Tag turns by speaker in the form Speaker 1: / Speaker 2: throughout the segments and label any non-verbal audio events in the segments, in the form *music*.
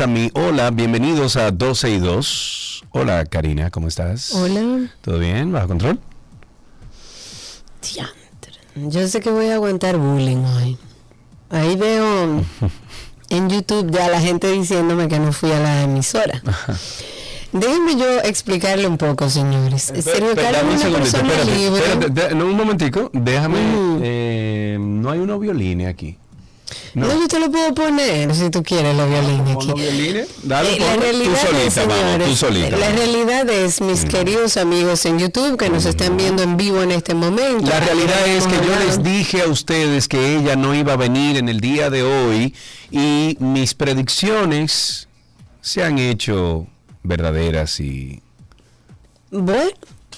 Speaker 1: Saludos, Mesami. Hola, bienvenidos a 12 y 2. Hola, Karina, ¿cómo estás?
Speaker 2: Hola.
Speaker 1: ¿Todo bien? ¿Bajo control?
Speaker 2: Yo sé que voy a aguantar bullying hoy. Ahí veo *laughs* en YouTube ya la gente diciéndome que no fui a la emisora. Déjenme yo explicarle un poco, señores. Sergio Carlos es una persona
Speaker 1: espérate,
Speaker 2: libre.
Speaker 1: un momentico, déjame.
Speaker 2: Mm.
Speaker 1: eh, no hay unos violines aquí.
Speaker 2: No. yo te lo puedo poner si tú quieres los violines
Speaker 1: ¿Pon
Speaker 2: aquí.
Speaker 1: los violines? Dale,
Speaker 2: Eh, la realidad
Speaker 1: tú solita,
Speaker 2: es,
Speaker 1: vamos, tú
Speaker 2: señores,
Speaker 1: solita.
Speaker 2: la realidad es, mis queridos amigos en YouTube que nos están viendo en vivo en este momento.
Speaker 1: La realidad es que yo les
Speaker 2: di
Speaker 1: dije a ustedes que ella no iba a venir en el día de hoy y mis predicciones se han hecho verdaderas y
Speaker 2: Bueno,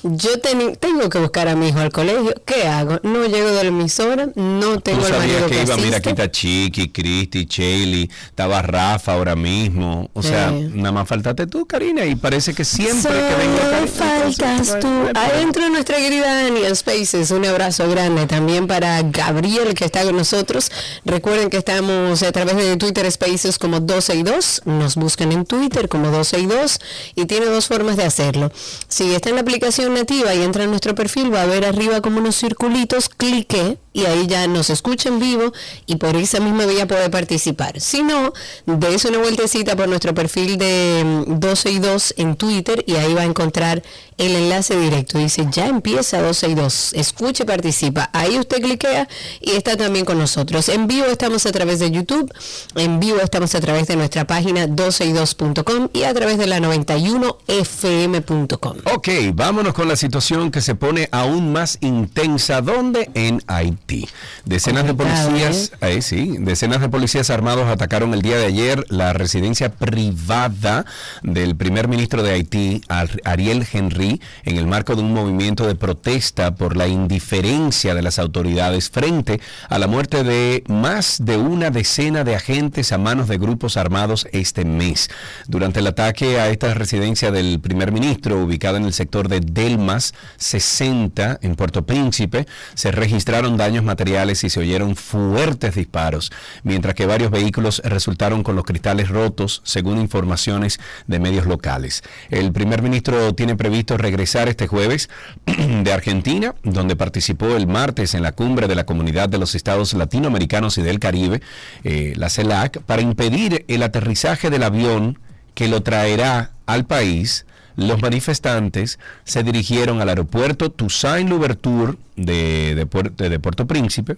Speaker 2: yo teni- tengo que buscar a mi hijo al colegio. ¿Qué hago? No llego de la emisora, no tengo el marido
Speaker 1: que
Speaker 2: que
Speaker 1: iba, mira, aquí está Chiqui, Cristi, Chaley, estaba Rafa ahora mismo. O sea, nada más faltaste tú, Karina, y parece que siempre que vengo
Speaker 2: Solo
Speaker 1: Karina,
Speaker 2: faltas
Speaker 1: entonces,
Speaker 2: tú.
Speaker 1: no
Speaker 2: Adentro de nuestra querida Daniel Spaces, un abrazo grande también para Gabriel que está con nosotros. Recuerden que estamos a través de Twitter Spaces como 12 y 2. Nos buscan en Twitter como 12 y 2 y tiene dos formas de hacerlo. Si está en la aplicación y entra en nuestro perfil, va a ver arriba como unos circulitos, clique y ahí ya nos escucha en vivo y por esa misma vía puede participar. Si no, dése una vueltecita por nuestro perfil de mm, 12 y 2 en Twitter y ahí va a encontrar el enlace directo. Dice, ya empieza 12 y 2. Escuche, participa. Ahí usted cliquea y está también con nosotros. En vivo estamos a través de YouTube, en vivo estamos a través de nuestra página 12y2.com y a través de la 91fm.com.
Speaker 1: Ok, vámonos con la situación que se pone aún más intensa. ¿Dónde? En Haití. Decenas de policías, eh, sí, decenas de policías armados atacaron el día de ayer la residencia privada del primer ministro de Haití, Ar- Ariel Henry, en el marco de un movimiento de protesta por la indiferencia de las autoridades frente a la muerte de más de una decena de agentes a manos de grupos armados este mes. Durante el ataque a esta residencia del primer ministro, ubicada en el sector de Delmas 60, en Puerto Príncipe, se registraron daños materiales y se oyeron fuertes disparos, mientras que varios vehículos resultaron con los cristales rotos, según informaciones de medios locales. El primer ministro tiene previsto regresar este jueves *clears throat* de Argentina, donde participó el martes en la cumbre de la Comunidad de los Estados Latinoamericanos y del Caribe, eh, la CELAC, para impedir el aterrizaje del avión que lo traerá al país. Los manifestantes se dirigieron al aeropuerto Toussaint Louverture de, de Puer- de Puerto Príncipe,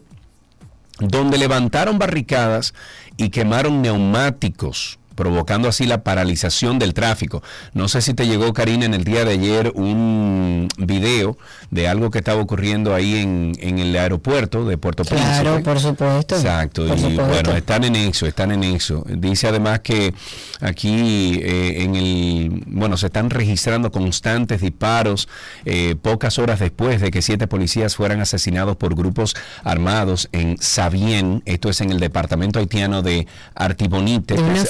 Speaker 1: donde levantaron barricadas y quemaron neumáticos, provocando así la paralización del tráfico. No sé si te llegó, Karina, en el día de ayer un video de algo que estaba ocurriendo ahí en, en el aeropuerto de Puerto
Speaker 2: Claro,
Speaker 1: Príncipe.
Speaker 2: por supuesto.
Speaker 1: Exacto,
Speaker 2: Por
Speaker 1: y
Speaker 2: supuesto.
Speaker 1: bueno, están en eso, están en eso. Dice además que aquí eh, en el, bueno, se están registrando constantes disparos eh, pocas horas después de que siete policías fueran asesinados por grupos armados en Sabien, esto es en el departamento haitiano de Artibonite.
Speaker 2: de una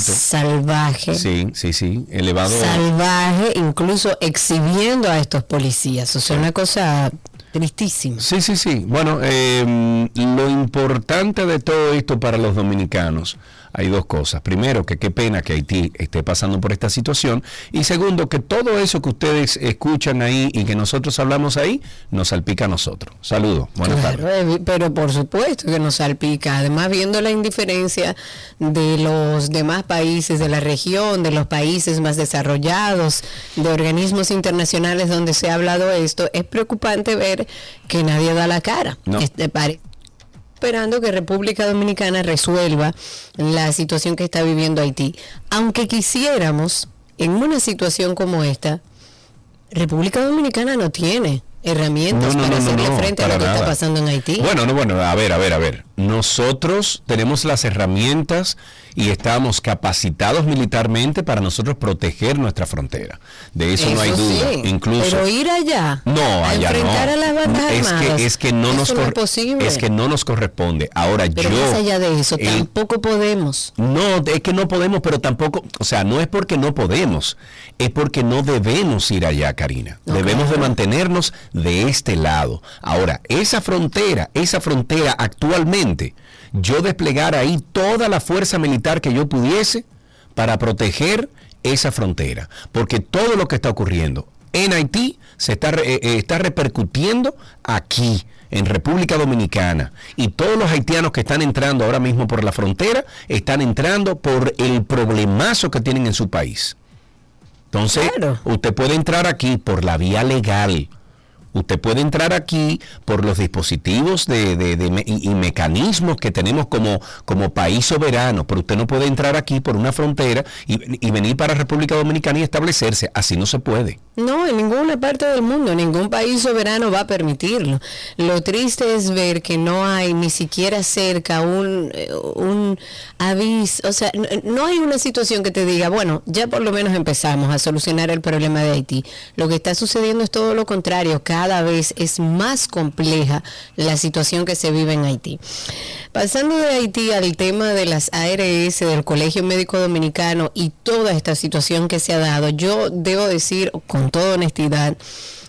Speaker 2: salvaje.
Speaker 1: Sí, sí, sí, elevado.
Speaker 2: salvaje, incluso exhibiendo a estos policías. O sea, una cosa tristísima.
Speaker 1: Sí, sí, sí. Bueno, eh, lo importante de todo esto para los dominicanos, hay dos cosas. Primero, que qué pena que Haití esté pasando por esta situación. Y segundo, que todo eso que ustedes escuchan ahí y que nosotros hablamos ahí, nos salpica a nosotros. Saludos. Buenas
Speaker 2: Claro,
Speaker 1: tardes.
Speaker 2: pero por supuesto que nos salpica. Además, viendo la indiferencia de los demás países de la región, de los países más desarrollados, de organismos internacionales donde se ha hablado esto, es preocupante ver que nadie da la cara.
Speaker 1: No.
Speaker 2: Este, esperando que República Dominicana resuelva la situación que está viviendo Haití. Aunque quisiéramos, en una situación como esta, República Dominicana no tiene herramientas
Speaker 1: No, no,
Speaker 2: para
Speaker 1: no,
Speaker 2: hacerle frente a lo que está pasando en Haití.
Speaker 1: Bueno, no, bueno, a ver, a ver, a ver. Nosotros tenemos las herramientas y estamos capacitados militarmente para nosotros proteger nuestra frontera. De eso, no hay duda.
Speaker 2: sí,
Speaker 1: Incluso
Speaker 2: Pero ir allá.
Speaker 1: no,
Speaker 2: a
Speaker 1: allá
Speaker 2: enfrentar
Speaker 1: no.
Speaker 2: a las bandas
Speaker 1: es
Speaker 2: armadas,
Speaker 1: que es que no nos
Speaker 2: no es
Speaker 1: que no nos corresponde. Ahora
Speaker 2: Pero
Speaker 1: yo
Speaker 2: más allá de eso,
Speaker 1: el-
Speaker 2: tampoco podemos.
Speaker 1: no, es que no podemos, pero tampoco, o sea, no es porque no podemos, es porque no debemos ir allá, Karina. Debemos de mantenernos de este lado. Ahora, esa frontera, esa frontera actualmente, yo desplegar ahí toda la fuerza militar que yo pudiese para proteger esa frontera, porque todo lo que está ocurriendo en Haití se está, eh, eh, está repercutiendo aquí, en República Dominicana. Y todos los haitianos que están entrando ahora mismo por la frontera están entrando por el problemazo que tienen en su país. Entonces,
Speaker 2: Claro.
Speaker 1: usted puede entrar aquí por la vía legal. Usted puede entrar aquí por los dispositivos de, y mecanismos que tenemos como, como país soberano, pero usted no puede entrar aquí por una frontera y, y venir para República Dominicana y establecerse. Así no se puede.
Speaker 2: No, en ninguna parte del mundo, ningún país soberano va a permitirlo. Lo triste es ver que no hay ni siquiera cerca un, eh, un aviso, o sea, n- no hay una situación que te diga, bueno, ya por lo menos empezamos a solucionar el problema de Haití. Lo que está sucediendo es todo lo contrario, cada vez es más compleja la situación que se vive en Haití. Pasando de Haití al tema de las ARS, del Colegio Médico Dominicano y toda esta situación que se ha dado, yo debo decir con toda honestidad,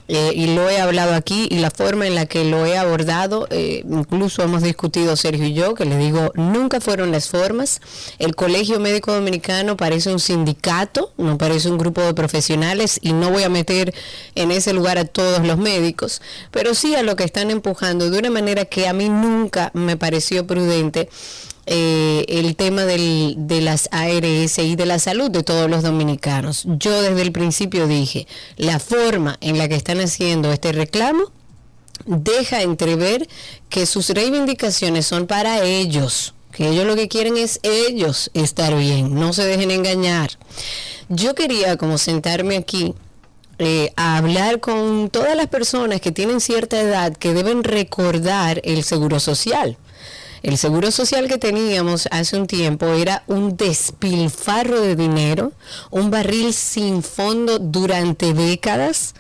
Speaker 2: eh, y lo he hablado aquí, y la forma en la que lo he abordado, eh, incluso hemos discutido Sergio y yo, que le digo, nunca fueron las formas. El Colegio Médico Dominicano parece un sindicato, no parece un grupo de profesionales, y no voy a meter en ese lugar a todos los médicos, pero sí a lo que están empujando de una manera que a mí nunca me pareció prudente eh, el tema del- de las ARS y de la salud de todos los dominicanos. Yo desde el principio dije, la forma en la que están haciendo este reclamo deja entrever que sus reivindicaciones son para ellos, que ellos lo que quieren es ellos estar bien, no se dejen engañar. Yo quería como sentarme aquí eh, a hablar con todas las personas que tienen cierta edad que deben recordar el seguro social. El seguro social que teníamos hace un tiempo era un despilfarro de dinero, un barril sin fondo durante décadas.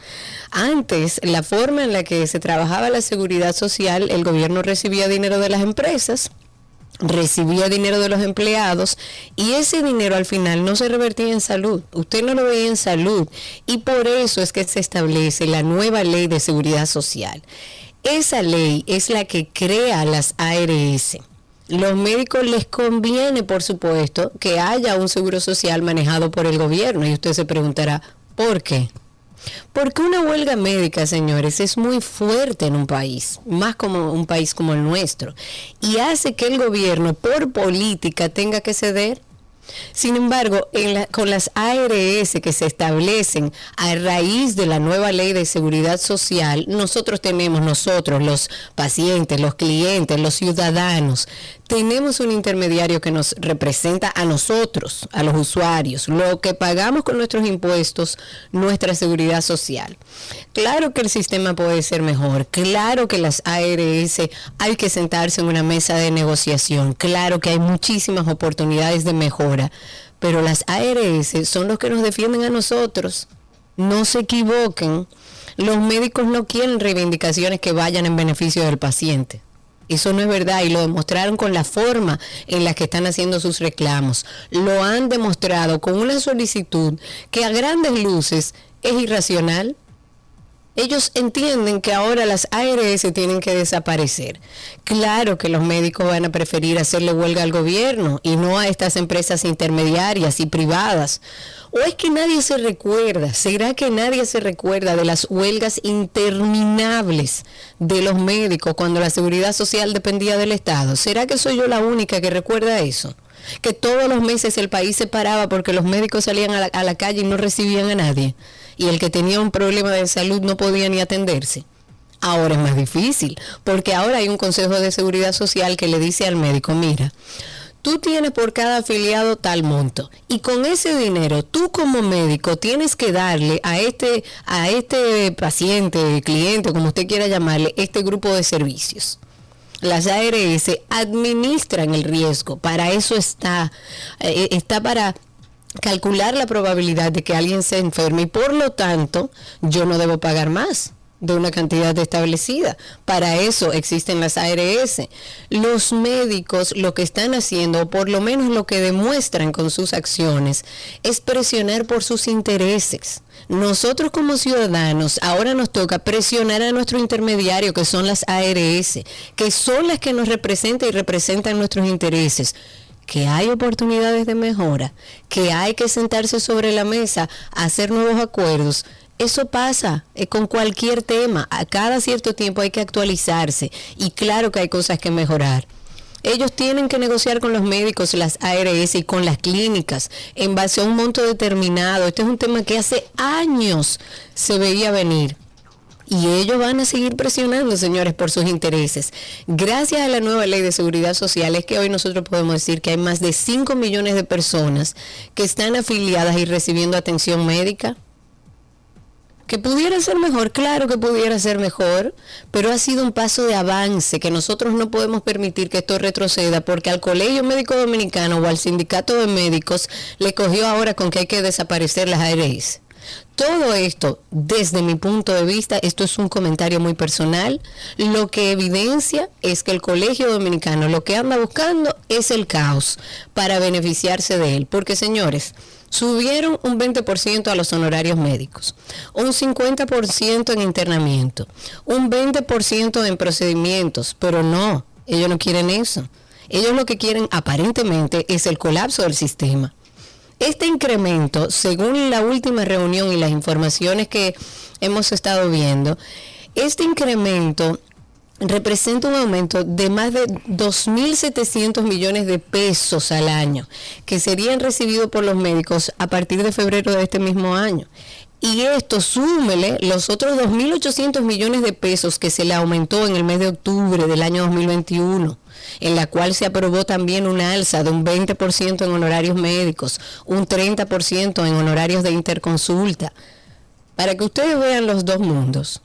Speaker 2: Antes, la forma en la que se trabajaba la seguridad social, el gobierno recibía dinero de las empresas, recibía dinero de los empleados y ese dinero al final no se revertía en salud. Usted no lo veía en salud y por eso es que se establece la nueva ley de seguridad social. Esa ley es la que crea las ARS. Los médicos les conviene, por supuesto, que haya un seguro social manejado por el gobierno y usted se preguntará, ¿por qué? Porque una huelga médica, señores, es muy fuerte en un país, más como un país como el nuestro, y hace que el gobierno, por política, tenga que ceder. Sin embargo, en con las ARS que se establecen a raíz de la nueva ley de seguridad social, nosotros tenemos, nosotros, los pacientes, los clientes, los ciudadanos, tenemos un intermediario que nos representa a nosotros, a los usuarios, lo que pagamos con nuestros impuestos, nuestra seguridad social. Claro que el sistema puede ser mejor, claro que las ARS hay que sentarse en una mesa de negociación, claro que hay muchísimas oportunidades de mejora, pero las ARS son los que nos defienden a nosotros. No se equivoquen, los médicos no quieren reivindicaciones que vayan en beneficio del paciente. Eso no es verdad y lo demostraron con la forma en la que están haciendo sus reclamos. Lo han demostrado con una solicitud que a grandes luces es irracional. Ellos entienden que ahora las ARS tienen que desaparecer. Claro que los médicos van a preferir hacerle huelga al gobierno y no a estas empresas intermediarias y privadas. ¿O es que nadie se recuerda? ¿Será que nadie se recuerda de las huelgas interminables de los médicos cuando la seguridad social dependía del Estado? ¿Será que soy yo la única que recuerda eso? Que todos los meses el país se paraba porque los médicos salían a la, a la calle y no recibían a nadie. Y el que tenía un problema de salud no podía ni atenderse. Ahora es más difícil, porque ahora hay un Consejo de Seguridad Social que le dice al médico, mira, tú tienes por cada afiliado tal monto y con ese dinero tú como médico tienes que darle a este a este paciente, cliente, como usted quiera llamarle, este grupo de servicios. las ARS administran el riesgo. Para eso está, eh, está para calcular la probabilidad de que alguien se enferme y por lo tanto yo no debo pagar más de una cantidad establecida. Para eso existen las ARS. Los médicos lo que están haciendo, o por lo menos lo que demuestran con sus acciones, es presionar por sus intereses. Nosotros como ciudadanos ahora nos toca presionar a nuestro intermediario, que son las ARS, que son las que nos representan y representan nuestros intereses que hay oportunidades de mejora, que hay que sentarse sobre la mesa, hacer nuevos acuerdos eso pasa eh, con cualquier tema. A cada cierto tiempo hay que actualizarse y claro que hay cosas que mejorar. Ellos tienen que negociar con los médicos, las ARS y con las clínicas en base a un monto determinado. Este es un tema que hace años se veía venir. Y ellos van a seguir presionando, señores, por sus intereses. Gracias a la nueva ley de seguridad social es que hoy nosotros podemos decir que hay más de 5 millones de personas que están afiliadas y recibiendo atención médica que pudiera ser mejor, claro que pudiera ser mejor, pero ha sido un paso de avance que nosotros no podemos permitir que esto retroceda porque al Colegio Médico Dominicano o al Sindicato de Médicos le cogió ahora con que hay que desaparecer las ARS. Todo esto, desde mi punto de vista, esto es un comentario muy personal, lo que evidencia es que el Colegio Dominicano lo que anda buscando es el caos para beneficiarse de él. Porque señores, subieron un 20% a los honorarios médicos, un 50% en internamiento, un 20% en procedimientos, pero no, ellos no quieren eso. Ellos lo que quieren aparentemente es el colapso del sistema. Este incremento, según la última reunión y las informaciones que hemos estado viendo, este incremento representa un aumento de más de 2.700 millones de pesos al año que serían recibidos por los médicos a partir de febrero de este mismo año. Y esto súmele los otros 2.800 millones de pesos que se le aumentó en el mes de octubre del año 2021, en la cual se aprobó también una alza de un 20% en honorarios médicos, un 30% en honorarios de interconsulta, para que ustedes vean los dos mundos.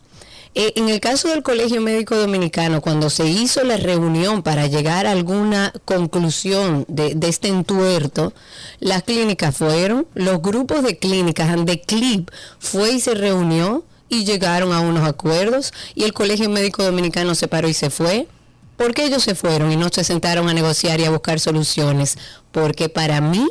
Speaker 2: Eh, en el caso del Colegio Médico Dominicano, cuando se hizo la reunión para llegar a alguna conclusión de, este entuerto, las clínicas fueron, los grupos de clínicas, Andeclip fue y se reunió y llegaron a unos acuerdos y el Colegio Médico Dominicano se paró y se fue. ¿Por qué ellos se fueron y no se sentaron a negociar y a buscar soluciones? Porque para mí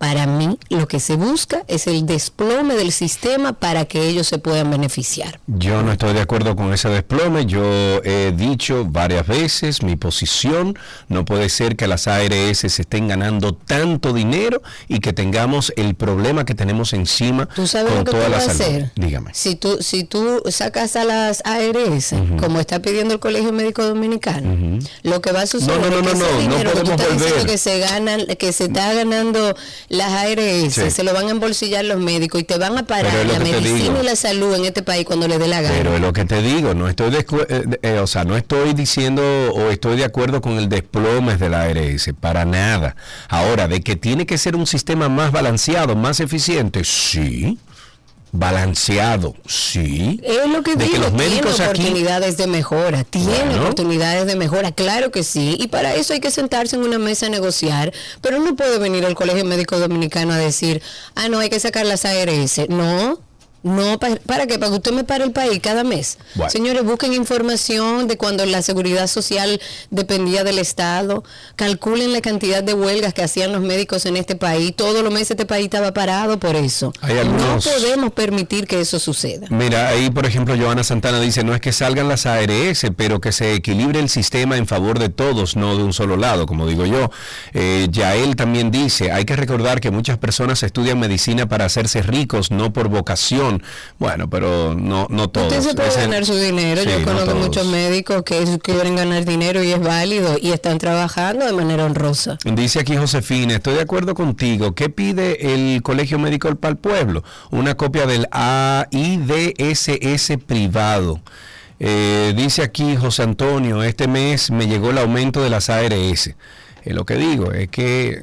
Speaker 2: para mí lo que se busca es el desplome del sistema para que ellos se puedan beneficiar.
Speaker 1: Yo no estoy de acuerdo con ese desplome. Yo he dicho varias veces mi posición. No puede ser que las ARS se estén ganando tanto dinero y que tengamos el problema que tenemos encima
Speaker 2: ¿Tú sabes
Speaker 1: con
Speaker 2: lo que
Speaker 1: toda la
Speaker 2: puedes
Speaker 1: salud.
Speaker 2: hacer?
Speaker 1: Dígame.
Speaker 2: Si tú, si tú sacas a las ARS, como está pidiendo el Colegio Médico Dominicano, lo que va a suceder
Speaker 1: No, no, no,
Speaker 2: es que
Speaker 1: no, no, no
Speaker 2: que tú
Speaker 1: volver.
Speaker 2: que se ganan, que se está ganando las ARS,
Speaker 1: Sí.
Speaker 2: se lo van a embolsillar los médicos y te van a parar la medicina y la salud en este país cuando le dé la gana.
Speaker 1: Pero es lo que te digo, no estoy de, eh, eh, o sea, no estoy diciendo o estoy de acuerdo con el desplome de la ARS, para nada. Ahora, de que tiene que ser un sistema más balanceado, más eficiente, sí. Balanceado, sí.
Speaker 2: Es lo que
Speaker 1: de
Speaker 2: digo,
Speaker 1: que los
Speaker 2: tiene
Speaker 1: médicos aquí
Speaker 2: oportunidades de mejora, tiene
Speaker 1: Bueno.
Speaker 2: oportunidades de mejora, claro que sí, y para eso hay que sentarse en una mesa a negociar, pero no puede venir el Colegio Médico Dominicano a decir, ah, no, hay que sacar las ARS, no. No, pa- ¿para qué? Para que usted me pare el país cada mes.
Speaker 1: Bueno.
Speaker 2: Señores, busquen información de cuando la seguridad social dependía del Estado. Calculen la cantidad de huelgas que hacían los médicos en este país. Todos los meses este país estaba parado por eso.
Speaker 1: Algunos-
Speaker 2: No podemos permitir que eso suceda.
Speaker 1: Mira, ahí por ejemplo Joana Santana dice, no es que salgan las ARS, pero que se equilibre el sistema en favor de todos, no de un solo lado, como digo yo. Eh, Yael también dice, hay que recordar que muchas personas estudian medicina para hacerse ricos, no por vocación. Bueno, pero no, no todos.
Speaker 2: Usted se puede
Speaker 1: Ese-
Speaker 2: ganar su dinero.
Speaker 1: Sí,
Speaker 2: Yo
Speaker 1: no
Speaker 2: conozco muchos médicos que quieren ganar dinero y es válido y están trabajando de manera honrosa.
Speaker 1: Dice aquí Josefina, estoy de acuerdo contigo. ¿Qué pide el Colegio Médico para el Pueblo? Una copia del AIDSS privado. Eh, dice aquí José Antonio, este mes me llegó el aumento de las ARS. Eh, lo que digo es que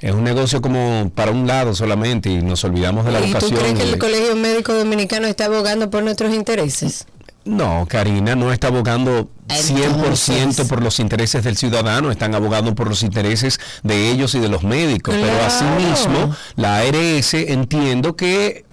Speaker 1: es un negocio como para un lado solamente y nos olvidamos de la
Speaker 2: ¿Y tú crees que el Colegio Médico Dominicano está abogando por nuestros intereses?
Speaker 1: No, Karina no está abogando 100%
Speaker 2: Entonces.
Speaker 1: por los intereses del ciudadano, están abogando por los intereses de ellos y de los médicos. Pero
Speaker 2: Claro.
Speaker 1: asimismo, la ARS entiendo que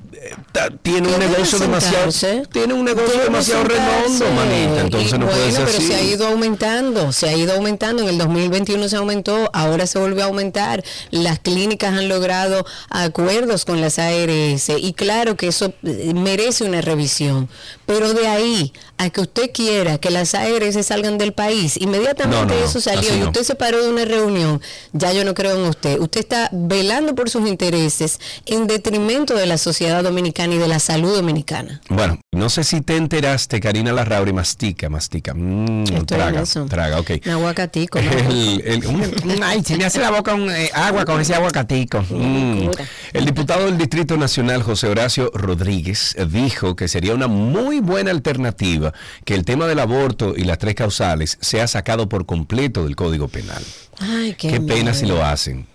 Speaker 1: tiene un negocio demasiado tiene un negocio demasiado redondo, manita. Entonces
Speaker 2: Y
Speaker 1: no puede
Speaker 2: bueno,
Speaker 1: ser
Speaker 2: pero
Speaker 1: así.
Speaker 2: se ha ido aumentando, se ha ido aumentando. En el 2021 se aumentó, ahora se volvió a aumentar. Las clínicas han logrado acuerdos con las ARS y claro que eso eh, merece una revisión. Pero de ahí a que usted quiera que las ARS salgan del país, inmediatamente
Speaker 1: No, no, no,
Speaker 2: eso salió y
Speaker 1: no.
Speaker 2: usted se paró de una reunión, ya yo no creo en usted. Usted está velando por sus intereses en detrimento de la sociedad dominicana y de la salud dominicana.
Speaker 1: Bueno, no sé si te enteraste, Karina Larrauri, mastica, mastica. Mm,
Speaker 2: Estoy en
Speaker 1: traga,
Speaker 2: eso.
Speaker 1: traga, ok.
Speaker 2: Un aguacatico.
Speaker 1: El- el- un- *laughs* ay, se me hace la boca un, eh, agua con ese aguacatico. Mm. El diputado del Distrito Nacional, José Horacio Rodríguez, dijo que sería una muy buena alternativa que el tema del aborto y las tres causales sea sacado por completo del Código Penal.
Speaker 2: Ay, qué,
Speaker 1: Qué pena si lo hacen.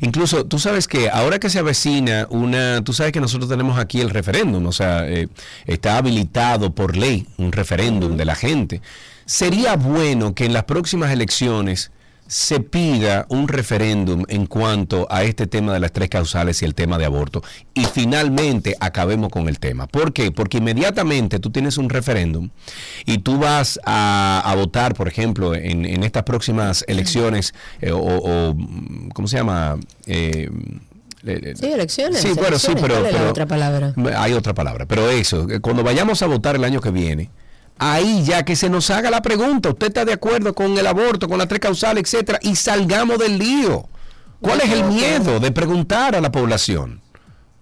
Speaker 1: Incluso, tú sabes que ahora que se avecina una, tú sabes que nosotros tenemos aquí el referéndum, o sea, eh, está habilitado por ley un referéndum de la gente. Sería bueno que en las próximas elecciones se pida un referéndum en cuanto a este tema de las tres causales y el tema de aborto. Y finalmente acabemos con el tema. ¿Por qué? Porque inmediatamente tú tienes un referéndum y tú vas a, a votar, por ejemplo, en, en estas próximas elecciones, eh, o, o, ¿cómo se llama? Eh, eh,
Speaker 2: Sí, elecciones.
Speaker 1: Sí, bueno, sí, pero,
Speaker 2: ¿Cuál es la
Speaker 1: pero-
Speaker 2: otra palabra?
Speaker 1: Hay otra palabra, pero eso, cuando vayamos a votar el año que viene, ahí ya que se nos haga la pregunta, ¿usted está de acuerdo con el aborto, con las tres causales, etcétera? Y salgamos del lío. ¿Cuál es el miedo de preguntar a la población?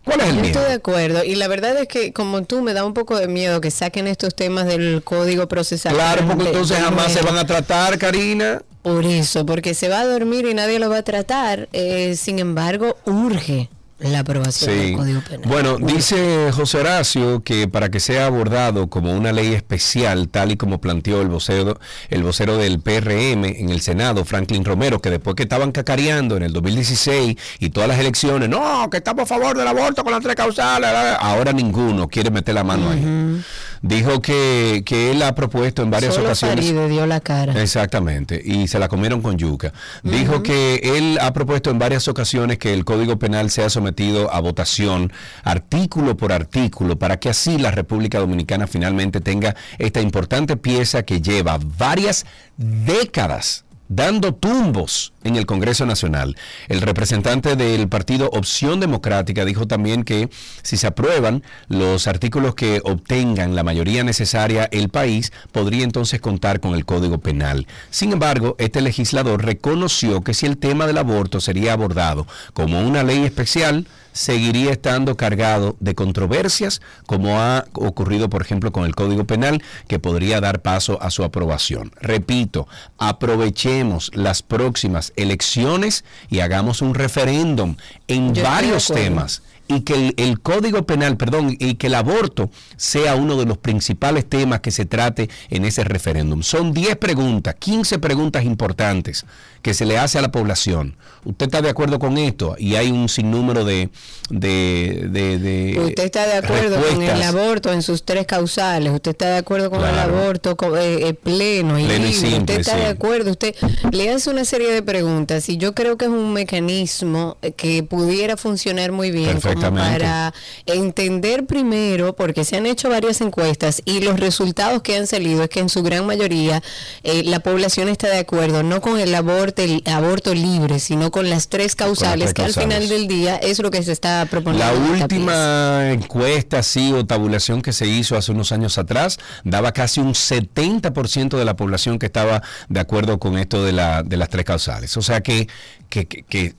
Speaker 1: ¿Cuál es el
Speaker 2: Yo
Speaker 1: miedo?
Speaker 2: estoy de acuerdo. Y la verdad es que, como tú, me da un poco de miedo que saquen estos temas del código procesal.
Speaker 1: Claro, porque entonces jamás se van a tratar, Karina.
Speaker 2: Por eso, porque se va a dormir y nadie lo va a tratar. Eh, sin embargo, urge la aprobación
Speaker 1: Sí.
Speaker 2: del Código Penal.
Speaker 1: Bueno, dice José Horacio que para que sea abordado como una ley especial, tal y como planteó el vocero, el vocero del PRM en el Senado, Franklin Romero, que después que estaban cacareando en el 2016 y todas las elecciones, no, que estamos a favor del aborto con las tres causales, ahora ninguno quiere meter la mano ahí. Dijo que, que él ha propuesto en varias
Speaker 2: Solo
Speaker 1: ocasiones.
Speaker 2: Faride dio la cara.
Speaker 1: Exactamente, y se la comieron con yuca. Dijo que él ha propuesto en varias ocasiones que el Código Penal sea sometido a votación artículo por artículo para que así la República Dominicana finalmente tenga esta importante pieza que lleva varias décadas dando tumbos en el Congreso Nacional. El representante del partido Opción Democrática dijo también que si se aprueban los artículos que obtengan la mayoría necesaria el país, podría entonces contar con el Código Penal. Sin embargo, este legislador reconoció que si el tema del aborto sería abordado como una ley especial, seguiría estando cargado de controversias, como ha ocurrido, por ejemplo, con el Código Penal, que podría dar paso a su aprobación. Repito, aprovechemos las próximas elecciones y hagamos un referéndum en
Speaker 2: Yo
Speaker 1: varios temas y que el, el Código Penal, perdón, y que el aborto sea uno de los principales temas que se trate en ese referéndum. Son 10 preguntas, 15 preguntas importantes que se le hace a la población. ¿Usted está de acuerdo con esto? Y hay un sinnúmero de... de, de- de
Speaker 2: ¿Usted está de acuerdo con el
Speaker 1: respuestas.
Speaker 2: aborto en sus tres causales? ¿Usted está de acuerdo con el aborto co- eh, eh, pleno y
Speaker 1: Pleno y
Speaker 2: libre?
Speaker 1: simple,
Speaker 2: ¿Usted está
Speaker 1: sí.
Speaker 2: de acuerdo? Usted le hace una serie de preguntas y yo creo que es un mecanismo que pudiera funcionar muy bien como para entender primero, porque se han hecho varias encuestas y los resultados que han salido es que en su gran mayoría eh, la población está de acuerdo, no con el aborto, el aborto libre, sino con las tres causales,
Speaker 1: tres
Speaker 2: que al final del día es lo que se está proponiendo.
Speaker 1: La última encuesta, sí, o tabulación que se hizo hace unos años atrás, daba casi un 70% de la población que estaba de acuerdo con esto de, la, de las tres causales. O sea que, que, que- que-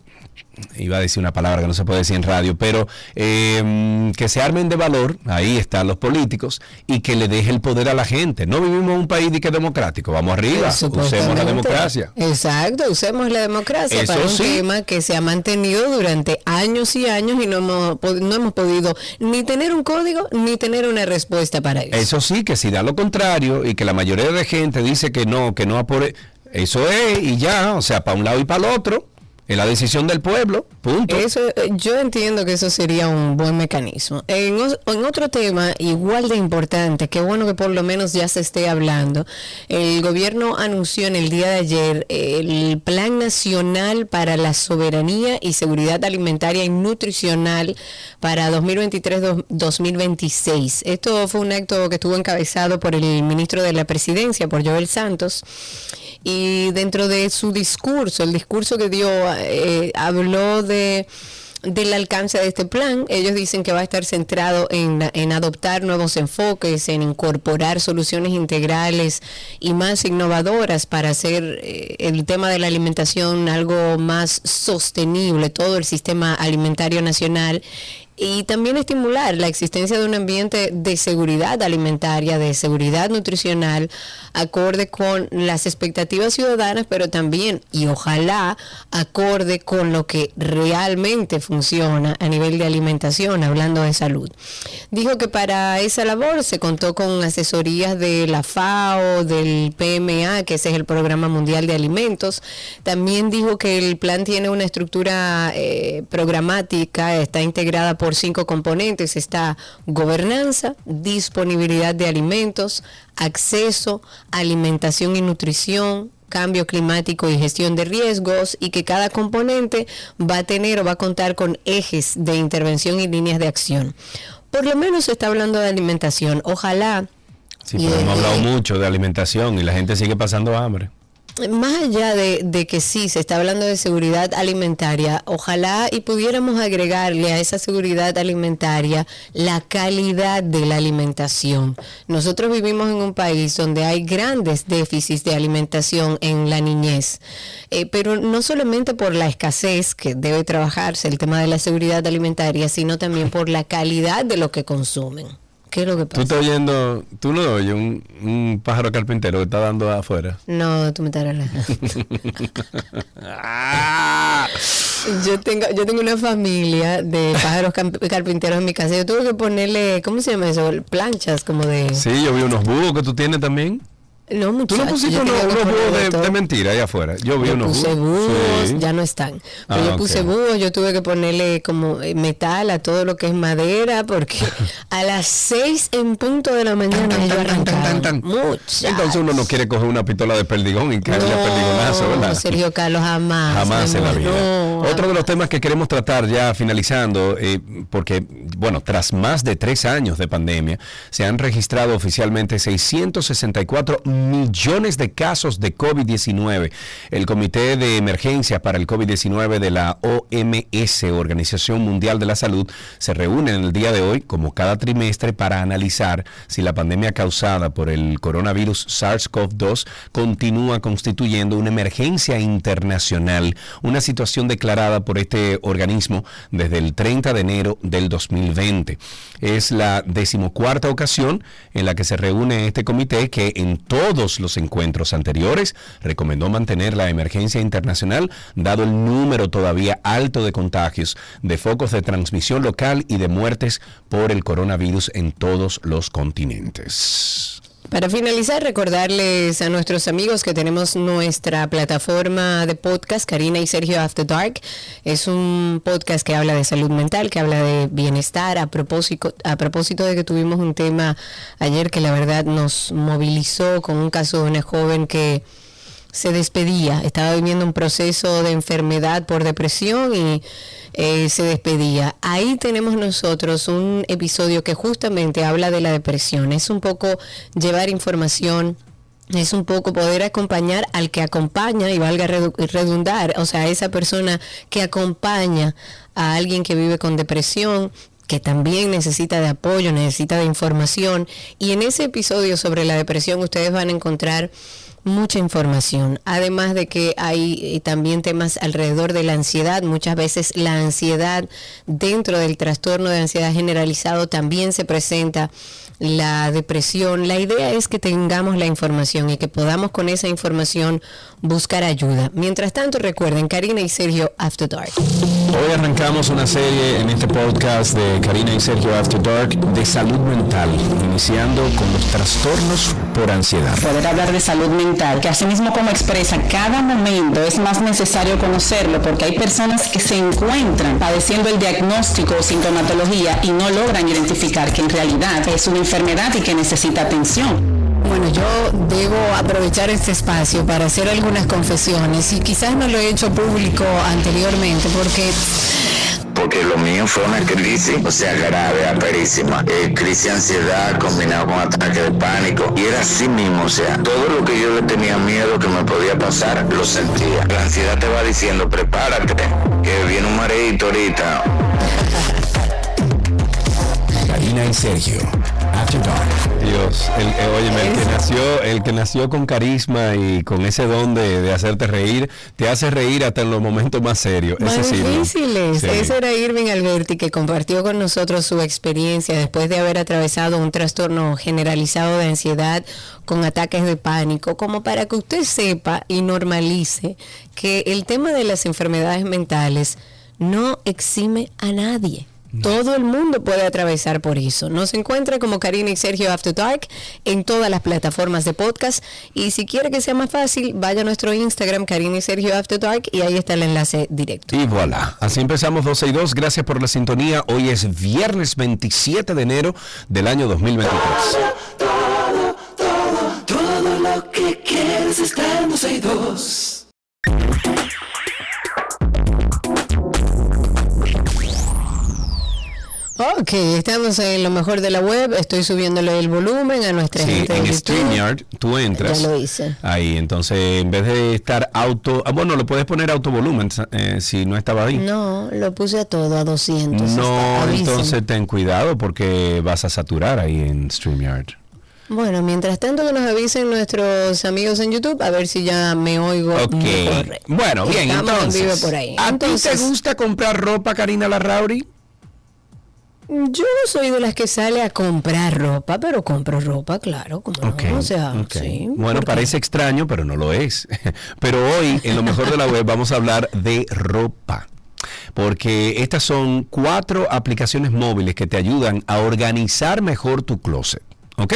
Speaker 1: iba a decir una palabra que no se puede decir en radio, pero eh, que se armen de valor, ahí están los políticos, y que le deje el poder a la gente. No vivimos en un país de que democrático, vamos arriba, usemos la democracia.
Speaker 2: Exacto, usemos la democracia
Speaker 1: Eso
Speaker 2: para un
Speaker 1: sí.
Speaker 2: tema que se ha mantenido durante años y años y no hemos, no hemos podido ni tener un código ni tener una respuesta para eso.
Speaker 1: Eso sí, que si da lo contrario y que la mayoría de gente dice que no, que no apore, eso es y ya, o sea, para un lado y para el otro. Es la decisión del pueblo, punto.
Speaker 2: Eso, eh, yo entiendo que eso sería un buen mecanismo. En, en otro tema igual de importante, que bueno que por lo menos ya se esté hablando, el gobierno anunció en el día de ayer el Plan Nacional para la Soberanía y Seguridad Alimentaria y Nutricional para 2023-2026. Esto fue un acto que estuvo encabezado por el ministro de la Presidencia, por Joel Santos. Y dentro de su discurso, el discurso que dio, eh, habló de del alcance de este plan. Ellos dicen que va a estar centrado en, en adoptar nuevos enfoques, en incorporar soluciones integrales y más innovadoras para hacer eh, el tema de la alimentación algo más sostenible, todo el sistema alimentario nacional y también estimular la existencia de un ambiente de seguridad alimentaria, de seguridad nutricional, acorde con las expectativas ciudadanas, pero también, y ojalá, acorde con lo que realmente funciona a nivel de alimentación, hablando de salud. Dijo que para esa labor se contó con asesorías de la FAO, del PMA, que ese es el Programa Mundial de Alimentos. También dijo que el plan tiene una estructura eh, programática, está integrada por cinco componentes. Está gobernanza, disponibilidad de alimentos, acceso, alimentación y nutrición, cambio climático y gestión de riesgos y que cada componente va a tener o va a contar con ejes de intervención y líneas de acción. Por lo menos se está hablando de alimentación. Ojalá
Speaker 1: Sí, pero hemos hablado mucho de alimentación y la gente sigue pasando hambre.
Speaker 2: Más allá de, que sí, se está hablando de seguridad alimentaria, ojalá y pudiéramos agregarle a esa seguridad alimentaria la calidad de la alimentación. Nosotros vivimos en un país donde hay grandes déficits de alimentación en la niñez, eh, pero no solamente por la escasez que debe trabajarse el tema de la seguridad alimentaria, sino también por la calidad de lo que consumen. ¿Qué es lo que
Speaker 1: Tú
Speaker 2: pasa?
Speaker 1: estás oyendo, tú no oyes un, un pájaro carpintero que está dando afuera.
Speaker 2: No, tú me estás relajando. *laughs* Yo tengo, yo tengo una familia de pájaros carpinteros en mi casa. Yo tuve que ponerle, ¿cómo se llama eso? Planchas como de...
Speaker 1: Sí, yo vi unos búhos que tú tienes también.
Speaker 2: No,
Speaker 1: Tú
Speaker 2: muchachos.
Speaker 1: no pusiste unos, unos búhos de, de mentira allá afuera. Yo vi
Speaker 2: Yo
Speaker 1: unos
Speaker 2: puse
Speaker 1: búhos.
Speaker 2: búhos,
Speaker 1: Sí.
Speaker 2: ya no están. Pero
Speaker 1: Ah,
Speaker 2: yo puse búhos, yo tuve que ponerle como eh, metal a todo lo que es madera, porque *laughs* a las seis en punto de la mañana
Speaker 1: Tan, tan, tan, tan. Entonces uno no quiere coger una pistola de perdigón y caerle a perdigonazo,
Speaker 2: No,
Speaker 1: ¿verdad?
Speaker 2: Sergio Carlos, jamás.
Speaker 1: Jamás en la vida.
Speaker 2: no,
Speaker 1: Otro de los temas que queremos tratar ya finalizando, eh, porque, bueno, tras más de tres años de pandemia, se han registrado oficialmente 664 millones de casos de COVID-19. El Comité de Emergencia para el COVID-19 de la OMS, Organización Mundial de la Salud, se reúne en el día de hoy, como cada trimestre, para analizar si la pandemia causada por el coronavirus SARS-CoV-2 continúa constituyendo una emergencia internacional, una situación declarada por este organismo desde el 30 de enero del 2020. Es la decimocuarta ocasión en la que se reúne este comité que en todos los encuentros anteriores recomendó mantener la emergencia internacional dado el número todavía alto de contagios, de focos de transmisión local y de muertes por el coronavirus en todos los continentes.
Speaker 2: Para finalizar, recordarles a nuestros amigos que tenemos nuestra plataforma de podcast, Karina y Sergio After Dark. Es un podcast que habla de salud mental, que habla de bienestar, a propósito, a propósito de que tuvimos un tema ayer que la verdad nos movilizó con un caso de una joven que se despedía, estaba viviendo un proceso de enfermedad por depresión y eh, se despedía. Ahí tenemos nosotros un episodio que justamente habla de la depresión. Es un poco llevar información. Es un poco poder acompañar al que acompaña, y valga redu- redundar, o sea, esa persona que acompaña a alguien que vive con depresión, que también necesita de apoyo, necesita de información. Y en ese episodio sobre la depresión ustedes van a encontrar mucha información. Además de que hay eh, también temas alrededor de la ansiedad. Muchas veces la ansiedad dentro del trastorno de ansiedad generalizado también se presenta la depresión. La idea es que tengamos la información y que podamos con esa información buscar ayuda. Mientras tanto, recuerden, Karina y Sergio After Dark.
Speaker 1: Hoy arrancamos una serie en este podcast de Karina y Sergio After Dark de salud mental, iniciando con los trastornos por ansiedad.
Speaker 3: Poder hablar de salud mental, que asimismo como expresa cada momento es más necesario conocerlo porque hay personas que se encuentran padeciendo el diagnóstico o sintomatología y no logran identificar que en realidad es una enfermedad y que necesita atención.
Speaker 2: Bueno, yo debo aprovechar este espacio para hacer algunas confesiones y quizás no lo he hecho público anteriormente porque
Speaker 4: porque lo mío fue una crisis, o sea, grave, aperísima. Eh, crisis de ansiedad combinado con ataque de pánico. Y era así mismo, o sea, todo lo que yo le tenía miedo que me podía pasar, lo sentía. La ansiedad te va diciendo, prepárate, que viene un mareito ahorita.
Speaker 1: Karina y Sergio. After Dark. Dios, el, eh, óyeme, el que nació, el que nació con carisma y con ese don de, de hacerte reír, te hace reír hasta en los momentos más serios.
Speaker 2: Más
Speaker 1: Ese
Speaker 2: difíciles.
Speaker 1: Sí.
Speaker 2: Ese era Irving Alberti que compartió con nosotros su experiencia después de haber atravesado un trastorno generalizado de ansiedad con ataques de pánico, como para que usted sepa y normalice que el tema de las enfermedades mentales no exime a nadie. Todo el mundo puede atravesar por eso. Nos encuentra como Karina y Sergio After Dark en todas las plataformas de podcast. Y si quiere que sea más fácil, vaya a nuestro Instagram, Karina y Sergio After Dark, y ahí está el enlace directo.
Speaker 1: Y voilà, así empezamos 12 y 2. Gracias por la sintonía. Hoy es viernes 27 de enero del año 2023.
Speaker 5: Todo, todo, todo lo que quieres está en 12 y 2.
Speaker 2: Ok, estamos en lo mejor de la web. Estoy subiéndole el volumen a nuestra
Speaker 1: Sí,
Speaker 2: gente
Speaker 1: en
Speaker 2: YouTube.
Speaker 1: StreamYard tú entras.
Speaker 2: Ya lo hice.
Speaker 1: Ahí, entonces en vez de estar auto. ah, bueno, lo puedes poner auto volumen eh, si no estaba ahí.
Speaker 2: No, lo puse a todo, a 200.
Speaker 1: No, entonces ten cuidado porque vas a saturar ahí en StreamYard.
Speaker 2: Bueno, mientras tanto que nos avisen nuestros amigos en YouTube, a ver si ya me oigo
Speaker 1: Ok.
Speaker 2: mejor.
Speaker 1: Bueno, bien,
Speaker 2: Estamos en
Speaker 1: entonces.
Speaker 2: vivo por ahí.
Speaker 1: ¿A ti te gusta comprar ropa, Karina Larrauri?
Speaker 2: Yo soy de las que sale a comprar ropa, pero compro ropa, claro, como
Speaker 1: Ok,
Speaker 2: no, o sea, sí.
Speaker 1: Bueno, parece extraño, pero no lo es. *laughs* Pero hoy, en lo mejor de la web, vamos a hablar de ropa. Porque estas son cuatro aplicaciones móviles que te ayudan a organizar mejor tu closet. ¿Ok?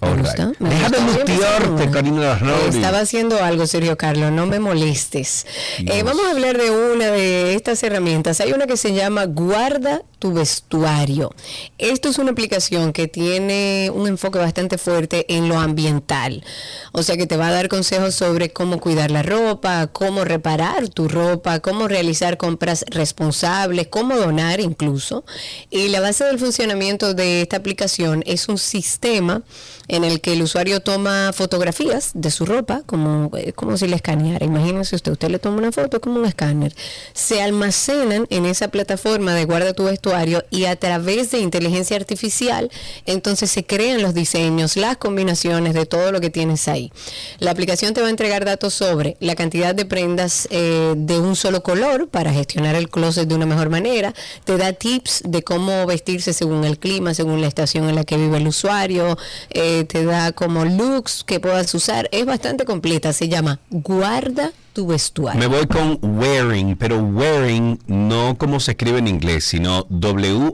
Speaker 2: Me gusta,
Speaker 1: right.
Speaker 2: me
Speaker 1: Deja de mutearte. Karina.
Speaker 2: Estaba haciendo algo, Sergio Carlos, no me molestes. Eh, vamos a hablar de una de estas herramientas. Hay una que se llama Guarda tu vestuario. Esto es una aplicación que tiene un enfoque bastante fuerte en lo ambiental. O sea que te va a dar consejos sobre cómo cuidar la ropa, cómo reparar tu ropa, cómo realizar compras responsables, cómo donar incluso. Y la base del funcionamiento de esta aplicación es un sistema en el que el usuario toma fotografías de su ropa, como, eh, como si le escaneara. Imagínense usted, usted le toma una foto como un escáner. Se almacenan en esa plataforma de guarda tu vestuario y a través de inteligencia artificial, entonces se crean los diseños, las combinaciones de todo lo que tienes ahí. La aplicación te va a entregar datos sobre la cantidad de prendas eh, de un solo color para gestionar el closet de una mejor manera. Te da tips de cómo vestirse según el clima, según la estación en la que vive el usuario. eh, te da como looks que puedas usar. Es bastante completa. Se llama Guarda tu vestuario.
Speaker 1: Me voy con wearing, pero wearing no como se escribe en inglés, sino W-H-E-R-I-N-G,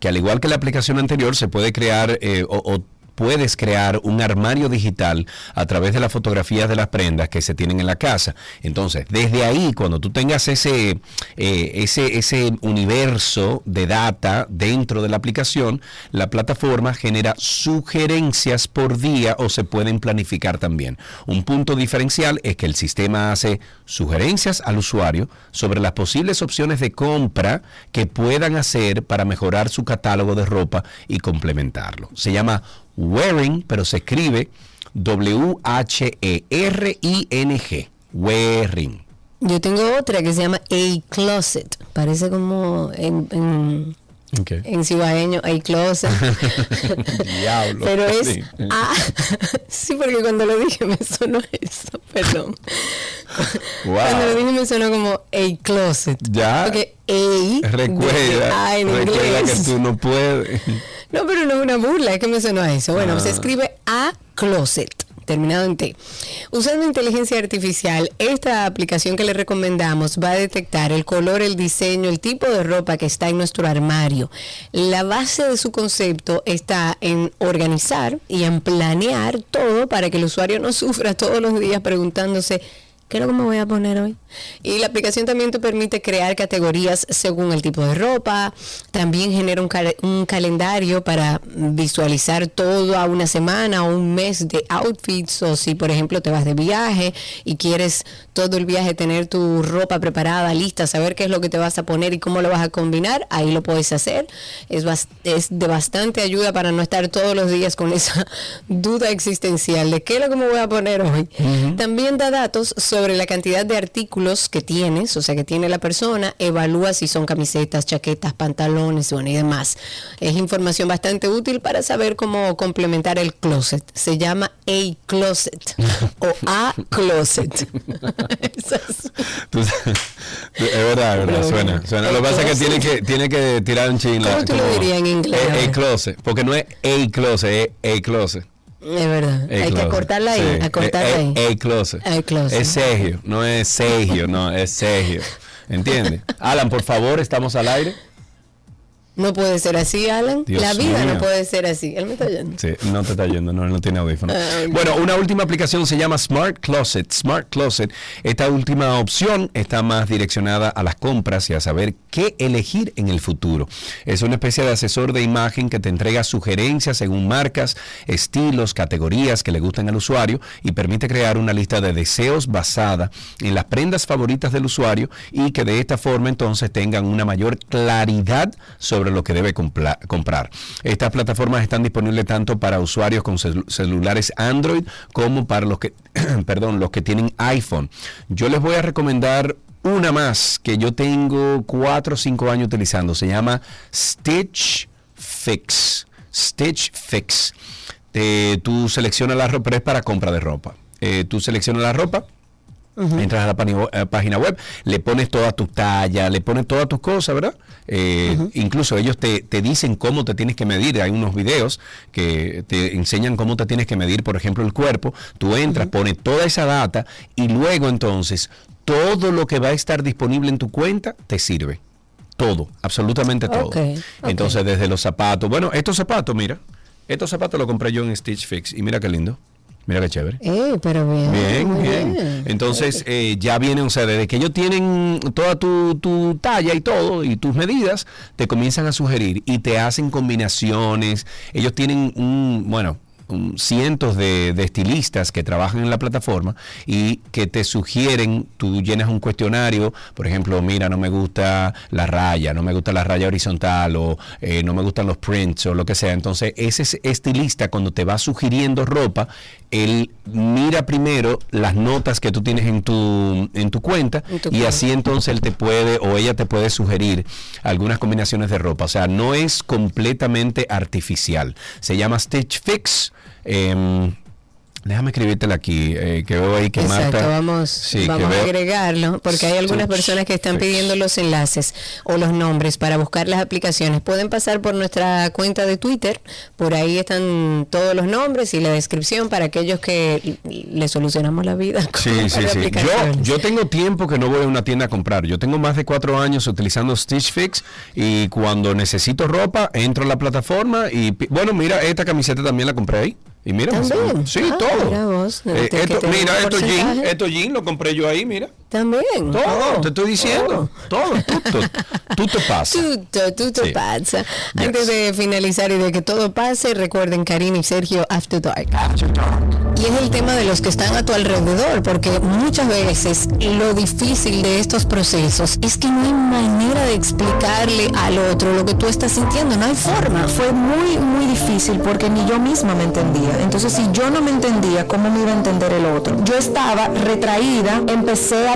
Speaker 1: que al igual que la aplicación anterior se puede crear eh, o, o puedes crear un armario digital a través de las fotografías de las prendas que se tienen en la casa. Entonces, desde ahí, cuando tú tengas ese, eh, ese, ese universo de data dentro de la aplicación, la plataforma genera sugerencias por día o se pueden planificar también. Un punto diferencial es que el sistema hace sugerencias al usuario sobre las posibles opciones de compra que puedan hacer para mejorar su catálogo de ropa y complementarlo. Se llama Wearing, pero se escribe W-H-E-R-I-N-G. Wearing.
Speaker 2: Yo tengo otra que se llama A Closet. Parece como en, en, en cibaeño, A Closet. *laughs*
Speaker 1: Diablo.
Speaker 2: Pero es
Speaker 1: Sí.
Speaker 2: A. *laughs* Sí, porque cuando lo dije me sonó eso, perdón.
Speaker 1: Wow.
Speaker 2: Cuando lo dije me sonó como A Closet.
Speaker 1: Ya.
Speaker 2: Porque A.
Speaker 1: Recuerda,
Speaker 2: A en
Speaker 1: recuerda
Speaker 2: inglés.
Speaker 1: que tú no puedes.
Speaker 2: No, pero no es una burla, es que me sonó a eso. Bueno,
Speaker 1: Ah.
Speaker 2: se escribe A Closet. terminado en T. Usando inteligencia artificial, esta aplicación que le recomendamos va a detectar el color, el diseño, el tipo de ropa que está en nuestro armario. La base de su concepto está en organizar y en planear todo para que el usuario no sufra todos los días preguntándose ¿Qué es lo que me voy a poner hoy? Y la aplicación también te permite crear categorías según el tipo de ropa. También genera un, cal- un calendario para visualizar todo a una semana o un mes de outfits. O si, por ejemplo, te vas de viaje y quieres todo el viaje tener tu ropa preparada, lista, saber qué es lo que te vas a poner y cómo lo vas a combinar, ahí lo puedes hacer. Es, es de bastante ayuda para no estar todos los días con esa *laughs* duda existencial de qué es lo que me voy a poner hoy. También da datos sobre la cantidad de artículos que tienes, o sea, que tiene la persona, evalúa si son camisetas, chaquetas, pantalones, bueno, y demás. Es información bastante útil para saber cómo complementar el closet. Se llama A Closet *laughs* o A Closet. *laughs* Es-
Speaker 1: es verdad, es verdad,
Speaker 2: Pero
Speaker 1: suena. suena. Lo que pasa es que tiene que, tiene que tirar un chin.
Speaker 2: ¿Cómo tú lo dirías en inglés?
Speaker 1: A, closet, porque no es a closet, es a closet.
Speaker 2: Es verdad. Hay que
Speaker 1: closet.
Speaker 2: cortarla ahí,
Speaker 1: Sí.
Speaker 2: a cortarla
Speaker 1: A-
Speaker 2: ahí.
Speaker 1: Closet.
Speaker 2: A closet.
Speaker 1: Es Sergio, no es Sergio, no, es Sergio. ¿Entiendes? Alan, por favor, estamos al aire.
Speaker 2: No puede ser así, Alan.
Speaker 1: Dios
Speaker 2: la vida
Speaker 1: mío.
Speaker 2: no puede ser así. Él me está oyendo.
Speaker 1: Sí, no te está yendo, no, él no tiene audífono.
Speaker 2: Ah.
Speaker 1: Bueno, una última aplicación se llama Smart Closet. Smart Closet, esta última opción está más direccionada a las compras y a saber qué elegir en el futuro. Es una especie de asesor de imagen que te entrega sugerencias según marcas, estilos, categorías que le gustan al usuario y permite crear una lista de deseos basada en las prendas favoritas del usuario y que de esta forma entonces tengan una mayor claridad sobre lo que debe comprar. Estas plataformas están disponibles tanto para usuarios con celu- celulares Android como para los que, *clears throat* perdón, los que tienen iPhone. Yo les voy a recomendar una más que yo tengo cuatro o cinco años utilizando. Se llama Stitch Fix. Stitch Fix. Te- tú seleccionas la ropa, pero es para compra de ropa. Eh, tú seleccionas la ropa, Entras a la eh, página web, le pones toda tu talla, le pones todas tus cosas, ¿verdad? Eh, Incluso ellos te, te dicen cómo te tienes que medir. Hay unos videos que te enseñan cómo te tienes que medir, por ejemplo, el cuerpo. Tú entras, pones toda esa data y luego entonces todo lo que va a estar disponible en tu cuenta te sirve. Todo, absolutamente todo. Entonces, desde los zapatos. Bueno, estos zapatos, mira. Estos zapatos los compré yo en Stitch Fix y mira qué lindo. Mira qué chévere.
Speaker 2: Eh, pero bien.
Speaker 1: Bien, bien. Entonces eh, ya vienen, o sea, desde que ellos tienen toda tu, tu talla y todo y tus medidas, te comienzan a sugerir y te hacen combinaciones. Ellos tienen un, bueno, cientos de, de estilistas que trabajan en la plataforma y que te sugieren, tú llenas un cuestionario, por ejemplo, mira, no me gusta la raya, no me gusta la raya horizontal o eh, no me gustan los prints o lo que sea. Entonces, ese estilista cuando te va sugiriendo ropa, él mira primero las notas que tú tienes en tu, en tu cuenta
Speaker 2: En tu
Speaker 1: y
Speaker 2: cuenta.
Speaker 1: así entonces él te puede o ella te puede sugerir algunas combinaciones de ropa. O sea, no es completamente artificial. Se llama Stitch Fix. Em, déjame escribírtela aquí, eh, que veo ahí que
Speaker 2: Exacto,
Speaker 1: Marta...
Speaker 2: vamos,
Speaker 1: Sí,
Speaker 2: vamos a agregarlo, porque hay algunas personas que están pidiendo los enlaces o los nombres para buscar las aplicaciones. Pueden pasar por nuestra cuenta de Twitter, por ahí están todos los nombres y la descripción para aquellos que le solucionamos la vida. con
Speaker 1: Sí, sí, sí. Yo, yo tengo tiempo que no voy a una tienda a comprar. Yo tengo más de cuatro años utilizando Stitch Fix y cuando necesito ropa entro a la plataforma y bueno, mira, esta camiseta también la compré ahí. Y mira,
Speaker 2: ¿También?
Speaker 1: sí,
Speaker 2: Ah,
Speaker 1: todo.
Speaker 2: mira vos, no,
Speaker 1: Eh,
Speaker 2: te- que
Speaker 1: esto- mira, estos jeans, estos jeans lo compré yo ahí, mira.
Speaker 2: También.
Speaker 1: Todo,
Speaker 2: Oh.
Speaker 1: te estoy diciendo. Todo, todo, tú te *laughs* pasa.
Speaker 2: Tutto, tutto
Speaker 1: Sí.
Speaker 2: pasa.
Speaker 1: Yes.
Speaker 2: Antes de finalizar y de que todo pase, recuerden Karina y Sergio After Dark. Y es el tema de los que están a tu alrededor, porque muchas veces lo difícil de estos procesos es que no hay manera de explicarle al otro lo que tú estás sintiendo, no hay forma.
Speaker 6: Fue muy, muy difícil porque ni yo misma me entendía. Entonces, si yo no me entendía, ¿cómo me iba a entender el otro? Yo estaba retraída, empecé a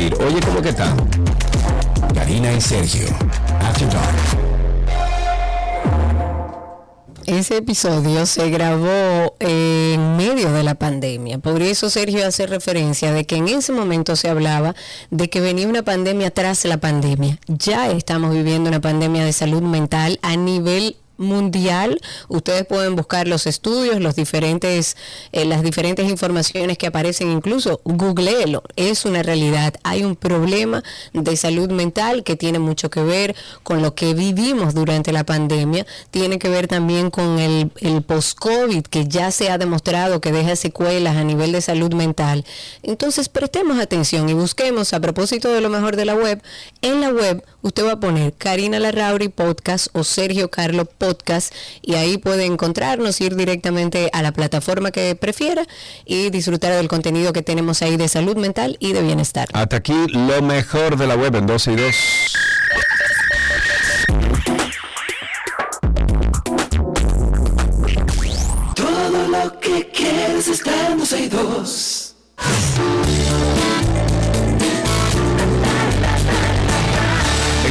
Speaker 1: Oye, ¿cómo que está? Karina y Sergio.
Speaker 2: Ese episodio se grabó en medio de la pandemia. Por eso Sergio hace referencia de que en ese momento se hablaba de que venía una pandemia tras la pandemia. Ya estamos viviendo una pandemia de salud mental a nivel mundial. Ustedes pueden buscar los estudios, los diferentes, eh, las diferentes informaciones que aparecen, incluso googleelo. Es una realidad. Hay un problema de salud mental que tiene mucho que ver con lo que vivimos durante la pandemia. Tiene que ver también con el, el post-COVID, que ya se ha demostrado que deja secuelas a nivel de salud mental. Entonces, prestemos atención y busquemos, a propósito de lo mejor de la web, en la web usted va a poner Karina Larrauri Podcast o Sergio Carlo Podcast y ahí puede encontrarnos, ir directamente a la plataforma que prefiera y disfrutar del contenido que tenemos ahí de salud mental y de bienestar.
Speaker 1: Hasta aquí lo mejor de la web en 12 y 2.
Speaker 5: Todo lo que quieres está en 12 y 2.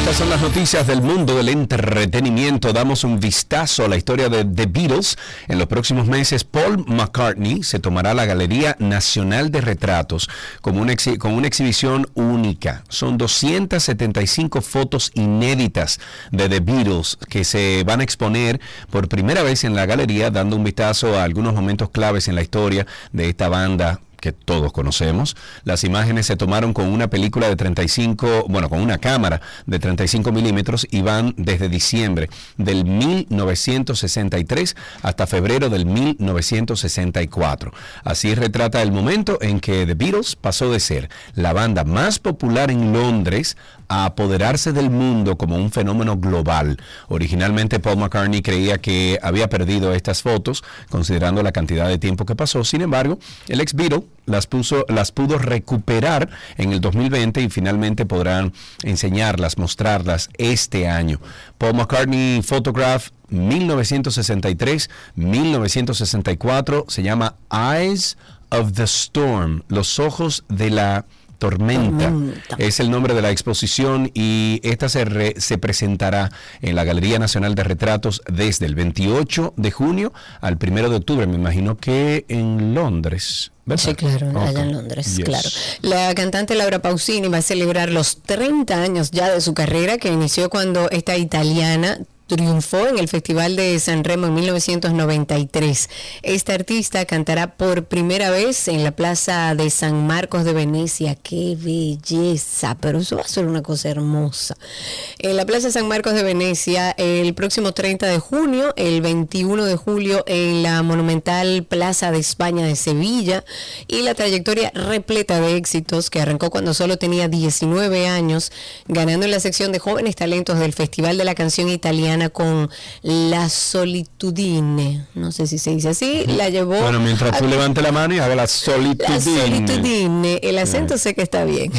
Speaker 1: Estas son las noticias del mundo del entretenimiento. Damos un vistazo a la historia de The Beatles. En los próximos meses, Paul McCartney se tomará la Galería Nacional de Retratos con una exhibición única. Son 275 fotos inéditas de The Beatles que se van a exponer por primera vez en la galería, dando un vistazo a algunos momentos claves en la historia de esta banda que todos conocemos. Las imágenes se tomaron con una película de 35, bueno, con una cámara de 35 milímetros y van desde diciembre del 1963 hasta febrero del 1964. Así retrata el momento en que The Beatles pasó de ser la banda más popular en Londres a apoderarse del mundo como un fenómeno global. Originalmente Paul McCartney creía que había perdido estas fotos, considerando la cantidad de tiempo que pasó. Sin embargo, el ex Beatle las, puso, las pudo recuperar en el 2020 y finalmente podrán enseñarlas, mostrarlas este año. Paul McCartney Photograph 1963-1964 se llama Eyes of the Storm, los ojos de la tormenta. Es el nombre de la exposición y esta se, re- se presentará en la Galería Nacional de Retratos desde el 28 de junio al 1 de octubre. Me imagino que en Londres. ¿verdad?
Speaker 2: Sí, claro, allá en Londres,
Speaker 1: Yes.
Speaker 2: claro. La cantante Laura Pausini va a celebrar los 30 años ya de su carrera, que inició cuando esta italiana triunfó en el Festival de San Remo en 1993. Esta artista cantará por primera vez en la Plaza de San Marcos de Venecia. ¡Qué belleza! Pero eso va a ser una cosa hermosa. En la Plaza San Marcos de Venecia, el próximo 30 de junio, el 21 de julio en la monumental Plaza de España de Sevilla y la trayectoria repleta de éxitos que arrancó cuando solo tenía 19 años, ganando en la sección de jóvenes talentos del Festival de la Canción Italiana con La Solitudine. No sé si se dice así, la llevó...
Speaker 1: Bueno, mientras tú levantes la mano y hagas la
Speaker 2: la
Speaker 1: solitudine.
Speaker 2: solitudine, el acento sé que está bien,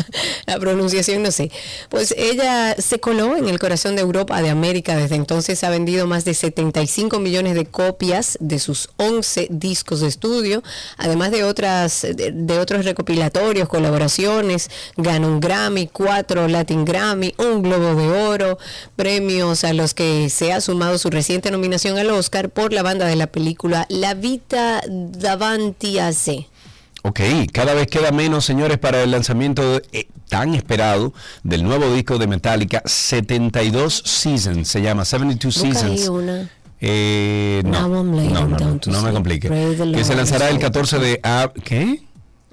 Speaker 2: *laughs* la pronunciación no sé. Pues ella se coló en el corazón de Europa, de América, desde entonces ha vendido más de 75 millones de copias de sus 11 discos de estudio, además de otras de, de otros recopilatorios, colaboraciones, ganó un Grammy, cuatro Latin Grammy, un Globo de Oro, premios a los que se ha sumado su reciente nominación al Oscar por la banda de la película La Vita davanti a sé.
Speaker 1: Ok, cada vez queda menos, señores, para el lanzamiento eh, tan esperado del nuevo disco de Metallica, 72 Seasons, se llama 72
Speaker 2: Busca ahí
Speaker 1: Seasons.
Speaker 2: una.
Speaker 1: Eh, no, no, no, no, no me complique. Que se lanzará el
Speaker 2: is
Speaker 1: 14 de ab- ¿Qué?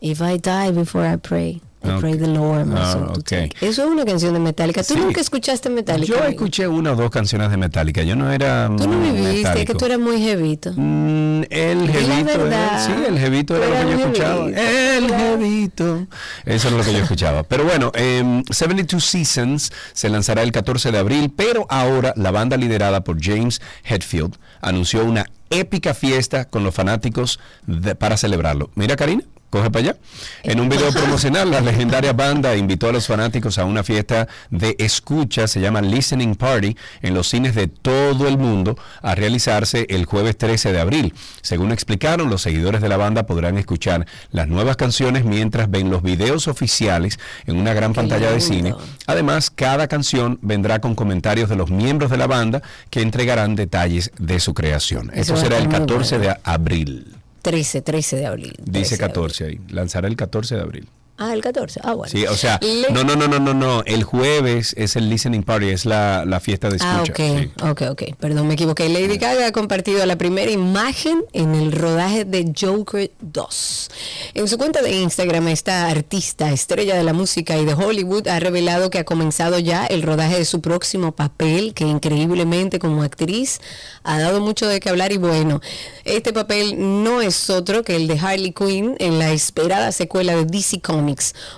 Speaker 2: If I die before I pray, I
Speaker 1: Ok.
Speaker 2: pray the Lord. my
Speaker 1: Ah,
Speaker 2: soul to
Speaker 1: ok.
Speaker 2: take. Eso es una canción de Metallica. ¿Tú
Speaker 1: Sí.
Speaker 2: nunca escuchaste Metallica?
Speaker 1: Yo escuché una o dos canciones de Metallica. Yo no era.
Speaker 2: Tú no viviste, es que
Speaker 1: metálico.
Speaker 2: tú eras muy jevito.
Speaker 1: Mm, el jevito, era-
Speaker 2: verdad.
Speaker 1: sí, el jevito era
Speaker 2: Tú
Speaker 1: lo que yo
Speaker 2: un
Speaker 1: escuchaba.
Speaker 2: jevito.
Speaker 1: El jevito. Eso era lo que yo escuchaba. Pero bueno, em, 72 Seasons se lanzará el 14 de abril, pero ahora la banda liderada por James Hetfield anunció una épica fiesta con los fanáticos de- para celebrarlo. Mira, Karina. Coge para allá. En un video promocional, la legendaria banda invitó a los fanáticos a una fiesta de escucha, se llama Listening Party, en los cines de todo el mundo, a realizarse el jueves 13 de abril. Según explicaron, los seguidores de la banda podrán escuchar las nuevas canciones mientras ven los videos oficiales en una gran pantalla de cine. Además, cada canción vendrá con comentarios de los miembros de la banda que entregarán detalles de su creación.
Speaker 2: Eso
Speaker 1: será el
Speaker 2: estar muy
Speaker 1: 14
Speaker 2: bueno.
Speaker 1: de abril.
Speaker 2: 13, 13 de abril. 13
Speaker 1: Dice
Speaker 2: de abril.
Speaker 1: 14 ahí. Lanzará el 14 de abril.
Speaker 2: Ah, el 14. Ah, bueno.
Speaker 1: Sí, o sea,
Speaker 2: Le-
Speaker 1: no, no, no, no, no, no. El jueves es el listening party, es la, la fiesta de
Speaker 2: Ah,
Speaker 1: escucha.
Speaker 2: ok,
Speaker 1: sí.
Speaker 2: ok, ok. Perdón, me equivoqué. Lady Gaga ha compartido la primera imagen en el rodaje de Joker 2. En su cuenta de Instagram, esta artista, estrella de la música y de Hollywood, ha revelado que ha comenzado ya el rodaje de su próximo papel, que increíblemente como actriz ha dado mucho de qué hablar. Y bueno, este papel no es otro que el de Harley Quinn en la esperada secuela de DC Comics.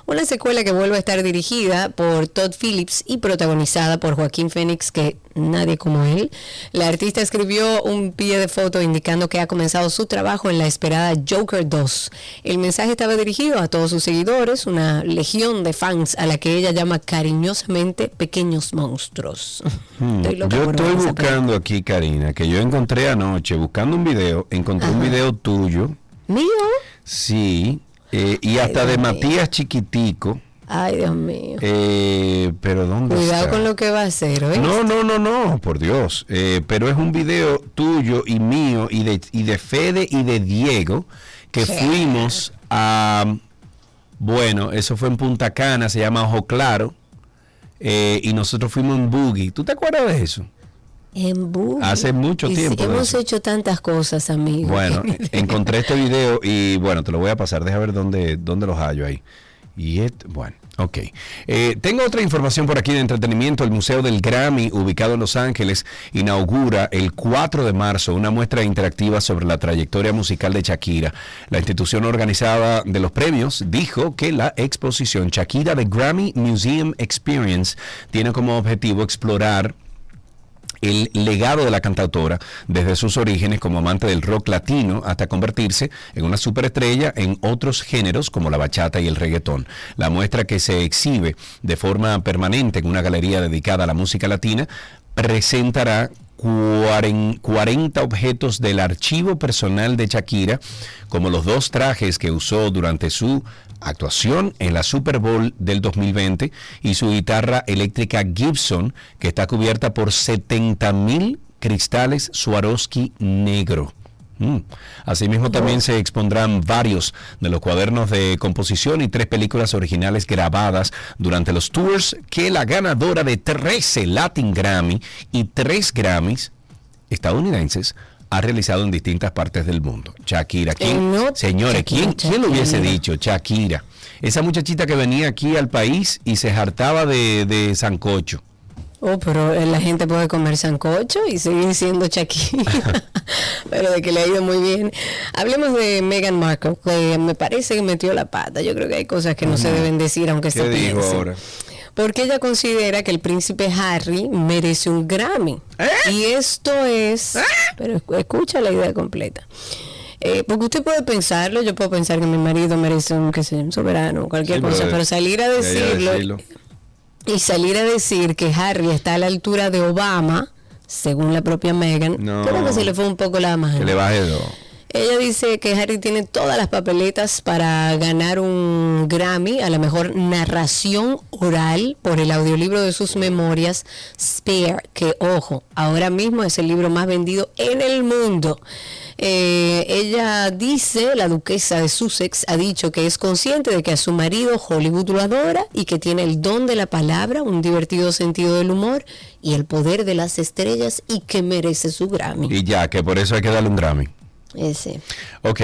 Speaker 2: Una secuela que vuelve a estar dirigida por Todd Phillips y protagonizada por Joaquín Phoenix, que nadie como él. La artista escribió un pie de foto indicando que ha comenzado su trabajo en la esperada Joker 2. El mensaje estaba dirigido a todos sus seguidores, una legión de fans a la que ella llama cariñosamente pequeños monstruos. Estoy.
Speaker 1: Yo estoy buscando aquí, Karina, que yo encontré anoche, buscando un video, encontré un video tuyo,
Speaker 2: ¿Mío?
Speaker 1: sí, eh, y hasta de. Matías Chiquitico,
Speaker 2: Ay, Dios mío.
Speaker 1: eh, pero ¿dónde
Speaker 2: Cuidado
Speaker 1: está?
Speaker 2: con lo que va a hacer, ¿oíste?
Speaker 1: No, no, no, no, por Dios. Eh, pero es un video tuyo y mío y de, y de Fede y de Diego que fuimos a, bueno, eso fue en Punta Cana, se llama Ojo Claro, eh, y nosotros fuimos en Boogie. ¿Tú te acuerdas de eso?
Speaker 2: En.
Speaker 1: Hace mucho
Speaker 2: Y
Speaker 1: tiempo de
Speaker 2: hemos
Speaker 1: eso.
Speaker 2: hecho tantas cosas, amigo.
Speaker 1: Bueno, *laughs* encontré este video y bueno, te lo voy a pasar, deja ver dónde, dónde los hallo ahí. Y et- bueno, ok. Eh, tengo otra información por aquí de entretenimiento. El Museo del Grammy, ubicado en Los Ángeles, inaugura el 4 de marzo una muestra interactiva sobre la trayectoria musical de Shakira. La institución organizada de los premios dijo que la exposición Shakira The Grammy Museum Experience tiene como objetivo explorar el legado de la cantautora desde sus orígenes como amante del rock latino hasta convertirse en una superestrella en otros géneros como la bachata y el reggaetón. La muestra que se exhibe de forma permanente en una galería dedicada a la música latina presentará cuaren- 40 objetos del archivo personal de Shakira, como los dos trajes que usó durante su actuación en la Super Bowl del 2020 y su guitarra eléctrica Gibson, que está cubierta por 70 mil cristales Swarovski negro. Mm. Asimismo, también se expondrán varios de los cuadernos de composición y tres películas originales grabadas durante los tours que la ganadora de 13 Latin Grammy y 3 Grammys estadounidenses ha realizado en distintas partes del mundo. Shakira, ¿quién?
Speaker 2: Eh, no,
Speaker 1: Señores, ¿quién,
Speaker 2: Shakira,
Speaker 1: quién lo hubiese dicho? Shakira. Esa muchachita que venía aquí al país y se hartaba de, de sancocho.
Speaker 2: Oh, pero eh, la gente puede comer sancocho y seguir siendo Shakira. *laughs* pero de que le ha ido muy bien. Hablemos de Meghan Markle, que me parece que metió la pata. Yo creo que hay cosas que no se deben decir, aunque se
Speaker 1: ¿Qué dijo
Speaker 2: piensen.
Speaker 1: ahora?
Speaker 2: Porque ella considera que el príncipe Harry merece un Grammy.
Speaker 1: ¿Eh?
Speaker 2: Y esto es... Pero escu- escucha la idea completa. Eh, porque usted puede pensarlo, yo puedo pensar que mi marido merece un, que sé, un soberano, cualquier
Speaker 1: Sí,
Speaker 2: cosa,
Speaker 1: pero-
Speaker 2: pero salir a decirlo. y salir a decir que Harry está a la altura de Obama, según la propia Meghan,
Speaker 1: No.
Speaker 2: creo que se le fue un poco la mano.
Speaker 1: Que le baje dos.
Speaker 2: Ella dice que Harry tiene todas las papeletas para ganar un Grammy a la mejor narración oral por el audiolibro de sus memorias, Spare, que ojo, ahora mismo es el libro más vendido en el mundo. Eh, ella dice, la duquesa de Sussex ha dicho que es consciente de que a su marido Hollywood lo adora y que tiene el don de la palabra, un divertido sentido del humor y el poder de las estrellas y que merece su Grammy.
Speaker 1: Y ya, que por eso hay que darle un Grammy.
Speaker 2: Ese.
Speaker 1: Ok,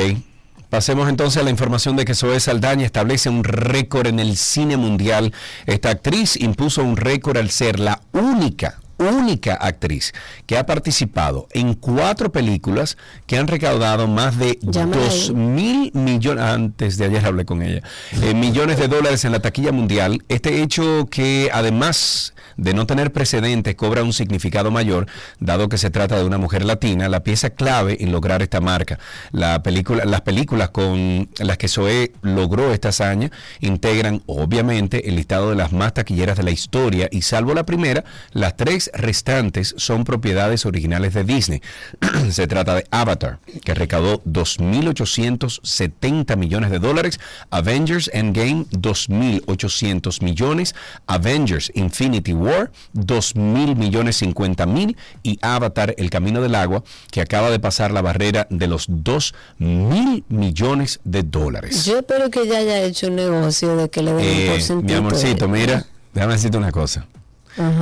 Speaker 1: Pasemos entonces a la información de que Zoe Saldaña establece un récord en el cine mundial. Esta actriz impuso un récord al ser la única única actriz que ha participado en cuatro películas que han recaudado más de
Speaker 2: Llámala
Speaker 1: dos
Speaker 2: ahí.
Speaker 1: mil millones, antes de ayer hablé con ella, eh, millones de dólares en la taquilla mundial. Este hecho que además de no tener precedentes cobra un significado mayor, dado que se trata de una mujer latina, la pieza clave en lograr esta marca. La película, las películas con las que Zoe logró esta hazaña integran obviamente el listado de las más taquilleras de la historia y salvo la primera, las tres restantes son propiedades originales de Disney. *clears throat* se trata de Avatar, que recaudó 2.870 millones de dólares, Avengers Endgame 2.800 millones, Avengers Infinity War 2.000 millones 50 mil y Avatar El Camino del Agua, que acaba de pasar la barrera de los 2.000 millones de dólares.
Speaker 2: Yo espero que ella haya hecho un negocio de que le den un
Speaker 1: Eh,
Speaker 2: porcentaje.
Speaker 1: mi amorcito, mira, déjame decirte una cosa.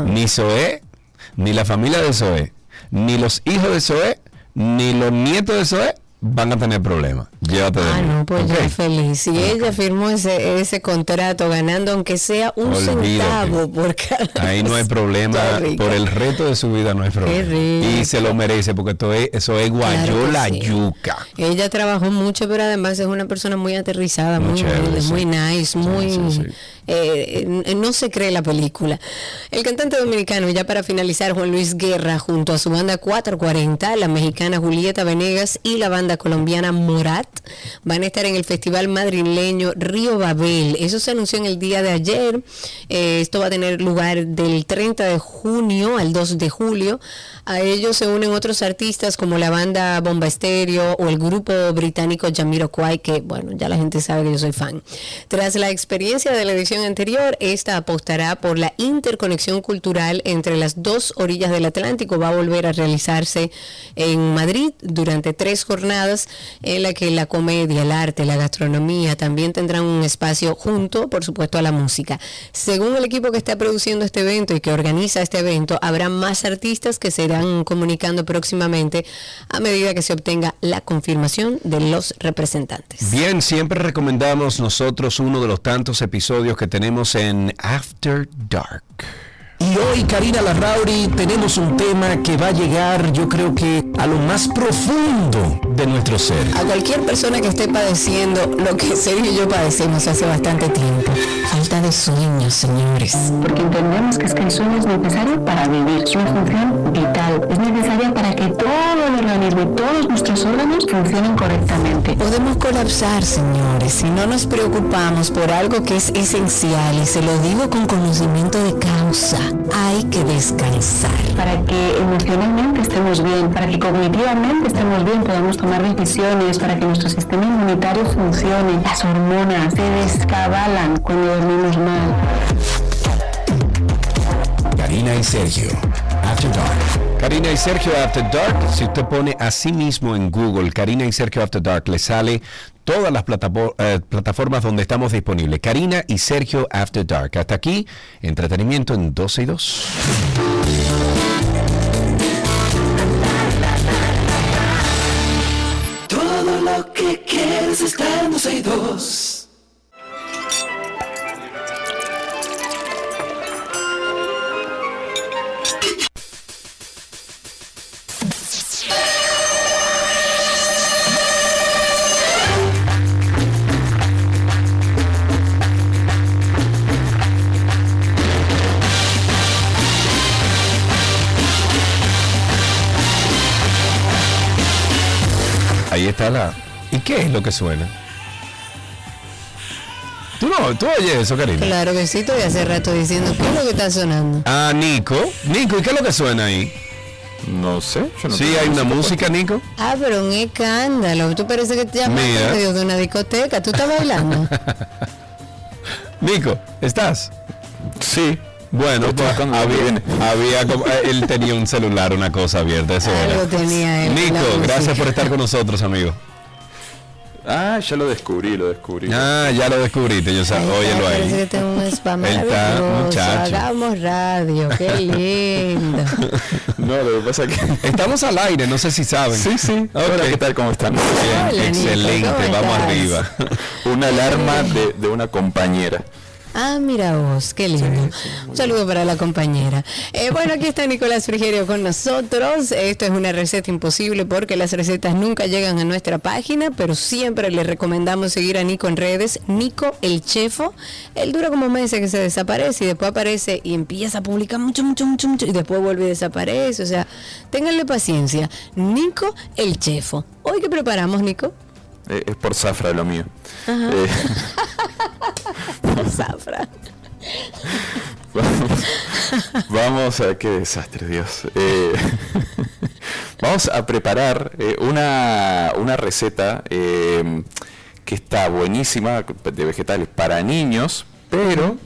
Speaker 1: Ni Zoé, ni la familia de Zoé, ni los hijos de Zoé, ni los nietos de Zoé van a tener problemas. Llévate de
Speaker 2: Ah,
Speaker 1: mí.
Speaker 2: no, pues
Speaker 1: ¿ok?
Speaker 2: ya feliz. Si ella firmó ese, ese contrato ganando, aunque sea un
Speaker 1: Olvídate.
Speaker 2: centavo por cada.
Speaker 1: Ahí no hay problema,
Speaker 2: Qué
Speaker 1: por el reto de su vida no hay problema.
Speaker 2: rico.
Speaker 1: Y se lo merece porque esto es, eso es guayola
Speaker 2: Claro sí.
Speaker 1: yuca.
Speaker 2: Ella trabajó mucho, pero además es una persona muy aterrizada, muy,
Speaker 1: Muy chévere,
Speaker 2: humilde,
Speaker 1: sí.
Speaker 2: muy nice, muy...
Speaker 1: sí, sí.
Speaker 2: Eh, eh, no se cree la película. El cantante dominicano, ya para finalizar, Juan Luis Guerra, junto a su banda 440, la mexicana Julieta Venegas y la banda colombiana Morat, van a estar en el festival madrileño Río Babel. Eso se anunció en el día de ayer. Eh, esto va a tener lugar del 30 de junio al 2 de julio. A ellos se unen otros artistas como la banda Bomba Estéreo o el grupo británico Jamiroquai, que bueno, ya la gente sabe que yo soy fan. Tras la experiencia de la edición anterior, esta apostará por la interconexión cultural entre las dos orillas del Atlántico. Va a volver a realizarse en Madrid durante tres jornadas en la que la comedia, el arte, la gastronomía también tendrán un espacio junto, por supuesto, a la música. Según el equipo que está produciendo este evento y que organiza este evento, habrá más artistas que se irán comunicando próximamente a medida que se obtenga la confirmación de los representantes.
Speaker 1: Bien, siempre recomendamos nosotros uno de los tantos episodios que tenemos en After Dark.
Speaker 5: Y hoy, Karina Larrauri, tenemos un tema que va a llegar, yo creo que a lo más profundo de nuestro ser.
Speaker 2: A cualquier persona que esté padeciendo lo que Sergio y yo padecemos hace bastante tiempo, falta de sueños, señores.
Speaker 3: Porque entendemos que es que el sueño es necesario para vivir, es una función vital, es necesaria para que todo el organismo y todos nuestros órganos funcionen correctamente.
Speaker 2: Podemos colapsar, señores, si no nos preocupamos por algo que es esencial y se lo digo con conocimiento de causa. Hay que descansar.
Speaker 3: Para que emocionalmente estemos bien, para que cognitivamente estemos bien, podamos tomar decisiones, para que nuestro sistema inmunitario funcione. Las hormonas se descabalan cuando dormimos mal.
Speaker 5: Karina y Sergio, After Dark.
Speaker 1: Karina y Sergio After Dark, si usted pone así mismo en Google, Karina y Sergio After Dark, le sale todas las eh, plataformas donde estamos disponibles. Karina y Sergio After Dark. Hasta aquí, entretenimiento en 12 y 2.
Speaker 5: Todo lo que quieres está en 12 y 2.
Speaker 1: Está la... ¿Y qué es lo que suena? ¿Tú no? ¿Tú oyes eso, Karina?
Speaker 2: Claro que sí, estoy hace rato diciendo, ¿qué es lo que está sonando?
Speaker 1: Ah, Nico. Nico, ¿y qué es lo que suena ahí?
Speaker 7: No sé. yo no
Speaker 1: Sí, hay una
Speaker 7: música.
Speaker 1: Nico.
Speaker 2: Ah, pero un escándalo. Tú parece que te llamas medio de una discoteca. ¿Tú estás bailando? *laughs*
Speaker 1: Nico, ¿estás?
Speaker 7: Sí.
Speaker 1: Bueno, pues, había, había como- eh, él tenía un celular, una cosa abierta, eso
Speaker 2: Algo
Speaker 1: era.
Speaker 2: tenía él.
Speaker 1: Nico, gracias por estar con nosotros, amigo.
Speaker 7: Ah, ya lo descubrí, lo descubrí.
Speaker 1: Ah, ya lo descubriste, yo sabía, óyelo
Speaker 2: Parece que
Speaker 1: ahí.
Speaker 2: tengo un *laughs* spam
Speaker 1: Él está,
Speaker 2: maravilloso.
Speaker 1: muchacho.
Speaker 2: Hagamos radio, qué *laughs* lindo.
Speaker 7: No, lo que pasa que... *laughs*
Speaker 1: Estamos al aire, no sé si saben.
Speaker 7: Sí, sí.
Speaker 1: Ok.
Speaker 7: Hola, ¿qué tal? ¿Cómo están?
Speaker 1: Bien,
Speaker 2: Hola, Nico,
Speaker 1: excelente,
Speaker 2: ¿cómo
Speaker 1: vamos
Speaker 2: estás?
Speaker 1: arriba.
Speaker 7: Una alarma de, de una compañera.
Speaker 2: Ah, mira vos, qué lindo. Un saludo para la compañera. Eh, bueno, aquí está Nicolás Frigerio con nosotros. Esto es una receta imposible porque las recetas nunca llegan a nuestra página, pero siempre le recomendamos seguir a Nico en redes. Nico el Chefo. Él dura como meses que se desaparece y después aparece y empieza a publicar mucho, mucho, mucho, mucho y después vuelve y desaparece. O sea, ténganle paciencia. Nico el Chefo. Hoy qué preparamos, Nico?
Speaker 7: Eh, es por zafra lo mío. Eh,
Speaker 2: Zafra.
Speaker 7: vamos, vamos a qué desastre, Dios. Eh, *laughs* vamos a preparar eh, una, una receta eh, que está buenísima de vegetales para niños, pero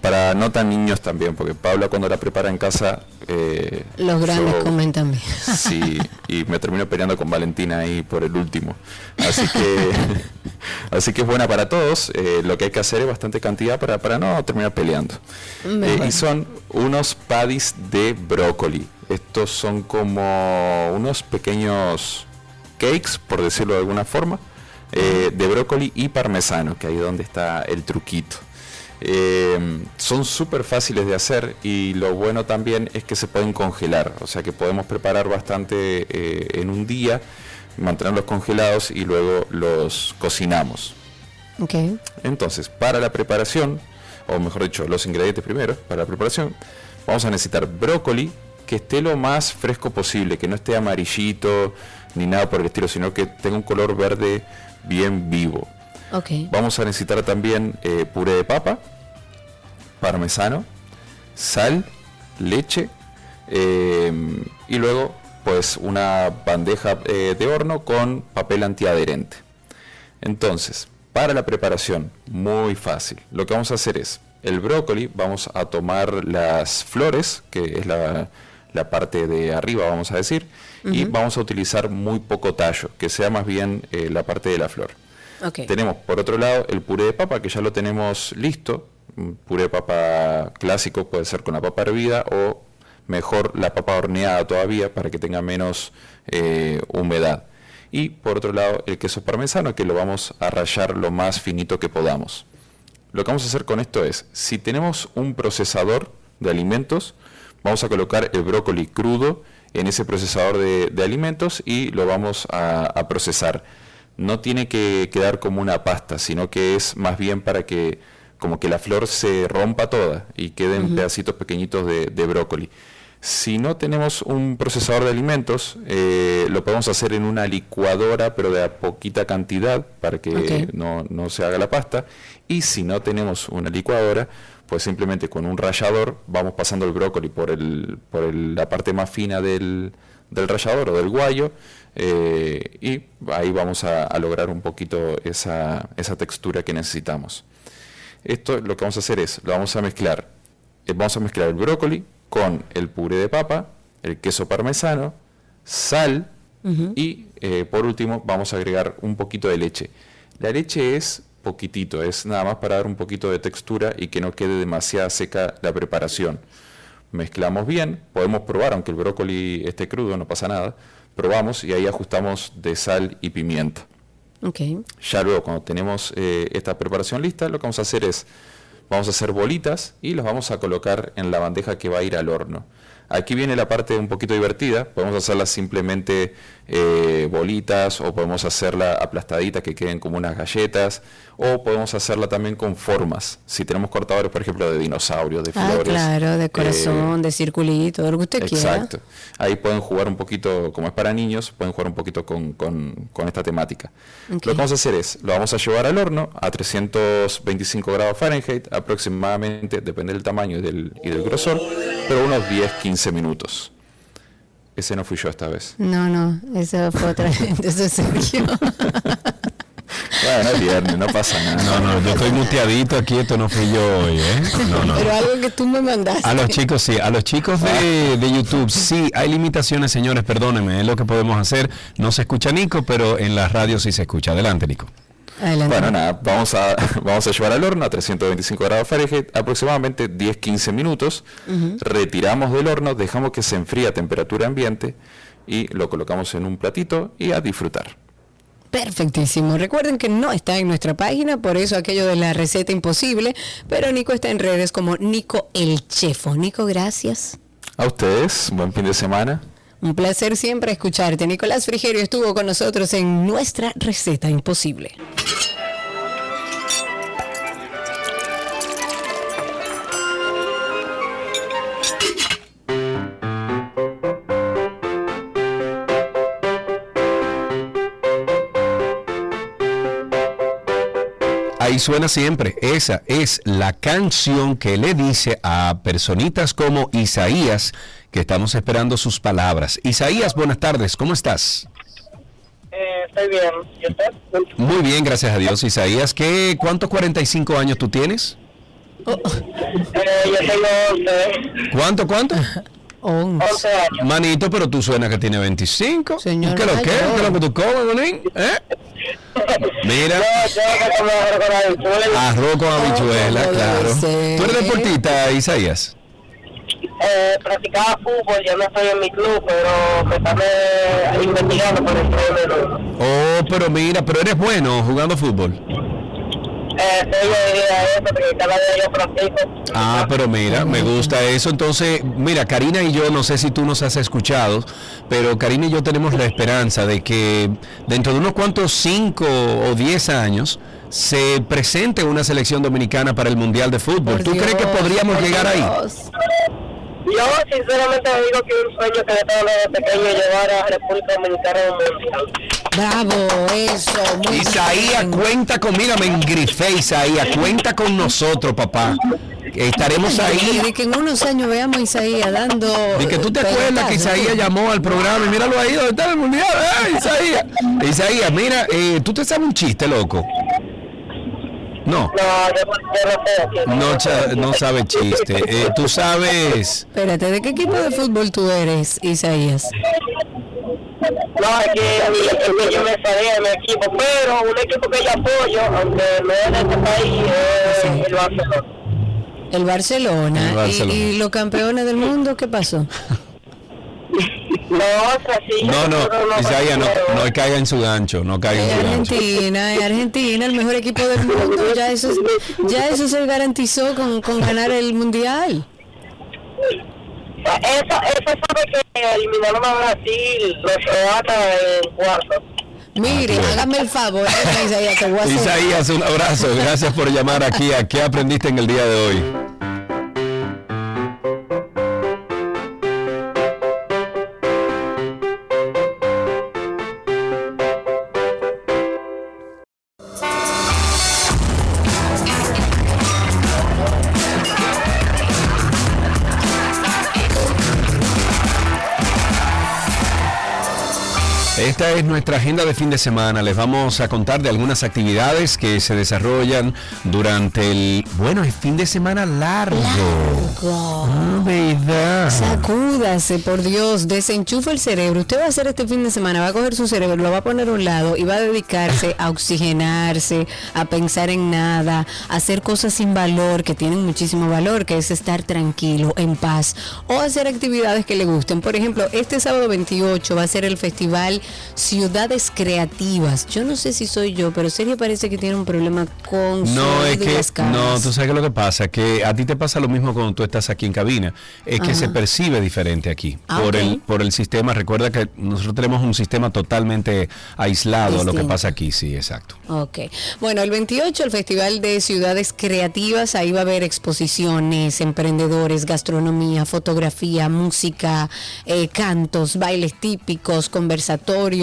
Speaker 7: para no tan niños también, porque Paula cuando la prepara en casa... eh,
Speaker 2: Los grandes
Speaker 7: yo-
Speaker 2: comen también.
Speaker 7: Sí, y me termino peleando con Valentina ahí por el último. Así que, *laughs* así que es buena para todos. Eh, lo que hay que hacer es bastante cantidad para, para no terminar peleando. Eh, y son unos paddies de brócoli. Estos son como unos pequeños cakes, por decirlo de alguna forma, de brócoli y parmesano, que ahí es donde está el truquito. Eh, son súper fáciles de hacer y lo bueno también es que se pueden congelar, o sea que podemos preparar bastante eh, en un día, mantenerlos congelados y luego los cocinamos.
Speaker 2: Ok.
Speaker 7: Entonces, para la preparación, o mejor dicho, los ingredientes primero, para la preparación, vamos a necesitar brócoli que esté lo más fresco posible, que no esté amarillito ni nada por el estilo, sino que tenga un color verde bien vivo.
Speaker 2: Ok.
Speaker 7: Vamos a necesitar también eh, puré de papa, parmesano, sal, leche eh, y luego pues una bandeja eh, de horno con papel antiadherente. Entonces, para la preparación, muy fácil. Lo que vamos a hacer es, el brócoli, vamos a tomar las flores, que es la, la parte de arriba, vamos a decir, y vamos a utilizar muy poco tallo, que sea más bien eh, la parte de la flor. Tenemos por otro lado el puré de papa que ya lo tenemos listo. Un puré de papa clásico puede ser con la papa hervida o mejor la papa horneada todavía para que tenga menos eh, humedad. Y por otro lado el queso parmesano que lo vamos a rallar lo más finito que podamos. Lo que vamos a hacer con esto es, si tenemos un procesador de alimentos, vamos a colocar el brócoli crudo en ese procesador de, alimentos y lo vamos a procesar. No tiene que quedar como una pasta, sino que es más bien para que como que la flor se rompa toda y queden pedacitos pequeñitos de, de brócoli. Si no tenemos un procesador de alimentos, eh, lo podemos hacer en una licuadora, pero de a poquita cantidad para que no, no se haga la pasta. Y si no tenemos una licuadora, pues simplemente con un rallador vamos pasando el brócoli por, el, por el- la parte más fina del, del rallador o del guayo eh, y ahí vamos a, a lograr un poquito esa, esa textura que necesitamos. Esto lo que vamos a hacer es, lo vamos a mezclar, eh, vamos a mezclar el brócoli con el puré de papa, el queso parmesano, sal y eh, por último vamos a agregar un poquito de leche. La leche es poquitito, es nada más para dar un poquito de textura y que no quede demasiado seca la preparación. Mezclamos bien, podemos probar, aunque el brócoli esté crudo, no pasa nada. Probamos y ahí ajustamos de sal y pimienta.
Speaker 2: Ok.
Speaker 7: Ya luego, cuando tenemos eh, esta preparación lista, lo que vamos a hacer es, vamos a hacer bolitas y las vamos a colocar en la bandeja que va a ir al horno. Aquí viene la parte un poquito divertida, podemos hacerlas simplemente eh, bolitas o podemos hacerla aplastadita que queden como unas galletas o podemos hacerla también con formas. Si tenemos cortadores, por ejemplo, de dinosaurios, de
Speaker 2: Ah,
Speaker 7: flores.
Speaker 2: claro, de
Speaker 7: eh,
Speaker 2: corazón, de circulito, de lo que usted quiera.
Speaker 7: Exacto. Ahí pueden jugar un poquito, como es para niños, pueden jugar un poquito con, con- con esta temática. Lo que vamos a hacer es, lo vamos a llevar al horno a 325 grados Fahrenheit, aproximadamente, depende del tamaño y del, y del grosor, pero unos 10-15 minutos. Ese no fui yo esta vez.
Speaker 2: No, no, eso fue otra gente, *laughs* eso es Sergio.
Speaker 7: Bueno, es viernes, no pasa nada.
Speaker 1: No, no, yo estoy muteadito aquí, esto no fui yo hoy, ¿eh? No, no.
Speaker 2: Pero algo que tú me mandaste.
Speaker 1: A los chicos sí, a los chicos de, de YouTube sí, hay limitaciones, señores, perdónenme, es lo que podemos hacer. No se escucha Nico, pero en la radio sí se escucha. Adelante, Nico.
Speaker 2: Adelante.
Speaker 7: Bueno, nada, vamos a, *laughs* vamos a llevar al horno a 325 grados Fahrenheit aproximadamente 10-15 minutos. Retiramos del horno, dejamos que se enfríe a temperatura ambiente y lo colocamos en un platito y a disfrutar.
Speaker 2: Perfectísimo. Recuerden que no está en nuestra página, por eso aquello de la receta imposible, pero Nico está en redes como Nico el Chefo. Nico, gracias.
Speaker 7: A ustedes, buen fin de semana.
Speaker 2: Un placer siempre escucharte. Nicolás Frigerio estuvo con nosotros en nuestra receta imposible.
Speaker 1: Ahí suena siempre. Esa es la canción que le dice a personitas como Isaías que estamos esperando sus palabras. Isaías, buenas tardes, ¿cómo estás?
Speaker 8: Eh, estoy bien. ¿Y usted?
Speaker 1: Muy bien, gracias a Dios. Isaías, ¿qué, ¿cuántos 45 años tú tienes?
Speaker 8: Eh, yo tengo 11,
Speaker 1: ¿Cuánto, cuánto? *laughs*
Speaker 2: Once.
Speaker 8: 11 años.
Speaker 1: Manito, pero tú suena que tiene 25.
Speaker 2: Señor
Speaker 1: ¿Qué lo que? ¿Qué lo que tú comes, manín? ¿Eh? *laughs* Mira, arroz con habichuela,
Speaker 2: ¿cómo
Speaker 1: claro. ¿Tú eres deportista, Isaías?
Speaker 8: Eh, practicaba fútbol, ya no estoy en mi club, pero me están investigando por el club.
Speaker 1: Oh, pero mira, pero eres bueno jugando fútbol.
Speaker 8: Eh.
Speaker 1: Ah, pero mira, me gusta eso. Entonces, mira, Karina y yo, no sé si tú nos has escuchado, pero Karina y yo tenemos la esperanza de que dentro de unos cuantos 5 o 10 años se presente una selección dominicana para el Mundial de Fútbol.
Speaker 2: Por
Speaker 1: ¿Tú crees que podríamos llegar ahí?
Speaker 8: Yo sinceramente digo que un sueño que tengo desde pequeño llevar a República Dominicana a un mundial.
Speaker 2: Bravo, eso. Muy
Speaker 1: Isaías,
Speaker 2: bien.
Speaker 1: cuenta con, mira, me engrifé, Isaías, cuenta con nosotros, papá. Estaremos ahí.
Speaker 2: De que en unos años veamos a Isaías dando.
Speaker 1: Y que tú te acuerdas que. Isaías llamó al programa y míralo ahí donde está el mundial, ¡eh, Isaías! Isaías, mira, eh, tú te sabes un chiste, loco. No,
Speaker 8: No, yo, yo no sé.
Speaker 1: no, cha- no sabes chiste. Eh, tú sabes.
Speaker 2: Espérate, ¿de qué equipo de fútbol tú eres, Isaías?
Speaker 8: No, es que, es que yo me salí de mi equipo, pero un equipo que yo apoyo, aunque no es de este país, es el Barcelona.
Speaker 2: El Barcelona.
Speaker 1: El
Speaker 2: ¿Y-
Speaker 1: Barcelona.
Speaker 2: ¿Y, los campeones del mundo qué pasó? *laughs*
Speaker 8: No, sí,
Speaker 1: No, no, no, no caiga en su gancho, no caiga en su gancho.
Speaker 2: Argentina, Argentina, el mejor equipo del *laughs* mundo. Ya eso, ya eso se garantizó con, con ganar el mundial.
Speaker 8: Eso, eso sabe que eliminaron a Brasil, los croatas en cuartos.
Speaker 2: Mire, hágame el favor, Isaías, te voy a hacer.
Speaker 1: Isaías, un abrazo. Gracias por llamar aquí a ¿Qué aprendiste en el día de hoy? Esta es nuestra agenda de fin de semana. Les vamos a contar de algunas actividades que se desarrollan durante el, bueno, el fin de semana largo. Ah, ¿verdad?
Speaker 2: Sacúdase, por Dios, desenchufa el cerebro. Usted va a hacer este fin de semana, va a coger su cerebro, lo va a poner a un lado y va a dedicarse a oxigenarse, a pensar en nada, a hacer cosas sin valor, que tienen muchísimo valor, que es estar tranquilo, en paz, o hacer actividades que le gusten. Por ejemplo, este sábado 28 va a ser el festival Ciudades Creativas. Yo no sé si soy yo, pero Sergio parece que tiene un problema con su
Speaker 1: No, es que,
Speaker 2: las
Speaker 1: no, tú sabes que lo que pasa, que a ti te pasa lo mismo cuando tú estás aquí en cabina, es que se percibe diferente aquí
Speaker 2: Ah,
Speaker 1: por el por el sistema. Recuerda que nosotros tenemos un sistema totalmente aislado a lo que
Speaker 2: Distinto.
Speaker 1: pasa aquí, sí, exacto.
Speaker 2: Ok. Bueno, el 28 el Festival de Ciudades Creativas, ahí va a haber exposiciones, emprendedores, gastronomía, fotografía, música, eh, cantos, bailes típicos, conversatorios.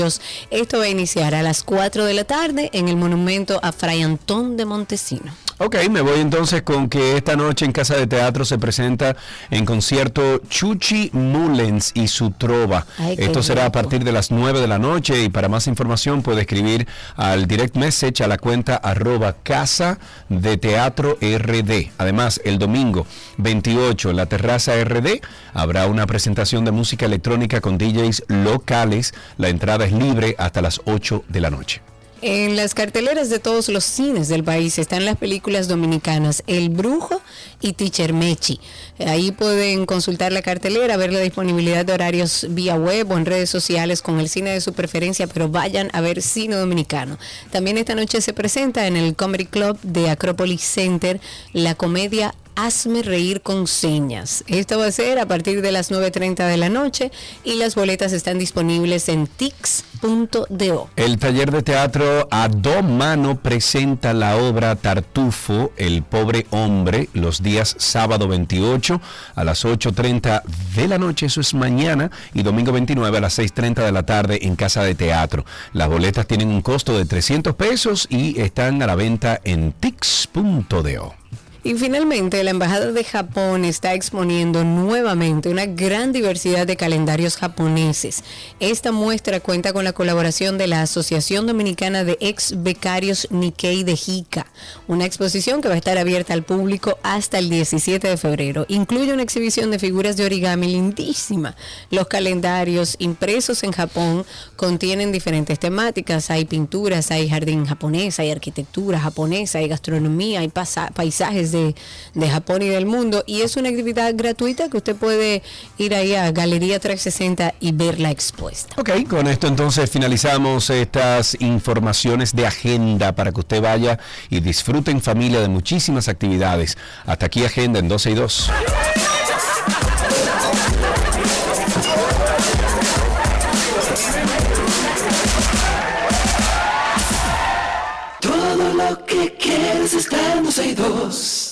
Speaker 2: Esto va a iniciar a las 4 de la tarde en el monumento a Fray Antón de Montesino.
Speaker 1: Ok, me voy entonces con que esta noche en Casa de Teatro se presenta en concierto Chuchi Mullens y su trova.
Speaker 2: Ay,
Speaker 1: Esto será a partir de las 9 de la noche y para más información puede escribir al direct message a la cuenta arroba Casa de Teatro RD. Además, el domingo 28 en la terraza RD habrá una presentación de música electrónica con DJs locales. La entrada es libre hasta las 8 de la noche.
Speaker 2: En las carteleras de todos los cines del país están las películas dominicanas El Brujo y Teacher Mechi. Ahí pueden consultar la cartelera, ver la disponibilidad de horarios vía web o en redes sociales con el cine de su preferencia, pero vayan a ver cine dominicano. También esta noche se presenta en el Comedy Club de Acropolis Center la comedia Hazme reír con señas. Esto va a ser a partir de las 9.30 de la noche y las boletas están disponibles en tix.do.
Speaker 1: El taller de teatro a do mano presenta la obra Tartufo, El pobre hombre, los días sábado 28 a las 8.30 de la noche, eso es mañana, y domingo 29 a las 6.30 de la tarde en Casa de Teatro. Las boletas tienen un costo de 300 pesos y están a la venta en tix.do.
Speaker 2: Y finalmente, la Embajada de Japón está exponiendo nuevamente una gran diversidad de calendarios japoneses. Esta muestra cuenta con la colaboración de la Asociación Dominicana de Ex Becarios Nikkei de Hika, una exposición que va a estar abierta al público hasta el 17 de febrero. Incluye una exhibición de figuras de origami lindísima. Los calendarios impresos en Japón contienen diferentes temáticas. Hay pinturas, hay jardín japonés, hay arquitectura japonesa, hay gastronomía, hay paisajes de, de Japón y del mundo. Y es una actividad gratuita que usted puede ir ahí a Galería 360 y verla expuesta.
Speaker 1: Ok, con esto entonces finalizamos estas informaciones de agenda para que usted vaya y disfrute en familia de muchísimas actividades. Hasta aquí agenda en 12 y 2.
Speaker 5: Todo lo que quieres está en 12 y 2.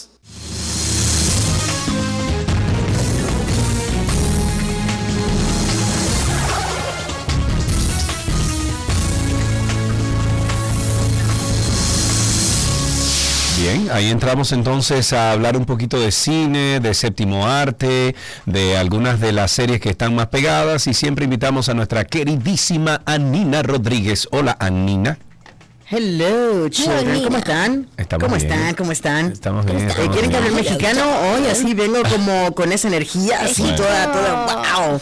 Speaker 1: Bien, ahí entramos entonces a hablar un poquito de cine, de séptimo arte, de algunas de las series que están más pegadas y siempre invitamos a nuestra queridísima Anina Rodríguez. Hola Anina.
Speaker 9: Hello, children. ¿Cómo están?
Speaker 1: Estamos
Speaker 9: ¿Cómo
Speaker 1: bien.
Speaker 9: están? ¿Cómo están?
Speaker 1: Estamos bien.
Speaker 9: Eh,
Speaker 1: estamos
Speaker 9: ¿Quieren que
Speaker 1: bien.
Speaker 9: hable mexicano hoy? Así vengo como con esa energía, así
Speaker 1: Bueno.
Speaker 9: toda, toda, wow.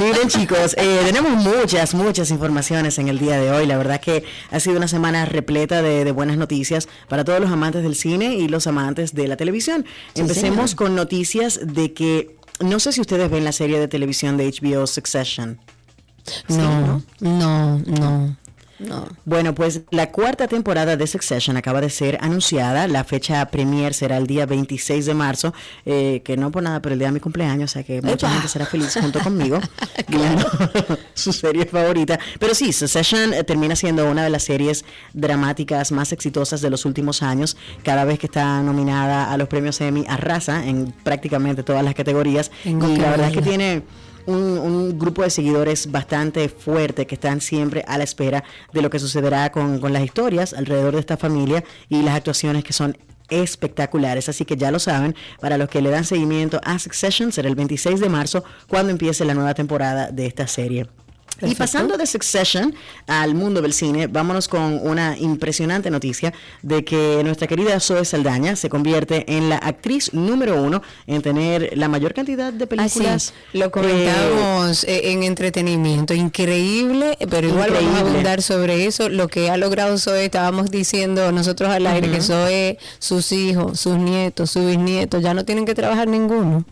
Speaker 9: Miren chicos, eh, tenemos muchas, muchas informaciones en el día de hoy. La verdad que ha sido una semana repleta de, de buenas noticias para todos los amantes del cine y los amantes de la televisión. Empecemos con noticias de que, no sé si ustedes ven la serie de televisión de HBO Succession.
Speaker 2: No, no, no, no.
Speaker 9: Bueno, pues la cuarta temporada de Succession acaba de ser anunciada. La fecha premier será el día 26 de marzo, eh, que no por nada, pero el día de mi cumpleaños, o sea que mucha gente será feliz junto conmigo. *laughs* Claro, *laughs* su serie favorita. Pero sí, Succession eh, termina siendo una de las series dramáticas más exitosas de los últimos años. Cada vez que está nominada a los premios Emmy, arrasa en prácticamente todas las categorías.
Speaker 2: Tengo
Speaker 9: y
Speaker 2: que
Speaker 9: la verdad es que tiene un, un grupo de seguidores bastante fuerte que están siempre a la espera de lo que sucederá con, con las historias alrededor de esta familia y las actuaciones que son espectaculares. Así que ya lo saben, para los que le dan seguimiento a Succession será el 26 de marzo cuando empiece la nueva temporada de esta serie. Y pasando de Succession al mundo del cine, vámonos con una impresionante noticia de que nuestra querida Zoe Saldaña se convierte en la actriz número uno en tener la mayor cantidad de
Speaker 2: Así
Speaker 9: películas.
Speaker 2: lo comentamos eh, en entretenimiento, increíble, pero igual vamos a
Speaker 9: Increíble.
Speaker 2: abundar sobre eso, lo que ha logrado Zoe, estábamos diciendo nosotros al aire que Zoe, sus hijos, sus nietos, sus bisnietos, ya no tienen que trabajar ninguno.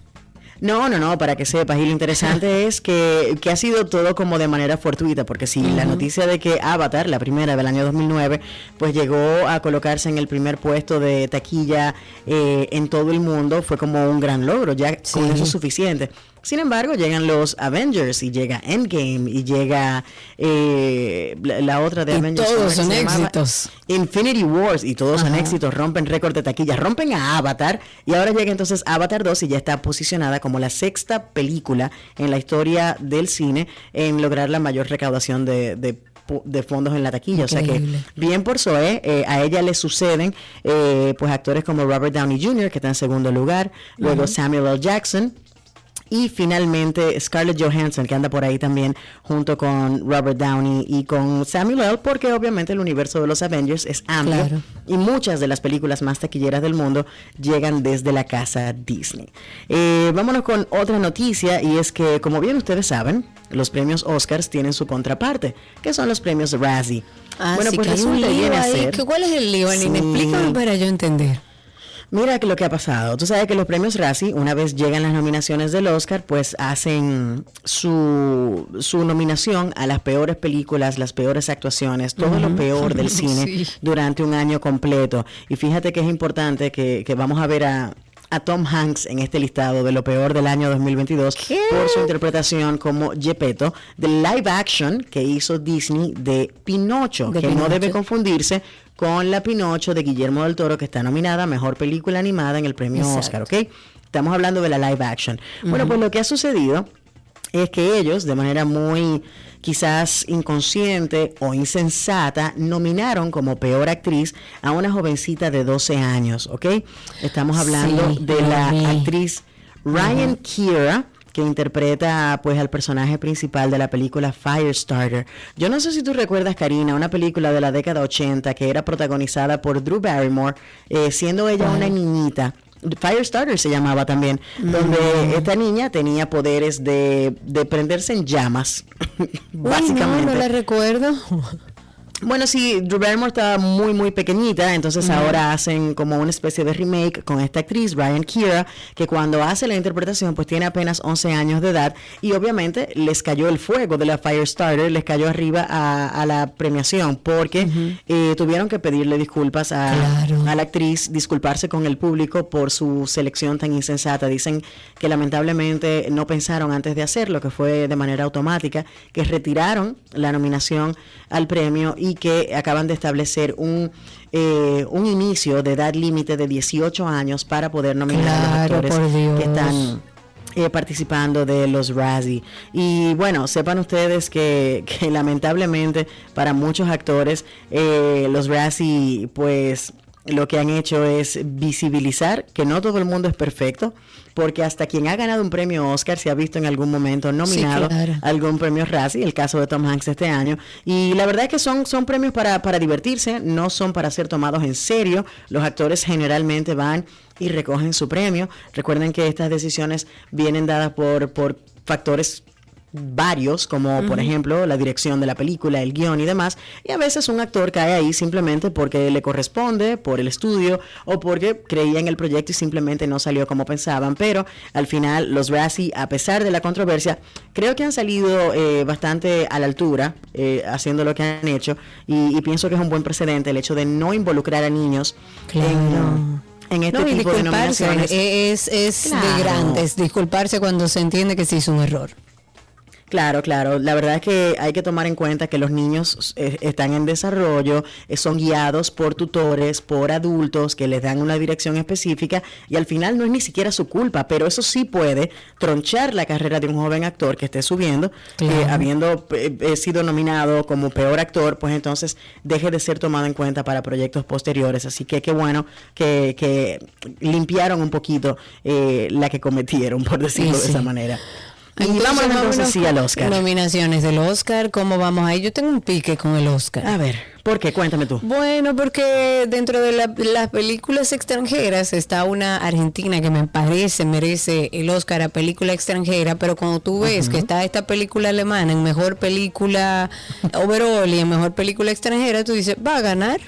Speaker 9: No, no, no, para que sepas. Y lo interesante *laughs* es que, que ha sido todo como de manera fortuita, porque si la noticia de que Avatar, la primera del año 2009, pues llegó a colocarse en el primer puesto de taquilla eh, en todo el mundo, fue como un gran logro, ya con
Speaker 2: Sí.
Speaker 9: eso es suficiente. Sin embargo, llegan los Avengers y llega Endgame y llega eh, la, la otra de
Speaker 2: Y
Speaker 9: Avengers.
Speaker 2: todos
Speaker 9: ¿cómo es que
Speaker 2: son éxitos.
Speaker 9: Infinity Wars y todos son éxitos, rompen récord de taquilla, rompen a Avatar y ahora llega entonces Avatar 2 y ya está posicionada como la sexta película en la historia del cine en lograr la mayor recaudación de, de de fondos en la taquilla. O sea que bien por Zoe, eh, a ella le suceden eh, pues actores como Robert Downey Jr., que está en segundo lugar, luego Samuel L. Jackson. Y finalmente Scarlett Johansson, que anda por ahí también junto con Robert Downey y con Samuel L., porque obviamente el universo de los Avengers es amplio
Speaker 2: Claro.
Speaker 9: y muchas de las películas más taquilleras del mundo llegan desde la casa Disney. Eh, vámonos con otra noticia y es que, como bien ustedes saben, los premios Oscars tienen su contraparte, que son los premios Razzie.
Speaker 2: Ah, sí, que hay un lío
Speaker 9: viene a
Speaker 2: ahí.
Speaker 9: ser-
Speaker 2: ¿Qué- ¿Cuál es el lío?
Speaker 9: Sí.
Speaker 2: Explícame para yo entender.
Speaker 9: Mira que lo que ha pasado. Tú sabes que los premios Razzie, una vez llegan las nominaciones del Oscar, pues hacen su, su nominación a las peores películas, las peores actuaciones, todo lo peor *laughs* del cine
Speaker 2: Sí.
Speaker 9: durante un año completo. Y fíjate que es importante que, que vamos a ver a, a Tom Hanks en este listado de lo peor del año 2022 por su interpretación como Gepetto del live action que hizo Disney de Pinocho,
Speaker 2: De
Speaker 9: que no debe confundirse con la Pinocho de Guillermo del Toro, que está nominada a Mejor Película Animada en el premio
Speaker 2: Exacto.
Speaker 9: Oscar, ¿ok? Estamos hablando de la live action. Bueno, pues lo que ha sucedido es que ellos, de manera muy quizás inconsciente o insensata, nominaron como peor actriz a una jovencita de 12 años, ¿ok? Estamos hablando
Speaker 2: Sí,
Speaker 9: de la
Speaker 2: vi.
Speaker 9: actriz Ryan Kira que interpreta pues al personaje principal de la película Firestarter. Yo no sé si tú recuerdas, Karina, una película de la década 80 que era protagonizada por Drew Barrymore, eh, siendo ella una niñita. Firestarter se llamaba también, donde esta niña tenía poderes de, de prenderse en llamas, *laughs*
Speaker 2: Uy,
Speaker 9: básicamente.
Speaker 2: no, no la recuerdo.
Speaker 9: Bueno, sí, Drew Barrymore estaba muy, muy pequeñita, entonces ahora hacen como una especie de remake con esta actriz, Ryan Kira, que cuando hace la interpretación, pues tiene apenas 11 años de edad y obviamente les cayó el fuego de la Firestarter, les cayó arriba a, a la premiación porque eh, tuvieron que pedirle disculpas a,
Speaker 2: Claro.
Speaker 9: a la actriz, disculparse con el público por su selección tan insensata. Dicen que lamentablemente no pensaron antes de hacerlo, que fue de manera automática, que retiraron la nominación al premio y que acaban de establecer un, eh, un inicio de edad límite de 18 años para poder nominar a los actores que están eh, participando de los Razzie. Y bueno, sepan ustedes que, que *laughs* lamentablemente para muchos actores eh, los Razzie pues lo que han hecho es visibilizar que no todo el mundo es perfecto, porque hasta quien ha ganado un premio Oscar se ha visto en algún momento nominado
Speaker 2: claro.
Speaker 9: a algún premio Razzie, el caso de Tom Hanks este año. Y la verdad es que son, son premios para, para divertirse, no son para ser tomados en serio. Los actores generalmente van y recogen su premio. Recuerden que estas decisiones vienen dadas por, por factores varios, como por ejemplo la dirección de la película, el guion y demás, y a veces un actor cae ahí simplemente porque le corresponde, por el estudio o porque creía en el proyecto y simplemente no salió como pensaban, pero al final los Razzie, a pesar de la controversia, creo que han salido eh, bastante a la altura eh, haciendo lo que han hecho y, y pienso que es un buen precedente el hecho de no involucrar a niños
Speaker 2: Claro.
Speaker 9: en, en este
Speaker 2: no,
Speaker 9: tipo de nominaciones.
Speaker 2: es, es
Speaker 9: Claro.
Speaker 2: de grandes, disculparse cuando se entiende que se hizo un error.
Speaker 9: Claro, claro. La verdad es que hay que tomar en cuenta que los niños eh, están en desarrollo, eh, son guiados por tutores, por adultos que les dan una dirección específica y al final no es ni siquiera su culpa, pero eso sí puede tronchar la carrera de un joven actor que esté subiendo,
Speaker 2: Claro.
Speaker 9: eh, habiendo eh, eh, sido nominado como peor actor, pues entonces deje de ser tomado en cuenta para proyectos posteriores. Así que qué bueno que, que limpiaron un poquito eh, la que cometieron, por decirlo
Speaker 2: Sí,
Speaker 9: de
Speaker 2: sí.
Speaker 9: esa manera. Y
Speaker 2: entonces
Speaker 9: sí al Oscar.
Speaker 2: Nominaciones del Oscar, ¿cómo vamos ahí? Yo tengo un pique con el Oscar.
Speaker 9: A ver, ¿por qué? Cuéntame tú.
Speaker 2: Bueno, porque dentro de la- las películas extranjeras está una argentina que me parece merece el Oscar a película extranjera, pero cuando tú ves que está esta película alemana en mejor película *laughs* overall y en mejor película extranjera, tú dices, ¿va a ganar?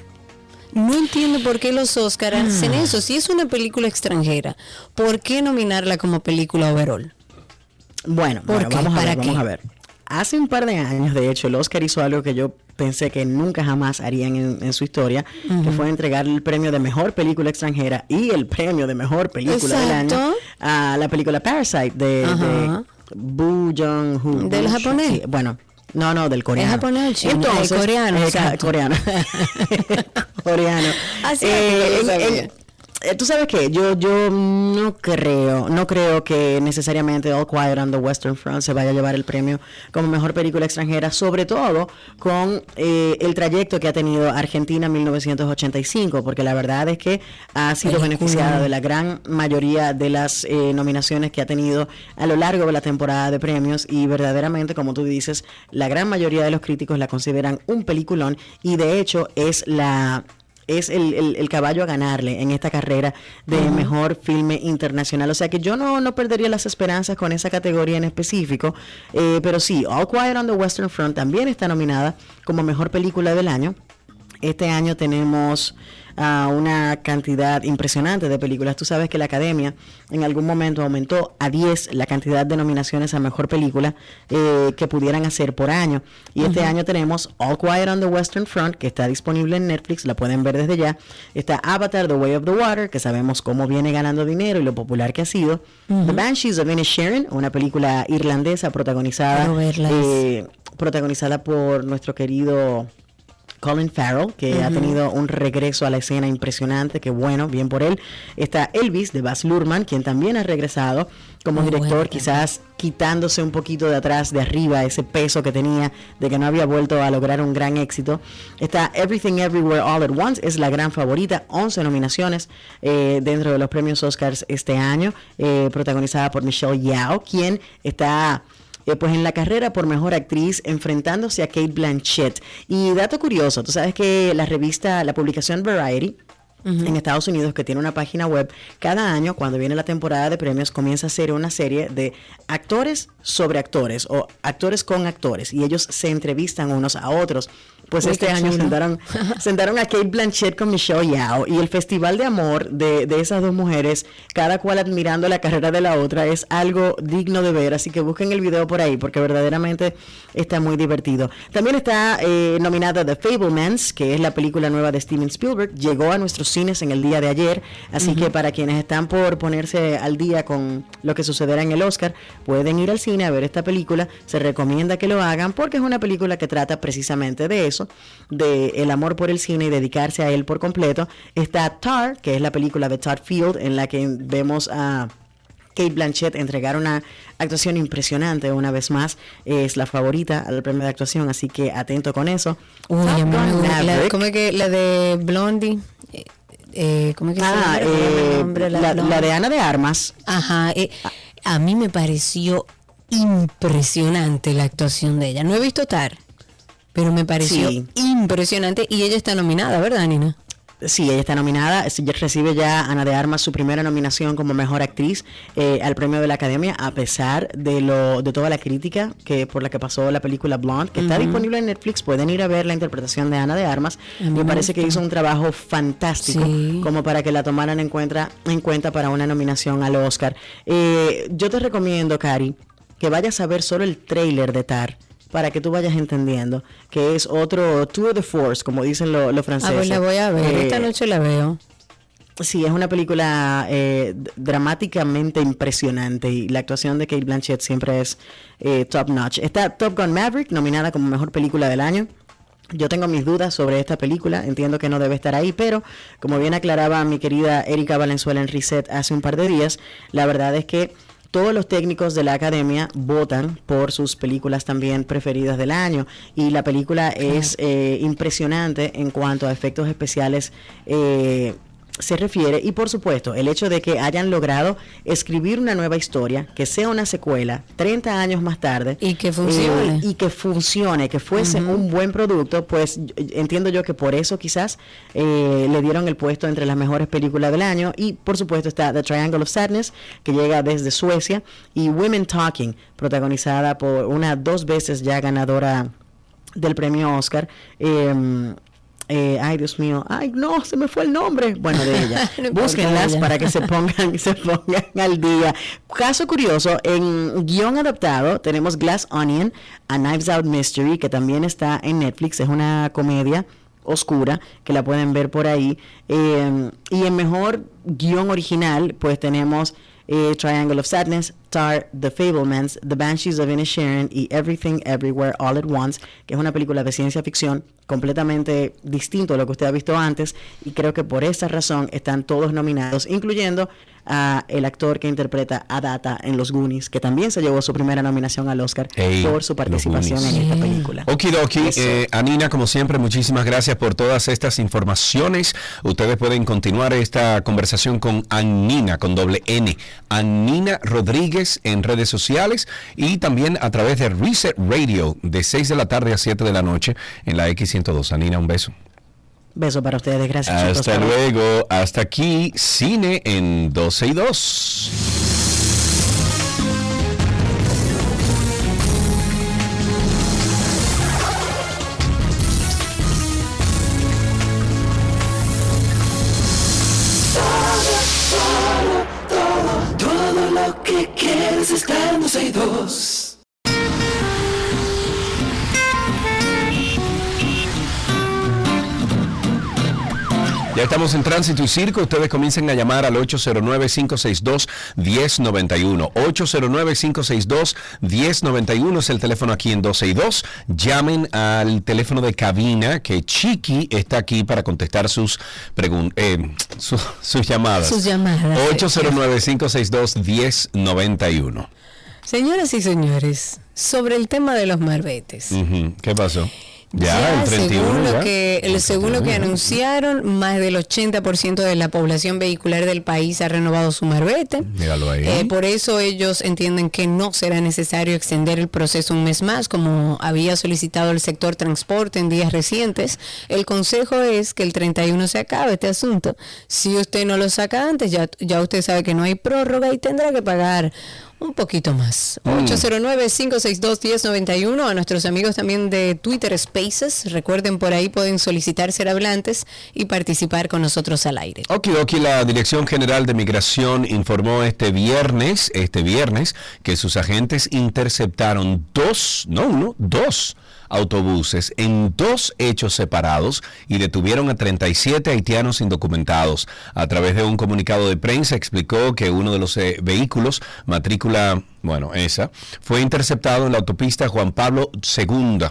Speaker 2: No entiendo por qué los Oscar hacen eso. Si es una película extranjera, ¿por qué nominarla como película overall?
Speaker 9: Bueno,
Speaker 2: ¿Por
Speaker 9: bueno, vamos a
Speaker 2: ¿Para
Speaker 9: ver, vamos
Speaker 2: qué?
Speaker 9: a ver. Hace un par de años, de hecho, el Oscar hizo algo que yo pensé que nunca jamás harían en, en su historia, que fue entregar el premio de mejor película extranjera y el premio de mejor película del año a la película Parasite de, de
Speaker 2: Ajá.
Speaker 9: Boo Jong-ho.
Speaker 2: ¿Del japonés?
Speaker 9: sí, bueno, no, no, del coreano.
Speaker 2: japonés o chino? Eh, coreano,
Speaker 9: eh, coreano. *laughs* *laughs* coreano.
Speaker 2: Así
Speaker 9: Eh,
Speaker 2: es,
Speaker 9: en- eh, tú sabes que yo yo no creo no creo que necesariamente All Quiet on the Western Front se vaya a llevar el premio como mejor película extranjera sobre todo con eh, el trayecto que ha tenido Argentina 1985 porque la verdad es que ha sido beneficiada de la gran mayoría de las eh, nominaciones que ha tenido a lo largo de la temporada de premios y verdaderamente como tú dices la gran mayoría de los críticos la consideran un peliculón y de hecho es la es el, el- el caballo a ganarle en esta carrera de mejor filme internacional. O sea que yo no, no perdería las esperanzas con esa categoría en específico. eh, pero sí, All Quiet on the Western Front también está nominada como mejor película del año. Este año tenemos ah, una cantidad impresionante de películas. Tú sabes que la Academia en algún momento aumentó a 10 la cantidad de nominaciones a mejor película eh, que pudieran hacer por año. Y este año tenemos All Quiet on the Western Front, que está disponible en Netflix, la pueden ver desde ya. Está Avatar, The Way of the Water, que sabemos cómo viene ganando dinero y lo popular que ha sido. The Banshees of Inisherin, una película irlandesa protagonizada, eh, protagonizada por nuestro querido Colin Farrell, que ha tenido un regreso a la escena impresionante, que bueno, bien por él. Está Elvis de Baz Luhrmann, quien también ha regresado como
Speaker 2: Muy
Speaker 9: director,
Speaker 2: bueno
Speaker 9: quizás quitándose un poquito de atrás, de arriba, ese peso que tenía de que no había vuelto a lograr un gran éxito. Está Everything Everywhere All at Once, es la gran favorita, 11 nominaciones eh, dentro de los premios Oscars este año, eh, protagonizada por Michelle Yao, quien está eh, pues en la carrera por mejor actriz enfrentándose a Kate Blanchett. Y dato curioso, tú sabes que la revista, la publicación Variety, en Estados Unidos, que tiene una página web, cada año, cuando viene la temporada de premios, comienza a hacer una serie de actores sobre actores o actores con actores y ellos se entrevistan unos a otros. Pues
Speaker 2: Uy,
Speaker 9: este año
Speaker 2: chulo.
Speaker 9: sentaron, *laughs* sentaron a Kate Blanchett con Michelle Yao y el festival de amor de, de esas dos mujeres, cada cual admirando la carrera de la otra, es algo digno de ver. Así que busquen el video por ahí porque verdaderamente está muy divertido. También está eh, nominada The Fablemans, que es la película nueva de Steven Spielberg. Llegó a nuestros cines en el día de ayer, así que para quienes están por ponerse al día con lo que sucederá en el Oscar, pueden ir al cine a ver esta película. Se recomienda que lo hagan porque es una película que trata precisamente de eso, de el amor por el cine y dedicarse a él por completo. Está Tar, que es la película de Todd Field, en la que vemos a Kate Blanchett entregar una actuación impresionante una vez más. Es la favorita al premio de actuación, así que atento con eso.
Speaker 2: Uy. La. ¿Cómo es que la de Blondie? Eh, eh, ¿Cómo es que
Speaker 9: Ah,
Speaker 2: se llama?
Speaker 9: eh,
Speaker 2: nombre de
Speaker 9: la, la de Ana de Armas.
Speaker 2: Ajá, eh, a mí me pareció impresionante la actuación de ella. No he visto Tar, pero me pareció
Speaker 9: Sí.
Speaker 2: impresionante y ella está nominada, ¿verdad, Nina?
Speaker 9: Sí, ella está nominada. Recibe ya Ana de Armas su primera nominación como mejor actriz eh, al premio de la Academia, a pesar de lo de toda la crítica que por la que pasó la película Blonde, que está disponible en Netflix. Pueden ir a ver la interpretación de Ana de Armas. Me parece que hizo un trabajo fantástico
Speaker 2: Sí.
Speaker 9: como para que la tomaran en cuenta, en cuenta para una nominación al Oscar. Eh, yo te recomiendo, Cari, que vayas a ver solo el tráiler de Tar para que tú vayas entendiendo que es otro tour de force, como dicen lo- los
Speaker 2: Ah,
Speaker 9: franceses.
Speaker 2: pues la voy a ver.
Speaker 9: Eh,
Speaker 2: Esta noche la veo.
Speaker 9: Sí, es una película eh, dramáticamente impresionante y la actuación de Kate Blanchett siempre es eh, top notch. Está Top Gun Maverick, nominada como mejor película del año. Yo tengo mis dudas sobre esta película, entiendo que no debe estar ahí, pero como bien aclaraba mi querida Erika Valenzuela en Reset hace un par de días, la verdad es que todos los técnicos de la academia votan por sus películas también preferidas del año. Y la película es eh, impresionante en cuanto a efectos especiales eh, se refiere y por supuesto el hecho de que hayan logrado escribir una nueva historia que sea una secuela 30 años más tarde
Speaker 2: Y que funcione.
Speaker 9: eh, y que funcione que fuese un buen producto pues entiendo yo que por eso quizás eh, le dieron el puesto entre las mejores películas del año y por supuesto está The Triangle of Sadness que llega desde Suecia y Women Talking protagonizada por una dos veces ya ganadora del premio Oscar eh, eh, ay, Dios mío, ay, no, se me fue el nombre. Bueno, de ella. *laughs*
Speaker 2: No
Speaker 9: Búsquenlas
Speaker 2: ella.
Speaker 9: para que se pongan, *laughs* se pongan al día. Caso curioso, en guion adaptado tenemos Glass Onion, A Knives Out Mystery, que también está en Netflix, es una comedia oscura que la pueden ver por ahí. Eh, y en mejor guion original, pues tenemos eh, Triangle of Sadness, Tar, The Fablemans, The Banshees of Inisherin y Everything Everywhere All at Once, que es una película de ciencia ficción completamente distinto a lo que usted ha visto antes y creo que por esa razón están todos nominados, incluyendo a el actor que interpreta a Data en Los Goonies, que también se llevó su primera nominación al Oscar
Speaker 1: Ey,
Speaker 9: por su participación en esta película.
Speaker 1: Okidoki, eh, Anina, como siempre, muchísimas gracias por todas estas informaciones. Ustedes pueden continuar esta conversación con Anina, con doble N, Anina Rodríguez en redes sociales y también a través de Reset Radio de 6 de la tarde a 7 de la noche en la X102. Anina, un beso.
Speaker 9: Beso para ustedes, gracias.
Speaker 1: Hasta luego, hasta aquí, cine en 12 y 2.
Speaker 5: Todo lo que quieres está en 12 y 2.
Speaker 1: Ya estamos en tránsito y circo. Ustedes comiencen a llamar al 809-562-1091. 809-562-1091 es el teléfono aquí en 12 y 2. Llamen al teléfono de cabina que Chiqui está aquí para contestar sus eh, su- sus llamadas.
Speaker 2: Sus llamadas.
Speaker 1: 809-562-1091.
Speaker 2: Señoras y señores, sobre el tema de los marbetes.
Speaker 1: ¿Qué pasó? Ya, el 31
Speaker 2: según lo
Speaker 1: ya.
Speaker 2: que el- según lo que anunciaron, más del 80% de la población vehicular del país ha renovado su marbete.
Speaker 1: Míralo ahí.
Speaker 2: Eh, por eso ellos entienden que no será necesario extender el proceso un mes más, como había solicitado el sector transporte en días recientes. El consejo es que el 31 se acabe este asunto. Si usted no lo saca antes, ya, ya usted sabe que no hay prórroga y tendrá que pagar un poquito más.
Speaker 1: Mm.
Speaker 2: 809-562-1091. A nuestros amigos también de Twitter Spaces. Recuerden, por ahí pueden solicitar ser hablantes y participar con nosotros al aire.
Speaker 1: Okidoki, la Dirección General de Migración informó este viernes, este viernes, que sus agentes interceptaron dos, no uno, dos autobuses en dos hechos separados y detuvieron a 37 haitianos indocumentados. A través de un comunicado de prensa explicó que uno de los eh, vehículos, matrícula, bueno, esa, fue interceptado en la autopista Juan Pablo II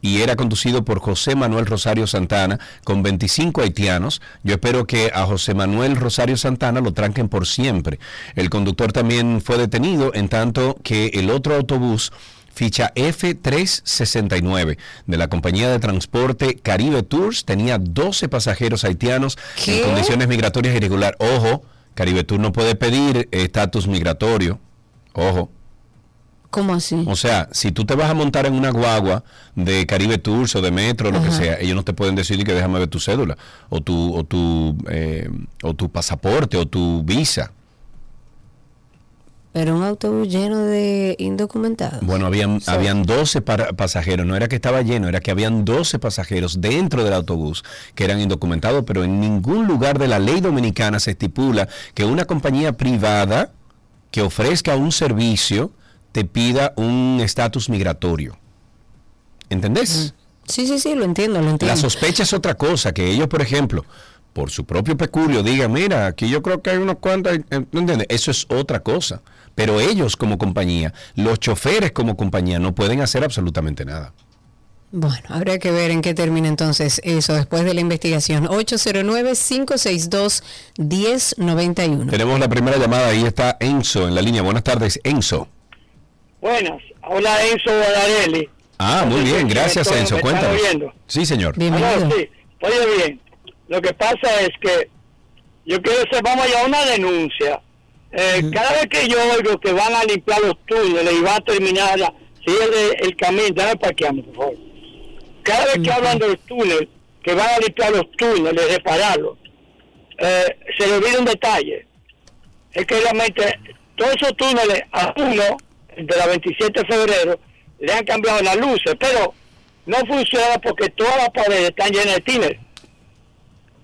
Speaker 1: y era conducido por José Manuel Rosario Santana con 25 haitianos. Yo espero que a José Manuel Rosario Santana lo tranquen por siempre. El conductor también fue detenido en tanto que el otro autobús ficha F369 de la compañía de transporte Caribe Tours tenía 12 pasajeros haitianos
Speaker 2: ¿Qué?
Speaker 1: en condiciones migratorias irregular. Ojo, Caribe Tours no puede pedir estatus migratorio. Ojo.
Speaker 2: ¿Cómo así?
Speaker 1: O sea, si tú te vas a montar en una guagua de Caribe Tours o de Metro, lo que sea, ellos no te pueden decir que déjame ver tu cédula o tu o tu eh, o tu pasaporte o tu visa.
Speaker 2: Pero un autobús lleno de indocumentados.
Speaker 1: Bueno, habían habían 12 para- pasajeros, no era que estaba lleno, era que habían 12 pasajeros dentro del autobús que eran indocumentados, pero en ningún lugar de la ley dominicana se estipula que una compañía privada que ofrezca un servicio te pida un estatus migratorio. ¿Entendés?
Speaker 2: Sí, sí, sí, lo entiendo, lo entiendo.
Speaker 1: La sospecha es otra cosa, que ellos, por ejemplo, por su propio peculio, digan, mira, aquí yo creo que hay unos cuantos, eh, ¿no entiendes? Eso es otra cosa. Pero ellos como compañía, los choferes como compañía, no pueden hacer absolutamente nada.
Speaker 2: Bueno, habrá que ver en qué termina entonces eso después de la investigación. 809-562-1091.
Speaker 1: Tenemos la primera llamada, ahí está Enzo en la línea. Buenas tardes, Enzo.
Speaker 8: Buenas, hola Enzo Guadarelli.
Speaker 1: Ah, muy bien, gracias
Speaker 8: ¿Me
Speaker 1: Enzo, cuéntanos. Sí, señor.
Speaker 2: Bienvenido.
Speaker 8: Ah, no, sí, oye bien, lo que pasa es que yo quiero hacer, vamos allá, una denuncia. Eh, Cada vez que yo oigo que van a limpiar los túneles y va a terminar, la- si el, el camino, dame parquearme, por favor. Cada vez que hablan de los túneles, que van a limpiar los túneles, repararlos, eh, se le olvida un detalle. Es que realmente todos esos túneles a uno, de la 27 de febrero, le han cambiado las luces, pero no funciona porque todas las paredes están llenas de tíner.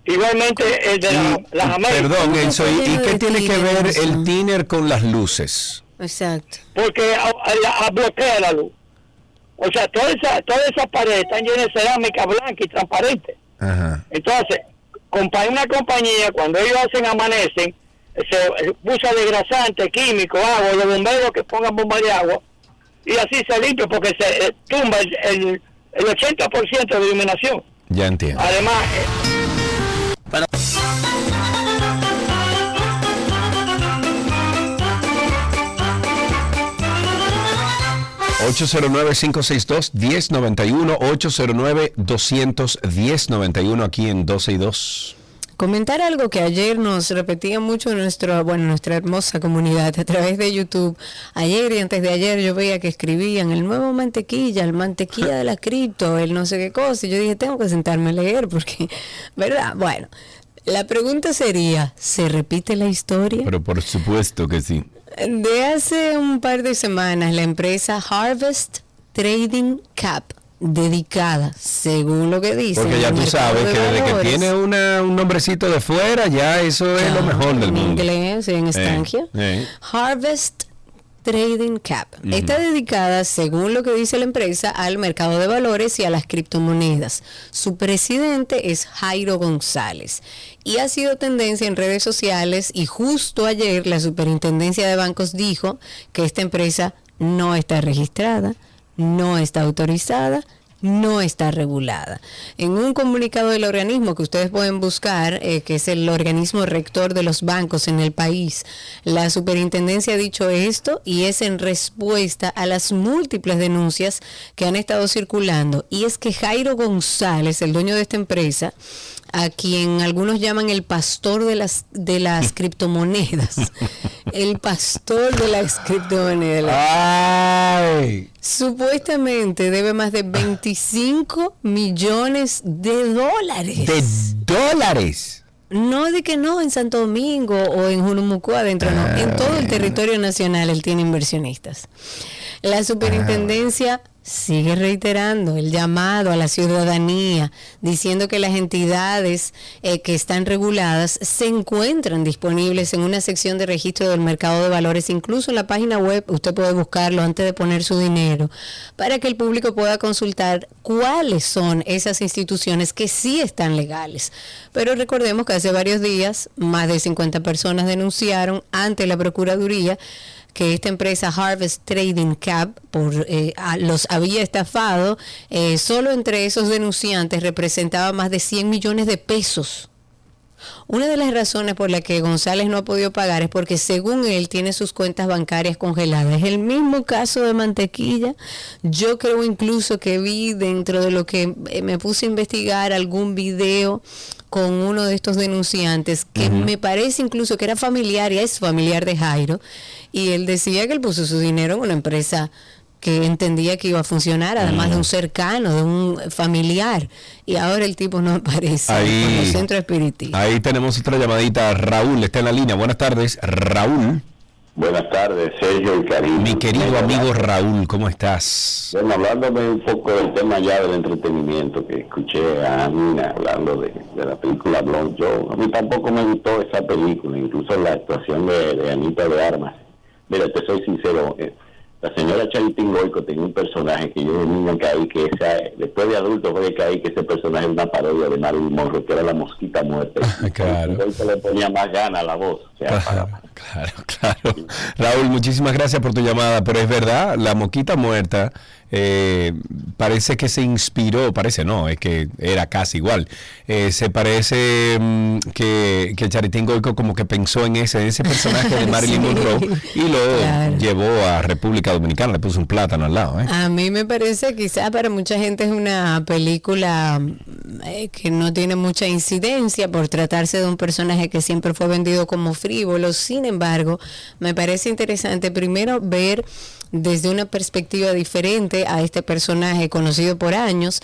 Speaker 8: Igualmente el de la-
Speaker 1: Y-
Speaker 8: las Américas.
Speaker 1: perdón, Enzo, ¿y, y qué tiene que ver el tiner con las luces?
Speaker 2: Exacto.
Speaker 8: Porque a- a- a- bloquea la luz. O sea, todas esas todas esas paredes están llenas de cerámica blanca y transparente.
Speaker 1: Ajá.
Speaker 8: Entonces, compa- una compañía, cuando ellos hacen amanecen, se eh, usa desgrasante, químico, agua, los bomberos que pongan bomba de agua y así se limpia porque se eh, tumba el, el, el 80% de iluminación.
Speaker 1: Ya entiendo.
Speaker 8: Además, eh,
Speaker 1: 809-562-1091, 809-210-91 aquí en 12 y 2.
Speaker 2: Comentar algo que ayer nos repetía mucho nuestra, bueno, nuestra hermosa comunidad a través de YouTube. Ayer y antes de ayer yo veía que escribían el nuevo mantequilla, el mantequilla de la cripto, el no sé qué cosa. Y yo dije, tengo que sentarme a leer porque, *laughs* ¿verdad? Bueno, la pregunta sería, ¿se repite la historia?
Speaker 1: Pero por supuesto que sí.
Speaker 2: De hace un par de semanas, la empresa Harvest Trading Cap, dedicada, según lo que dice,
Speaker 1: Porque ya tú sabes
Speaker 2: de
Speaker 1: que desde que tiene una, un nombrecito de fuera, ya eso es lo mejor del
Speaker 2: en
Speaker 1: mundo.
Speaker 2: inglés, en
Speaker 1: Eh,
Speaker 2: estancia.
Speaker 1: eh.
Speaker 2: Harvest Trading Cap. Está dedicada, según lo que dice la empresa, al mercado de valores y a las criptomonedas. Su presidente es Jairo González y ha sido tendencia en redes sociales y justo ayer la Superintendencia de Bancos dijo que esta empresa no está registrada, no está autorizada no está regulada. En un comunicado del organismo que ustedes pueden buscar, eh, que es el organismo rector de los bancos en el país, la superintendencia ha dicho esto y es en respuesta a las múltiples denuncias que han estado circulando. Y es que Jairo González, el dueño de esta empresa, a quien algunos llaman el pastor de las de las *laughs* criptomonedas, el pastor de las criptomonedas.
Speaker 1: ¡Ay!
Speaker 2: Supuestamente debe más de 25 millones de dólares.
Speaker 1: De dólares.
Speaker 2: No de que no en Santo Domingo o en Junumucú adentro, no. En todo el territorio nacional él tiene inversionistas. La superintendencia sigue reiterando el llamado a la ciudadanía, diciendo que las entidades eh, que están reguladas se encuentran disponibles en una sección de registro del mercado de valores, incluso en la página web, usted puede buscarlo antes de poner su dinero, para que el público pueda consultar cuáles son esas instituciones que sí están legales. Pero recordemos que hace varios días más de 50 personas denunciaron ante la Procuraduría que esta empresa Harvest Trading Cap por, eh, los había estafado, eh, solo entre esos denunciantes representaba más de 100 millones de pesos. Una de las razones por la que González no ha podido pagar es porque según él tiene sus cuentas bancarias congeladas. Es el mismo caso de Mantequilla. Yo creo incluso que vi dentro de lo que eh, me puse a investigar algún video con uno de estos denunciantes que me parece incluso que era familiar y es familiar de Jairo y él decía que él puso su dinero en una empresa que entendía que iba a funcionar, además de un cercano, de un familiar, y ahora el tipo no aparece
Speaker 1: Ahí-
Speaker 2: con los centros espiritistas.
Speaker 1: Ahí tenemos otra llamadita. Raúl está en la línea. Buenas tardes. Raúl.
Speaker 10: Buenas tardes, Sergio y Karina.
Speaker 1: Mi querido amigo Raúl, ¿cómo estás?
Speaker 10: Bueno, hablándome un poco del tema ya del entretenimiento, que escuché a Nina hablando de, de la película Blonde Joe. A mí tampoco me gustó esa película, incluso la actuación de, de Anita de Armas. Mira, te soy sincero, eh, la señora Charitín Goico tenía un personaje que yo de niño caí, que esa, después de adulto fue que caí que ese personaje era una parodia de Marilyn Monroe, que era la mosquita muerta. *laughs*
Speaker 1: Claro.
Speaker 10: Goico le ponía más gana a la voz. O sea, para-
Speaker 1: Claro, *laughs* claro. Raúl, muchísimas gracias por tu llamada, pero es verdad, la moquita muerta eh, parece que se inspiró, parece no, es que era casi igual. Eh, se parece mm, que, que Charitín Goico como que pensó en ese, en ese personaje de *laughs* Marilyn
Speaker 2: Sí.
Speaker 1: Monroe y lo
Speaker 2: Claro.
Speaker 1: llevó a República Dominicana, le puso un plátano al lado. ¿eh?
Speaker 2: A mí me parece, quizás para mucha gente es una película eh, que no tiene mucha incidencia por tratarse de un personaje que siempre fue vendido como frívolo. Sin embargo, me parece interesante primero ver desde una perspectiva diferente a este personaje conocido por años.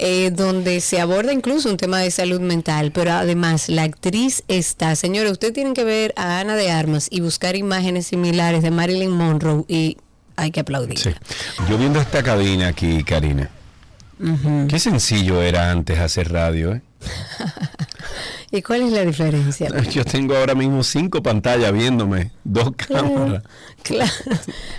Speaker 2: eh, donde se aborda incluso un tema de salud mental, pero además la actriz está, señora, usted tienen que ver a Ana de Armas y buscar imágenes similares de Marilyn Monroe y hay que aplaudir.
Speaker 1: Sí. Yo viendo esta cabina aquí, Karina, qué sencillo era antes hacer radio, ¿eh? *laughs* *laughs*
Speaker 2: ¿Y cuál es la diferencia? *laughs*
Speaker 1: Yo tengo ahora mismo cinco pantallas viéndome, dos cámaras.
Speaker 2: Claro.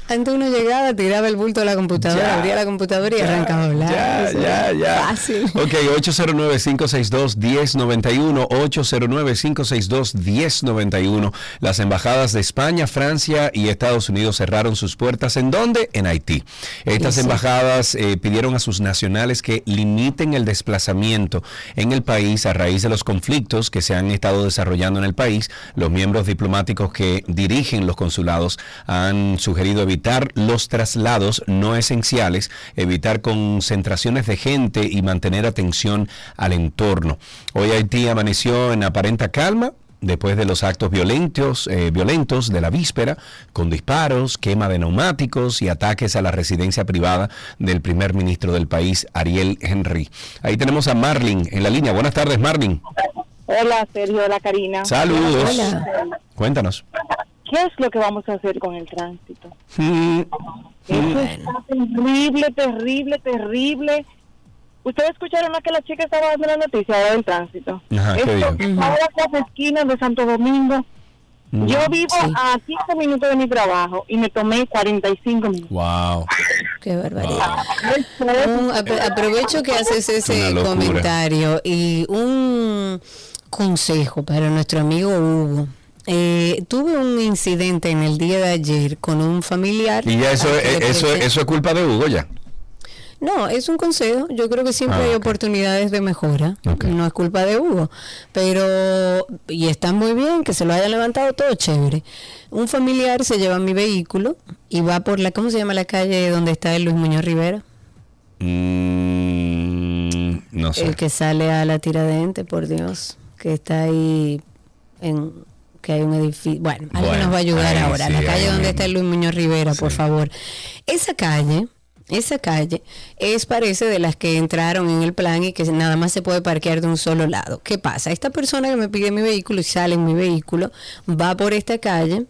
Speaker 2: Antes uno llegaba, tiraba el bulto de la computadora,
Speaker 1: Ya.
Speaker 2: abría la computadora y arrancaba a hablar.
Speaker 1: Ya,
Speaker 2: Eso
Speaker 1: ya, ya.
Speaker 2: Fácil.
Speaker 1: Ok, 809-562-1091, 809-562-1091. Las embajadas de España, Francia y Estados Unidos cerraron sus puertas. ¿En dónde? En Haití. Estas embajadas eh, pidieron a sus nacionales que limiten el desplazamiento en el país a raíz de los conflictos que se han estado desarrollando en el país. Los miembros diplomáticos que dirigen los consulados han sugerido evitar los traslados no esenciales, evitar concentraciones de gente y mantener atención al entorno. Hoy Haití amaneció en aparente calma después de los actos violentos, eh, violentos de la víspera, con disparos, quema de neumáticos y ataques a la residencia privada del primer ministro del país, Ariel Henry. Ahí tenemos a Marlin en la línea. Buenas tardes, Marlin.
Speaker 11: Hola, Sergio, hola, Karina.
Speaker 1: Saludos.
Speaker 11: Hola.
Speaker 1: Cuéntanos.
Speaker 11: ¿Qué es lo que vamos a hacer con el tránsito?
Speaker 1: Mm,
Speaker 11: Eso está terrible, terrible, terrible. Ustedes escucharon a que la chica estaba dando la noticia del tránsito.
Speaker 1: Ajá, ¿qué
Speaker 11: Esto,
Speaker 1: dijo?
Speaker 11: ahora las esquinas de Santo Domingo.
Speaker 1: Mm.
Speaker 11: Yo vivo a 15 minutos de mi trabajo y me tomé 45 minutos.
Speaker 1: Wow.
Speaker 2: Qué barbaridad. Un- apro- aprovecho que haces ese comentario y un consejo para nuestro amigo Hugo. Eh, tuve un incidente en el día de ayer con un familiar.
Speaker 1: Y ya eso, es- eso, eso es culpa de Hugo ya.
Speaker 2: No, es un consejo. Yo creo que siempre
Speaker 1: Ah,
Speaker 2: hay oportunidades de mejora. No es culpa de Hugo. Pero, y está muy bien que se lo hayan levantado todo chévere. Un familiar se lleva mi vehículo y va por la, ¿cómo se llama la calle donde está el Luis Muñoz Rivera?
Speaker 1: Mm, no sé.
Speaker 2: El que sale a la tiradente, por Dios, que está ahí en que hay un edificio. Bueno, alguien
Speaker 12: Bueno,
Speaker 2: nos va a ayudar
Speaker 12: ahí
Speaker 2: ahora.
Speaker 12: sí,
Speaker 2: la calle donde
Speaker 12: mismo.
Speaker 2: está el Luis Muñoz Rivera, por favor. Esa calle, esa calle es parece de las que entraron en el plan y que nada más se puede parquear de un solo lado. ¿Qué pasa? Esta persona que me pide mi vehículo y sale en mi vehículo va por esta calle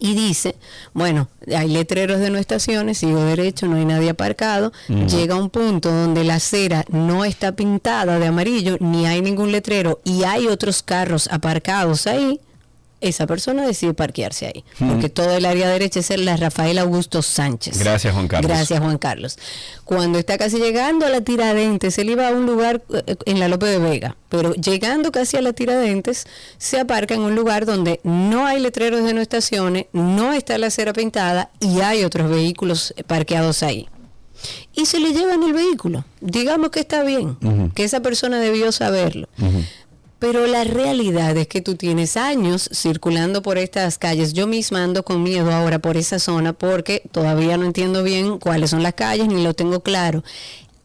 Speaker 2: y dice, bueno, hay letreros de no estaciones, sigo derecho, no hay nadie aparcado,
Speaker 12: Ujú.
Speaker 2: llega a un punto donde la acera no está pintada de amarillo, ni hay ningún letrero y hay otros carros aparcados ahí, esa persona decide parquearse ahí,
Speaker 1: Ujú.
Speaker 2: porque todo el área derecha es la Rafael Augusto Sánchez.
Speaker 1: Gracias, Juan Carlos.
Speaker 2: Gracias, Juan Carlos. Cuando está casi llegando a la Tiradentes, él iba a un lugar eh, en la Lope de Vega, pero llegando casi a la Tiradentes, se aparca en un lugar donde no hay letreros de no estaciones, no está la acera pintada y hay otros vehículos eh, parqueados ahí. Y se le llevan el vehículo. Digamos que está bien, que esa persona debió saberlo. Pero la realidad es que tú tienes años circulando por estas calles. Yo misma ando con miedo ahora por esa zona porque todavía no entiendo bien cuáles son las calles ni lo tengo claro.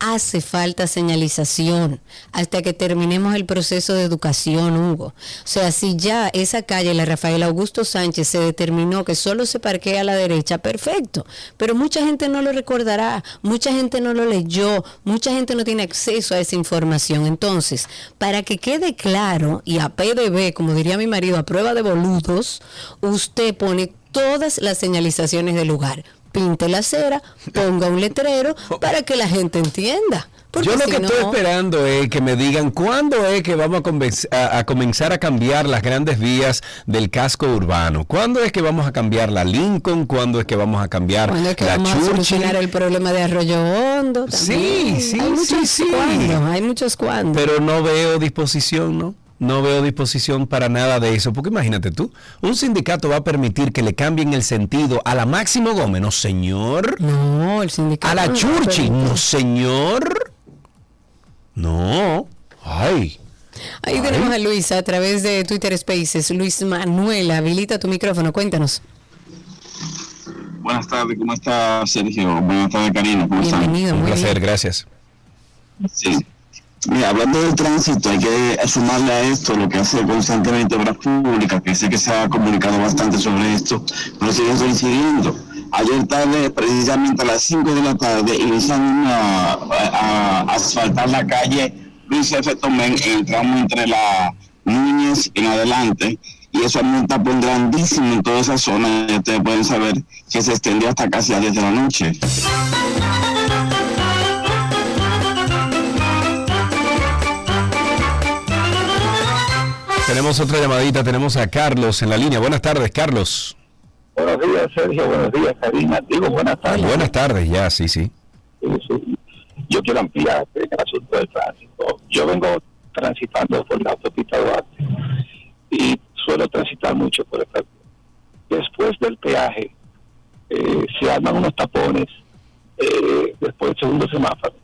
Speaker 2: Hace falta señalización hasta que terminemos el proceso de educación, Hugo. O sea, si ya esa calle, la Rafael Augusto Sánchez, se determinó que solo se parquea a la derecha, perfecto. Pero mucha gente no lo recordará, mucha gente no lo leyó, mucha gente no tiene acceso a esa información. Entonces, para que quede claro y a PDB, como diría mi marido, a prueba de boludos, usted pone todas las señalizaciones del lugar. Pinte la acera, ponga un letrero para que la gente entienda. Porque
Speaker 1: Yo lo
Speaker 2: si
Speaker 1: que
Speaker 2: no-
Speaker 1: estoy esperando es que me digan cuándo es que vamos a, convenc- a- a comenzar a cambiar las grandes vías del casco urbano. ¿Cuándo es que vamos a cambiar la Lincoln? ¿Cuándo es que vamos a cambiar
Speaker 2: ¿Cuándo es que
Speaker 1: la
Speaker 2: vamos a solucionar el problema de Arroyo Hondo? también?
Speaker 1: Sí, sí,
Speaker 2: hay muchos
Speaker 1: sí, sí.
Speaker 2: cuándo, hay muchos cuándo.
Speaker 1: Pero no veo disposición, ¿no? No veo disposición para nada de eso. Porque imagínate tú, un sindicato va a permitir que le cambien el sentido a la Máximo Gómez. No, señor.
Speaker 2: No, el sindicato.
Speaker 1: A la
Speaker 2: no permite.
Speaker 1: No, señor. No. Ay.
Speaker 2: Ahí tenemos a Luis a través de Twitter Spaces. Luis Manuel, habilita tu micrófono, cuéntanos.
Speaker 13: Buenas tardes, ¿cómo está Sergio? Buenas tardes, Karina, ¿cómo están?
Speaker 2: Bienvenido,
Speaker 1: Un
Speaker 2: muy
Speaker 1: placer,
Speaker 2: bien.
Speaker 1: gracias.
Speaker 13: Sí. Mira, hablando del tránsito, hay que sumarle a esto lo que hace constantemente Obras Públicas, que sé que se ha comunicado bastante sobre esto, pero sigue coincidiendo. Ayer tarde, precisamente a las 5 de la tarde, inician a, asfaltar la calle Luis F. Tomén en el tramo entre la Núñez en adelante, y eso armó un tapón grandísimo en toda esa zona, ustedes pueden saber que se extendió hasta casi a 10 de la noche.
Speaker 1: Tenemos otra llamadita, tenemos a Carlos en la línea. Buenas tardes, Carlos.
Speaker 12: Buenos días, Sergio. Buenos días, Karina. Digo, buenas tardes.
Speaker 1: Buenas tardes, ya, sí, sí.
Speaker 12: Sí, sí. Yo quiero ampliar el asunto del tránsito. Yo vengo transitando por la autopista Duarte y suelo transitar mucho por esta. Después del peaje, eh, se arman unos tapones eh, después del segundo semáforo,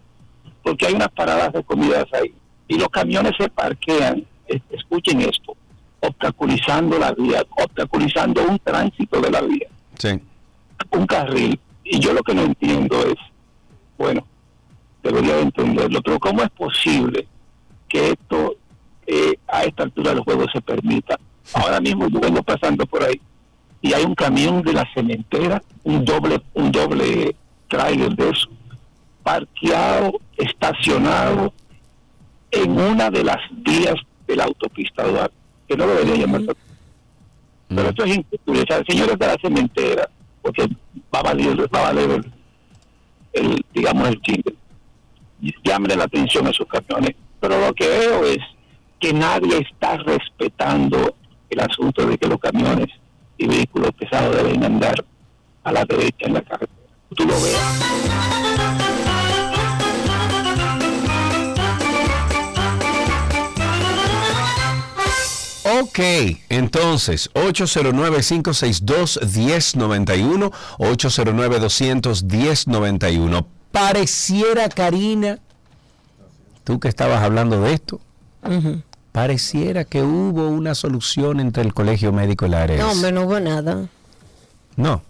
Speaker 12: porque hay unas paradas de comidas ahí y los camiones se parquean, escuchen esto, obstaculizando la vía, obstaculizando un tránsito de la vía,
Speaker 1: Sí.
Speaker 12: un carril. Y yo lo que no entiendo es, bueno, debería de entenderlo, pero ¿cómo es posible que esto eh, a esta altura del juego se permita? Ahora mismo yo vengo pasando por ahí y hay un camión de la cementera, un doble, un doble trailer de eso, parqueado, estacionado en una de las vías de la autopista Duarte, que no debería llamarse. Pero esto es increíble. O sea, señores de la cementera, porque va a valer, va a valer el, el, digamos, el. Y Llamen la atención a esos camiones. Pero lo que veo es que nadie está respetando el asunto de que los camiones y vehículos pesados deben andar a la derecha en la carretera. Tú lo veas.
Speaker 1: Ok, entonces 809-562-1091, 809-200-1091. Pareciera, Karina, tú que estabas hablando de esto, pareciera que hubo una solución entre el Colegio Médico y la ARES.
Speaker 2: No, hombre, no hubo nada.
Speaker 1: No.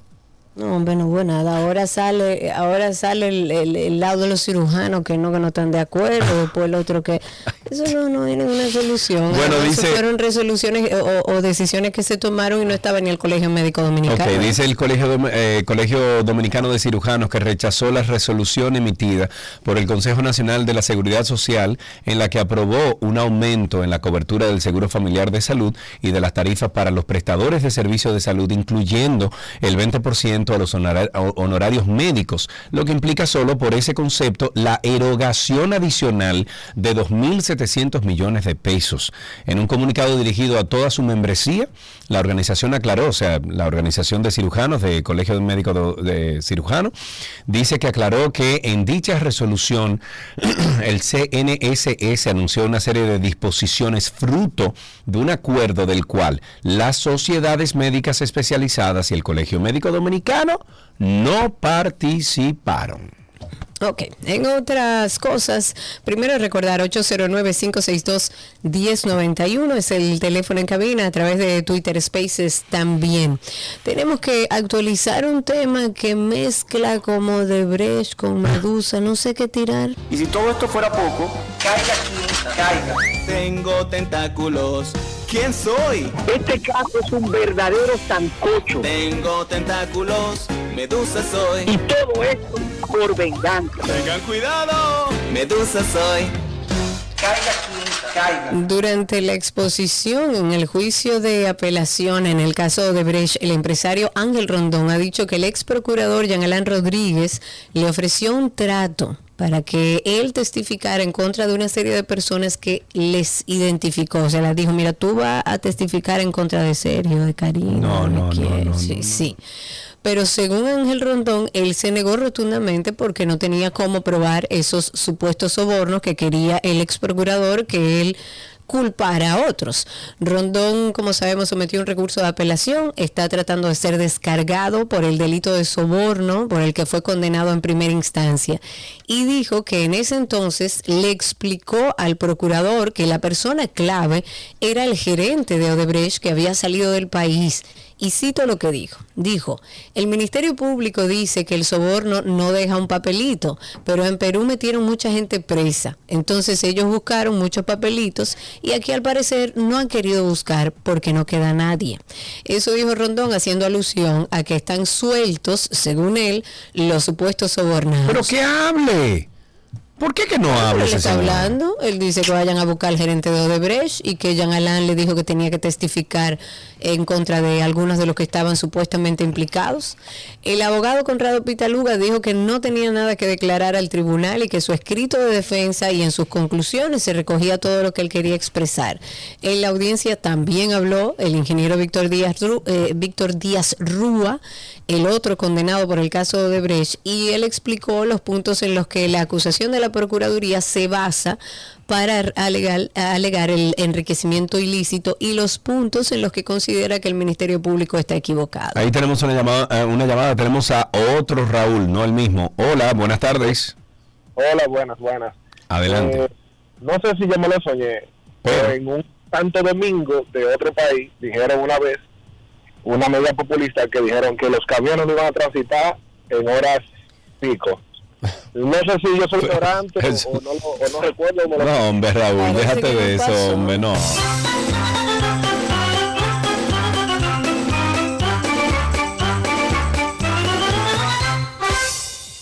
Speaker 2: No, hombre, no hubo nada. Ahora sale, ahora sale el, el- el lado de los cirujanos que no, que no están de acuerdo, después el otro que... Eso no, no es ninguna solución.
Speaker 1: Bueno,
Speaker 2: Eso
Speaker 1: dice-
Speaker 2: fueron resoluciones o, o decisiones que se tomaron y no estaba ni el Colegio Médico Dominicano.
Speaker 1: Ok, dice el Colegio, eh, Colegio Dominicano de Cirujanos que rechazó la resolución emitida por el Consejo Nacional de la Seguridad Social en la que aprobó un aumento en la cobertura del Seguro Familiar de Salud y de las tarifas para los prestadores de servicios de salud, incluyendo el 20% a los honorarios médicos, lo que implica solo por ese concepto la erogación adicional de 2.700 millones de pesos. En un comunicado dirigido a toda su membresía, la organización aclaró, o sea, la organización de cirujanos, de Colegio Médico do- de Cirujanos, dice que aclaró que en dicha resolución *clears throat* el CNSS anunció una serie de disposiciones fruto de un acuerdo del cual las sociedades médicas especializadas y el Colegio Médico Dominicano no participaron.
Speaker 2: Ok, en otras cosas, primero recordar 809-562-1091 es el teléfono en cabina a través de Twitter Spaces también. Tenemos que actualizar un tema que mezcla como de Brecht con Medusa, no sé qué tirar.
Speaker 14: Y si todo esto fuera poco, caiga quien caiga. Tengo tentáculos. ¿Quién soy?
Speaker 8: Este caso es un verdadero sancocho.
Speaker 14: Tengo tentáculos. Medusa soy.
Speaker 8: Y todo esto por venganza.
Speaker 14: Tengan cuidado. Medusa soy. Caiga quien caiga.
Speaker 2: Durante la exposición en el juicio de apelación en el caso de Brecht, el empresario Ángel Rondón ha dicho que el ex procurador Jean Alain Rodríguez le ofreció un trato para que él testificara en contra de una serie de personas que les identificó. O sea, les dijo, mira, tú vas a testificar en contra de Sergio, de Karina.
Speaker 1: No, no, no,
Speaker 2: quién".
Speaker 1: no,
Speaker 2: Sí, sí. Pero según Ángel Rondón, él se negó rotundamente porque no tenía cómo probar esos supuestos sobornos que quería el ex procurador que él culpara a otros. Rondón, como sabemos, sometió un recurso de apelación, está tratando de ser descargado por el delito de soborno por el que fue condenado en primera instancia y dijo que en ese entonces le explicó al procurador que la persona clave era el gerente de Odebrecht que había salido del país y cito lo que dijo. Dijo, el Ministerio Público dice que el soborno no deja un papelito, pero en Perú metieron mucha gente presa. Entonces ellos buscaron muchos papelitos y aquí al parecer no han querido buscar porque no queda nadie. Eso dijo Rondón haciendo alusión a que están sueltos, según él, los supuestos sobornados.
Speaker 1: Pero que hable. ¿Por qué que no habla
Speaker 2: él
Speaker 1: ese
Speaker 2: está
Speaker 1: señor?
Speaker 2: hablando, él dice que vayan a buscar al gerente de Odebrecht y que Jean Alain le dijo que tenía que testificar en contra de algunos de los que estaban supuestamente implicados. El abogado Conrado Pitaluga dijo que no tenía nada que declarar al tribunal y que su escrito de defensa y en sus conclusiones se recogía todo lo que él quería expresar. En la audiencia también habló el ingeniero Víctor Díaz, eh, Víctor Díaz Rúa, el otro condenado por el caso de Odebrecht, y él explicó los puntos en los que la acusación de la Procuraduría se basa para alegar, alegar el enriquecimiento ilícito y los puntos en los que considera que el Ministerio Público está equivocado.
Speaker 1: Ahí tenemos una llamada, eh, una llamada, tenemos a otro Raúl, no el mismo. Hola, buenas tardes.
Speaker 15: Hola, buenas, buenas.
Speaker 1: Adelante.
Speaker 15: Eh, no sé si yo me lo soñé, pero en un Santo Domingo de otro país dijeron una vez, una media populista que dijeron que los camiones no iban a transitar en horas pico. No sé si yo soy ignorante o, o no, lo- o no recuerdo. o me lo-
Speaker 1: No, hombre, Raúl, déjate de eso, hombre, no.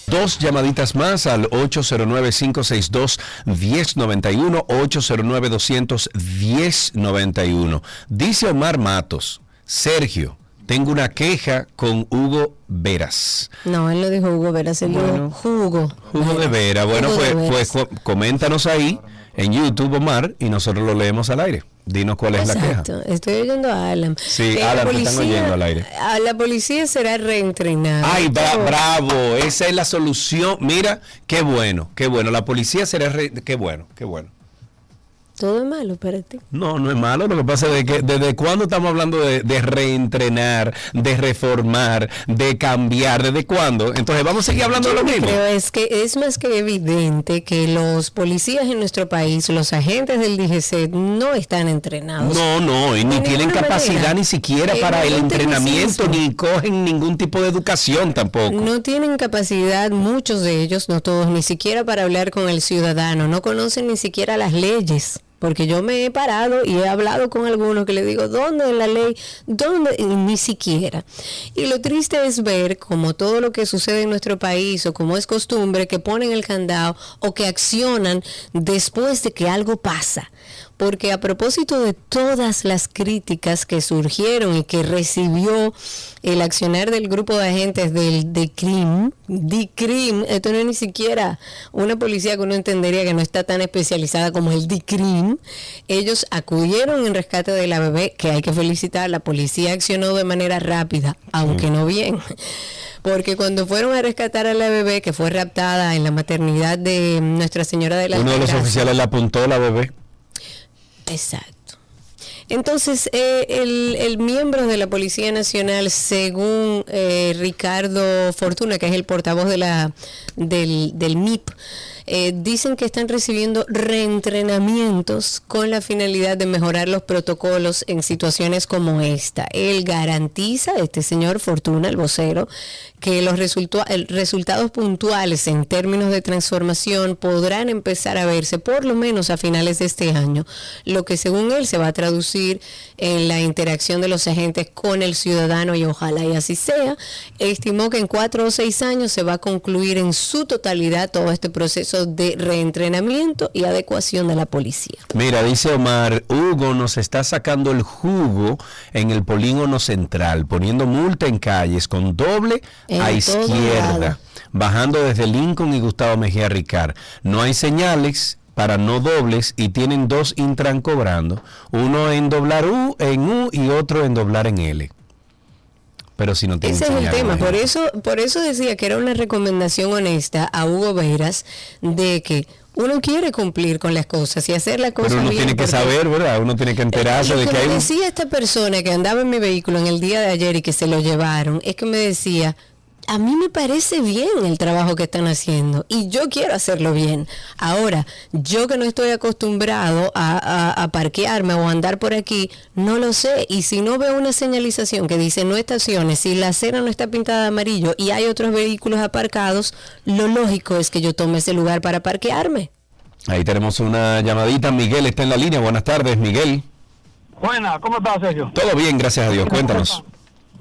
Speaker 1: Dos llamaditas más al 809-562-1091, 809-200-1091. Dice Omar Matos, Sergio, tengo una queja con Hugo Veras.
Speaker 2: No, él no dijo Hugo Veras, él dijo Hugo.
Speaker 1: Hugo de Vera, bueno,
Speaker 2: Hugo
Speaker 1: pues,
Speaker 2: Veras.
Speaker 1: pues co- coméntanos ahí en YouTube, Omar, y nosotros lo leemos al aire. Dinos cuál es la queja.
Speaker 2: Estoy oyendo a Alan.
Speaker 1: Sí,
Speaker 2: Eh,
Speaker 1: Alan,
Speaker 2: la
Speaker 1: te están oyendo al aire.
Speaker 2: a la policía será reentrenada.
Speaker 1: Ay, bra- bravo, esa es la solución. Mira, qué bueno, qué bueno. La policía será, re- qué bueno, qué bueno.
Speaker 2: Todo es malo para ti.
Speaker 1: No, no es malo. Lo que pasa es que desde cuándo estamos hablando de, de reentrenar, de reformar, de cambiar, desde cuándo. Entonces vamos a seguir hablando de lo mismo.
Speaker 2: Creo es que es más que evidente que los policías en nuestro país, los agentes del DGC, no están entrenados.
Speaker 1: No, no, y ni tienen capacidad
Speaker 2: manera.
Speaker 1: ni siquiera
Speaker 2: Eh,
Speaker 1: para
Speaker 2: no
Speaker 1: el entrenamiento, ni cogen ningún tipo de educación tampoco.
Speaker 2: No tienen capacidad, muchos de ellos, no todos, ni siquiera para hablar con el ciudadano, no conocen ni siquiera las leyes. Porque yo me he parado y he hablado con algunos que le digo, ¿dónde en la ley? ¿Dónde? Y ni siquiera. Y lo triste es ver como todo lo que sucede en nuestro país o como es costumbre, que ponen el candado o que accionan después de que algo pasa. Porque a propósito de todas las críticas que surgieron y que recibió el accionar del grupo de agentes del DICRIM, DICRIM, esto no es ni siquiera una policía que uno entendería que no está tan especializada como el DICRIM, ellos acudieron en rescate de la bebé, que hay que felicitar, la policía accionó de manera rápida, aunque no bien. Porque cuando fueron a rescatar a la bebé que fue raptada en la maternidad de Nuestra Señora de la
Speaker 1: Uno de los oficiales le apuntó a la bebé.
Speaker 2: Exacto. Entonces, eh, el, miembro de la Policía Nacional, según eh, Ricardo Fortuna, que es el portavoz del, del MIP, eh, dicen que están recibiendo reentrenamientos con la finalidad de mejorar los protocolos en situaciones como esta. Él garantiza, este señor Fortuna, el vocero, que los resultados puntuales en términos de transformación podrán empezar a verse por lo menos a finales de este año, lo que según él se va a traducir en la interacción de los agentes con el ciudadano y ojalá y así sea. Estimó que en cuatro o seis años se va a concluir en su totalidad todo este proceso de reentrenamiento y adecuación de la policía.
Speaker 1: Mira, dice Omar, Hugo nos está sacando el jugo en el polígono central, poniendo multa en calles con doble a izquierda,
Speaker 2: lado.
Speaker 1: bajando desde Lincoln y Gustavo Mejía Ricard. No hay señales para no dobles y tienen dos Intran cobrando, uno en doblar U en U y otro en doblar en L. Pero si no tienen
Speaker 2: Ese es el tema, por eso, por eso decía que era una recomendación honesta a Hugo Veras de que uno quiere cumplir con las cosas y hacer la cosa
Speaker 1: Pero uno
Speaker 2: bien,
Speaker 1: tiene que saber, ¿verdad? Uno tiene que enterarse
Speaker 2: Lo
Speaker 1: de
Speaker 2: que
Speaker 1: que hay
Speaker 2: me decía esta persona que andaba en mi vehículo en el día de ayer y que se lo llevaron, es que me decía, a mí me parece bien el trabajo que están haciendo y yo quiero hacerlo bien. Ahora, yo que no estoy acostumbrado a, a- a parquearme o a andar por aquí, no lo sé. Y si no veo una señalización que dice no estaciones, si la acera no está pintada de amarillo y hay otros vehículos aparcados, lo lógico es que yo tome ese lugar para parquearme.
Speaker 1: Ahí tenemos una llamadita. Miguel está en la línea. Buenas tardes, Miguel.
Speaker 16: Buena, ¿cómo estás, Sergio?
Speaker 1: Todo bien, gracias a Dios. Cuéntanos.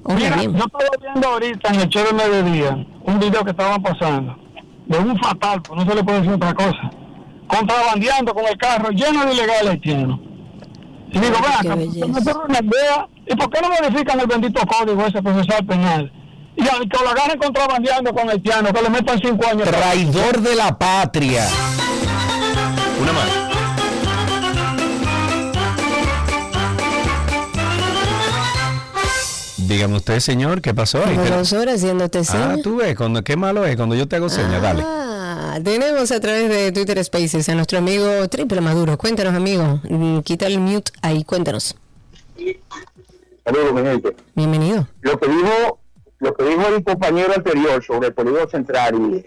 Speaker 16: Mira, yo estaba viendo ahorita en el show de mediodía un video que estaban pasando de un fatal, pues no se le puede decir otra cosa, contrabandeando con el carro lleno de ilegales haitianos. Y digo, venga, una idea, ¿y por qué no modifican el bendito código ese procesal penal? Y al que lo agarren contrabandeando con haitianos, que le metan cinco años.
Speaker 1: Traidor de la patria. Una más. Dígame usted, señor, ¿qué pasó ahí?
Speaker 2: Como dos horas haciéndote
Speaker 1: Ah,
Speaker 2: señas.
Speaker 1: tú ves, cuando, qué malo es cuando yo te hago señas, dale.
Speaker 2: Ah, tenemos a través de Twitter Spaces a nuestro amigo Triple Maduro. Cuéntanos, amigo. Mm, Quita el mute ahí, cuéntanos.
Speaker 17: Saludos, mi gente.
Speaker 2: Bienvenido.
Speaker 17: Lo que dijo, lo que dijo el compañero anterior sobre el polígono central y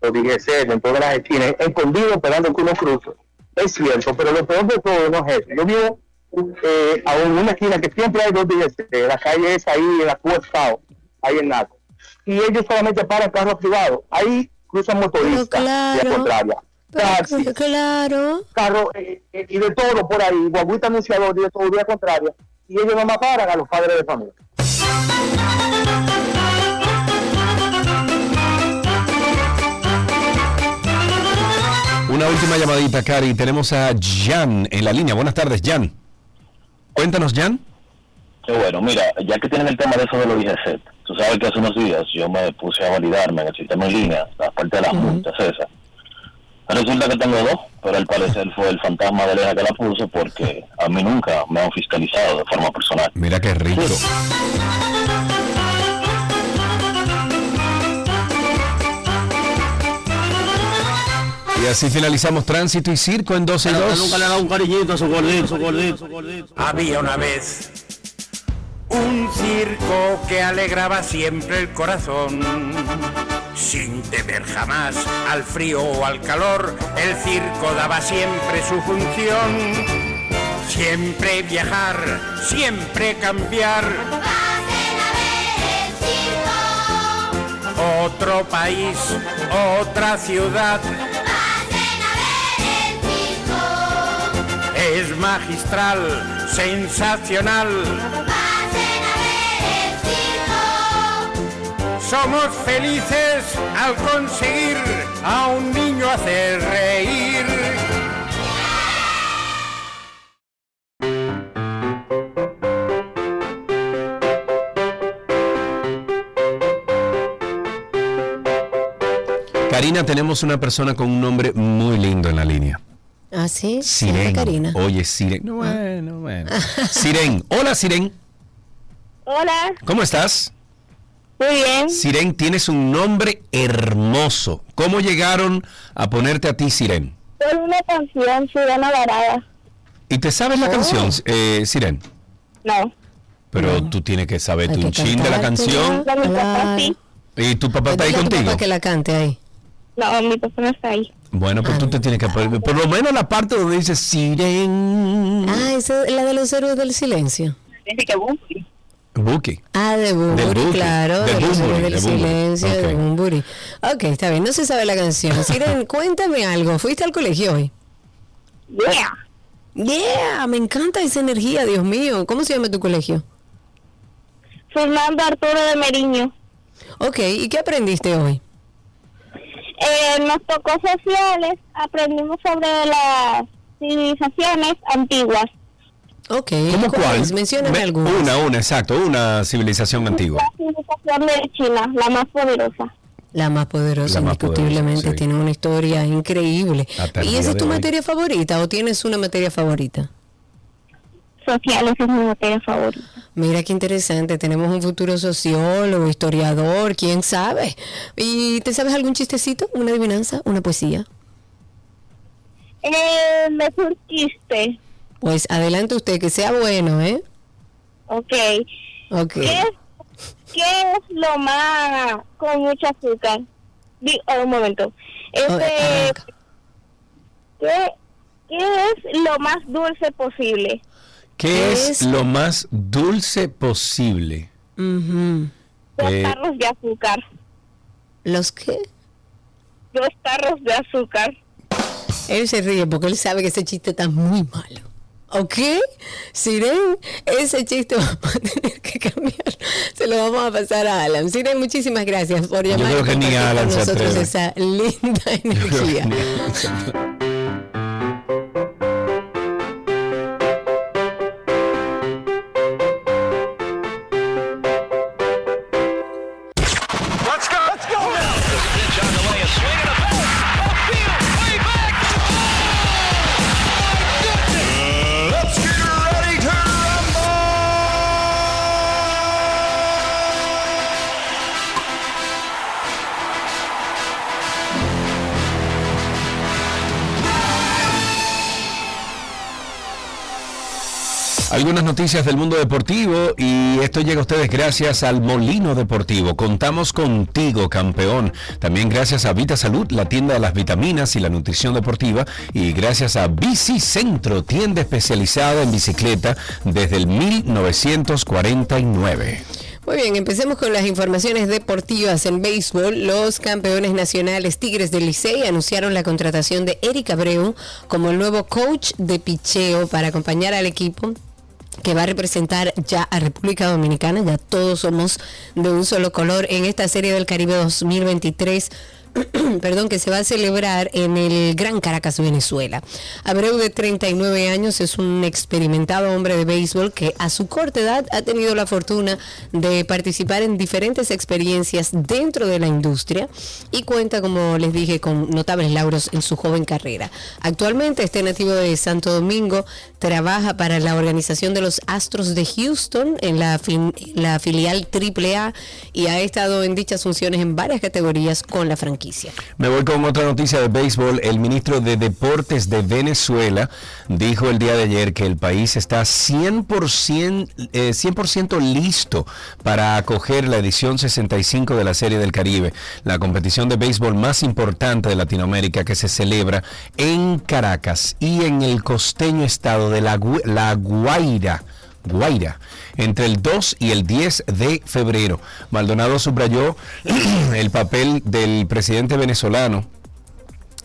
Speaker 17: los DGC en todas las esquinas, escondido esperando que uno cruce, es cierto, pero lo peor de todo no es eso. Yo vivo eh, a una esquina que siempre hay dos DGC, la calle es ahí en la Cuesta, ahí en Naco, y ellos solamente paran carros privados, ahí cruzan motoristas,
Speaker 2: claro.
Speaker 17: vía contraria. Taxi,
Speaker 2: claro.
Speaker 17: carro eh, eh, y de todo por ahí, guaguita anunciador y de todo vía contraria, y ellos no más paran a los padres de familia.
Speaker 1: Una última llamadita, Cari. Tenemos a Jan en la línea. Buenas tardes, Jan. Cuéntanos, Jan.
Speaker 18: Qué bueno, mira, ya que tienen el tema de eso de los IGC, tú sabes que hace unos días yo me puse a validarme en el sistema en línea, la parte de las multas esas. Resulta que tengo dos, pero al parecer fue el fantasma de Elena que la puso porque a mí nunca me han fiscalizado de forma personal.
Speaker 1: Mira qué rico. Y así finalizamos Tránsito y Circo en 12 y 2.
Speaker 19: Nunca le ha dado un cariñito a su gordito, su gordito, su gordito.
Speaker 20: Había una vez un circo que alegraba siempre el corazón. Sin temer jamás al frío o al calor, el circo daba siempre su función. Siempre viajar, siempre cambiar. Otro país, otra ciudad. Es magistral, sensacional. Somos felices al conseguir a un niño hacer reír.
Speaker 1: Karina, tenemos una persona con un nombre muy lindo en la línea.
Speaker 2: Ah, sí.
Speaker 1: Siren.
Speaker 2: Karina.
Speaker 1: Oye, Siren. No, bueno, bueno. *laughs* Siren. Hola, Siren.
Speaker 11: Hola,
Speaker 1: ¿Cómo estás?
Speaker 11: muy bien.
Speaker 1: Siren, tienes un nombre hermoso. ¿Cómo llegaron a ponerte a ti, Siren?
Speaker 11: Por una canción, Sirena Varada.
Speaker 1: ¿Y te sabes la canción, eh, Siren?
Speaker 11: No.
Speaker 1: Pero tú tienes que saber un chin de la canción.
Speaker 11: No, sí.
Speaker 1: ¿Y tu papá está ahí
Speaker 2: a tu
Speaker 1: contigo?
Speaker 2: papá que la cante ahí.
Speaker 11: No, mi papá no está ahí.
Speaker 1: Bueno, pues tú te tienes que poner, por lo menos la parte donde dice Siren.
Speaker 2: Ah, esa es la de los héroes del silencio.
Speaker 1: Buki.
Speaker 2: Ah, de Bumburi, claro,
Speaker 1: de
Speaker 2: de los
Speaker 1: Bumburi,
Speaker 2: héroes del
Speaker 1: de Bumburi.
Speaker 2: silencio, de. Bumburi. Ok, está bien, no se sabe la canción. *laughs* Siren, cuéntame algo. ¿Fuiste al colegio hoy?
Speaker 11: Yeah.
Speaker 2: Yeah, me encanta esa energía, Dios mío. ¿Cómo se llama tu colegio?
Speaker 11: Fernando Arturo de Meriño.
Speaker 2: Ok, ¿y qué aprendiste hoy?
Speaker 11: Eh, nos tocó sociales, aprendimos sobre las civilizaciones antiguas.
Speaker 2: Ok,
Speaker 1: ¿Cómo cuál?
Speaker 2: Mencionan
Speaker 1: Me-
Speaker 2: algunas.
Speaker 1: Una, una, exacto, una civilización antigua.
Speaker 11: La civilización de China, la más poderosa.
Speaker 2: La más poderosa,
Speaker 1: La más
Speaker 2: indiscutiblemente,
Speaker 1: poderosa, sí.
Speaker 2: tiene una historia increíble. ¿Y esa es tu
Speaker 1: hoy.
Speaker 2: materia favorita o tienes una materia favorita?
Speaker 11: Sociales es mi materia favorita.
Speaker 2: Mira qué interesante, tenemos un futuro sociólogo, historiador, quién sabe. ¿Y te sabes algún chistecito, una adivinanza, una poesía?
Speaker 11: Eh, me surquiste.
Speaker 2: Pues adelante usted, que sea bueno, ¿eh?
Speaker 11: Ok.
Speaker 2: Ok.
Speaker 11: ¿Qué es, ¿Qué es lo más con mucho azúcar? Di, oh, un momento. Este, ¿qué, ¿Qué es lo más dulce posible?
Speaker 1: ¿Qué es lo más dulce posible?
Speaker 11: Dos
Speaker 1: Eh,
Speaker 11: tarros de azúcar.
Speaker 2: ¿Los qué?
Speaker 11: Dos tarros de azúcar.
Speaker 2: Él se ríe porque él sabe que ese chiste está muy malo. ¿Ok? Siren, ese chiste *laughs* vamos a tener que cambiar. Se lo vamos a pasar a Alan. Siren, muchísimas gracias por
Speaker 1: Yo
Speaker 2: llamar
Speaker 1: creo
Speaker 2: y
Speaker 1: que ni
Speaker 2: compartir
Speaker 1: Alan
Speaker 2: con
Speaker 1: se
Speaker 2: nosotros
Speaker 1: atreve.
Speaker 2: esa linda energía.
Speaker 1: Algunas noticias del mundo deportivo y esto llega a ustedes gracias al Molino Deportivo. Contamos contigo, campeón. También gracias a Vita Salud, la tienda de las vitaminas y la nutrición deportiva. Y gracias a Bici Centro, tienda especializada en bicicleta desde el 1949.
Speaker 2: Muy bien, empecemos con las informaciones deportivas en béisbol. Los campeones nacionales Tigres del Licey anunciaron la contratación de Eric Abreu como el nuevo coach de picheo para acompañar al equipo que va a representar ya a República Dominicana. Ya todos somos de un solo color en esta serie del Caribe 2023. *clears throat* perdón, que se va a celebrar en el Gran Caracas, Venezuela. Abreu, de 39 años, es un experimentado hombre de béisbol que a su corta edad ha tenido la fortuna de participar en diferentes experiencias dentro de la industria y cuenta, como les dije, con notables lauros en su joven carrera. Actualmente, este nativo de Santo Domingo trabaja para la organización de los Astros de Houston en la, la filial AAA y ha estado en dichas funciones en varias categorías con la franquicia.
Speaker 1: Me voy con otra noticia de béisbol. El ministro de Deportes de Venezuela dijo el día de ayer que el país está 100%, eh, 100% listo para acoger la edición 65 de la Serie del Caribe, la competición de béisbol más importante de Latinoamérica que se celebra en Caracas y en el costeño estado de La Guaira. Guaira, entre el 2 y el 10 de febrero. Maldonado subrayó *clears throat* el papel del presidente venezolano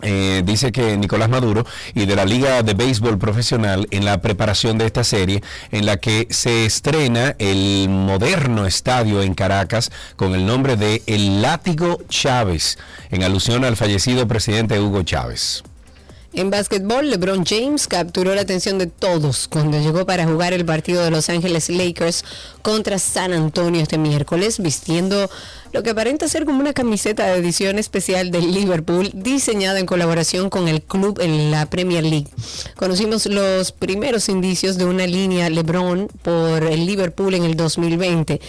Speaker 1: eh, dice que Nicolás Maduro y de la Liga de Béisbol Profesional en la preparación de esta serie en la que se estrena el moderno estadio en Caracas con el nombre de El Látigo Chávez, en alusión al fallecido presidente Hugo Chávez.
Speaker 2: En básquetbol, LeBron James capturó la atención de todos cuando llegó para jugar el partido de Los Ángeles Lakers contra San Antonio este miércoles, vistiendo lo que aparenta ser como una camiseta de edición especial del Liverpool, diseñada en colaboración con el club en la Premier League. Conocimos los primeros indicios de una línea LeBron por el Liverpool en el 2020.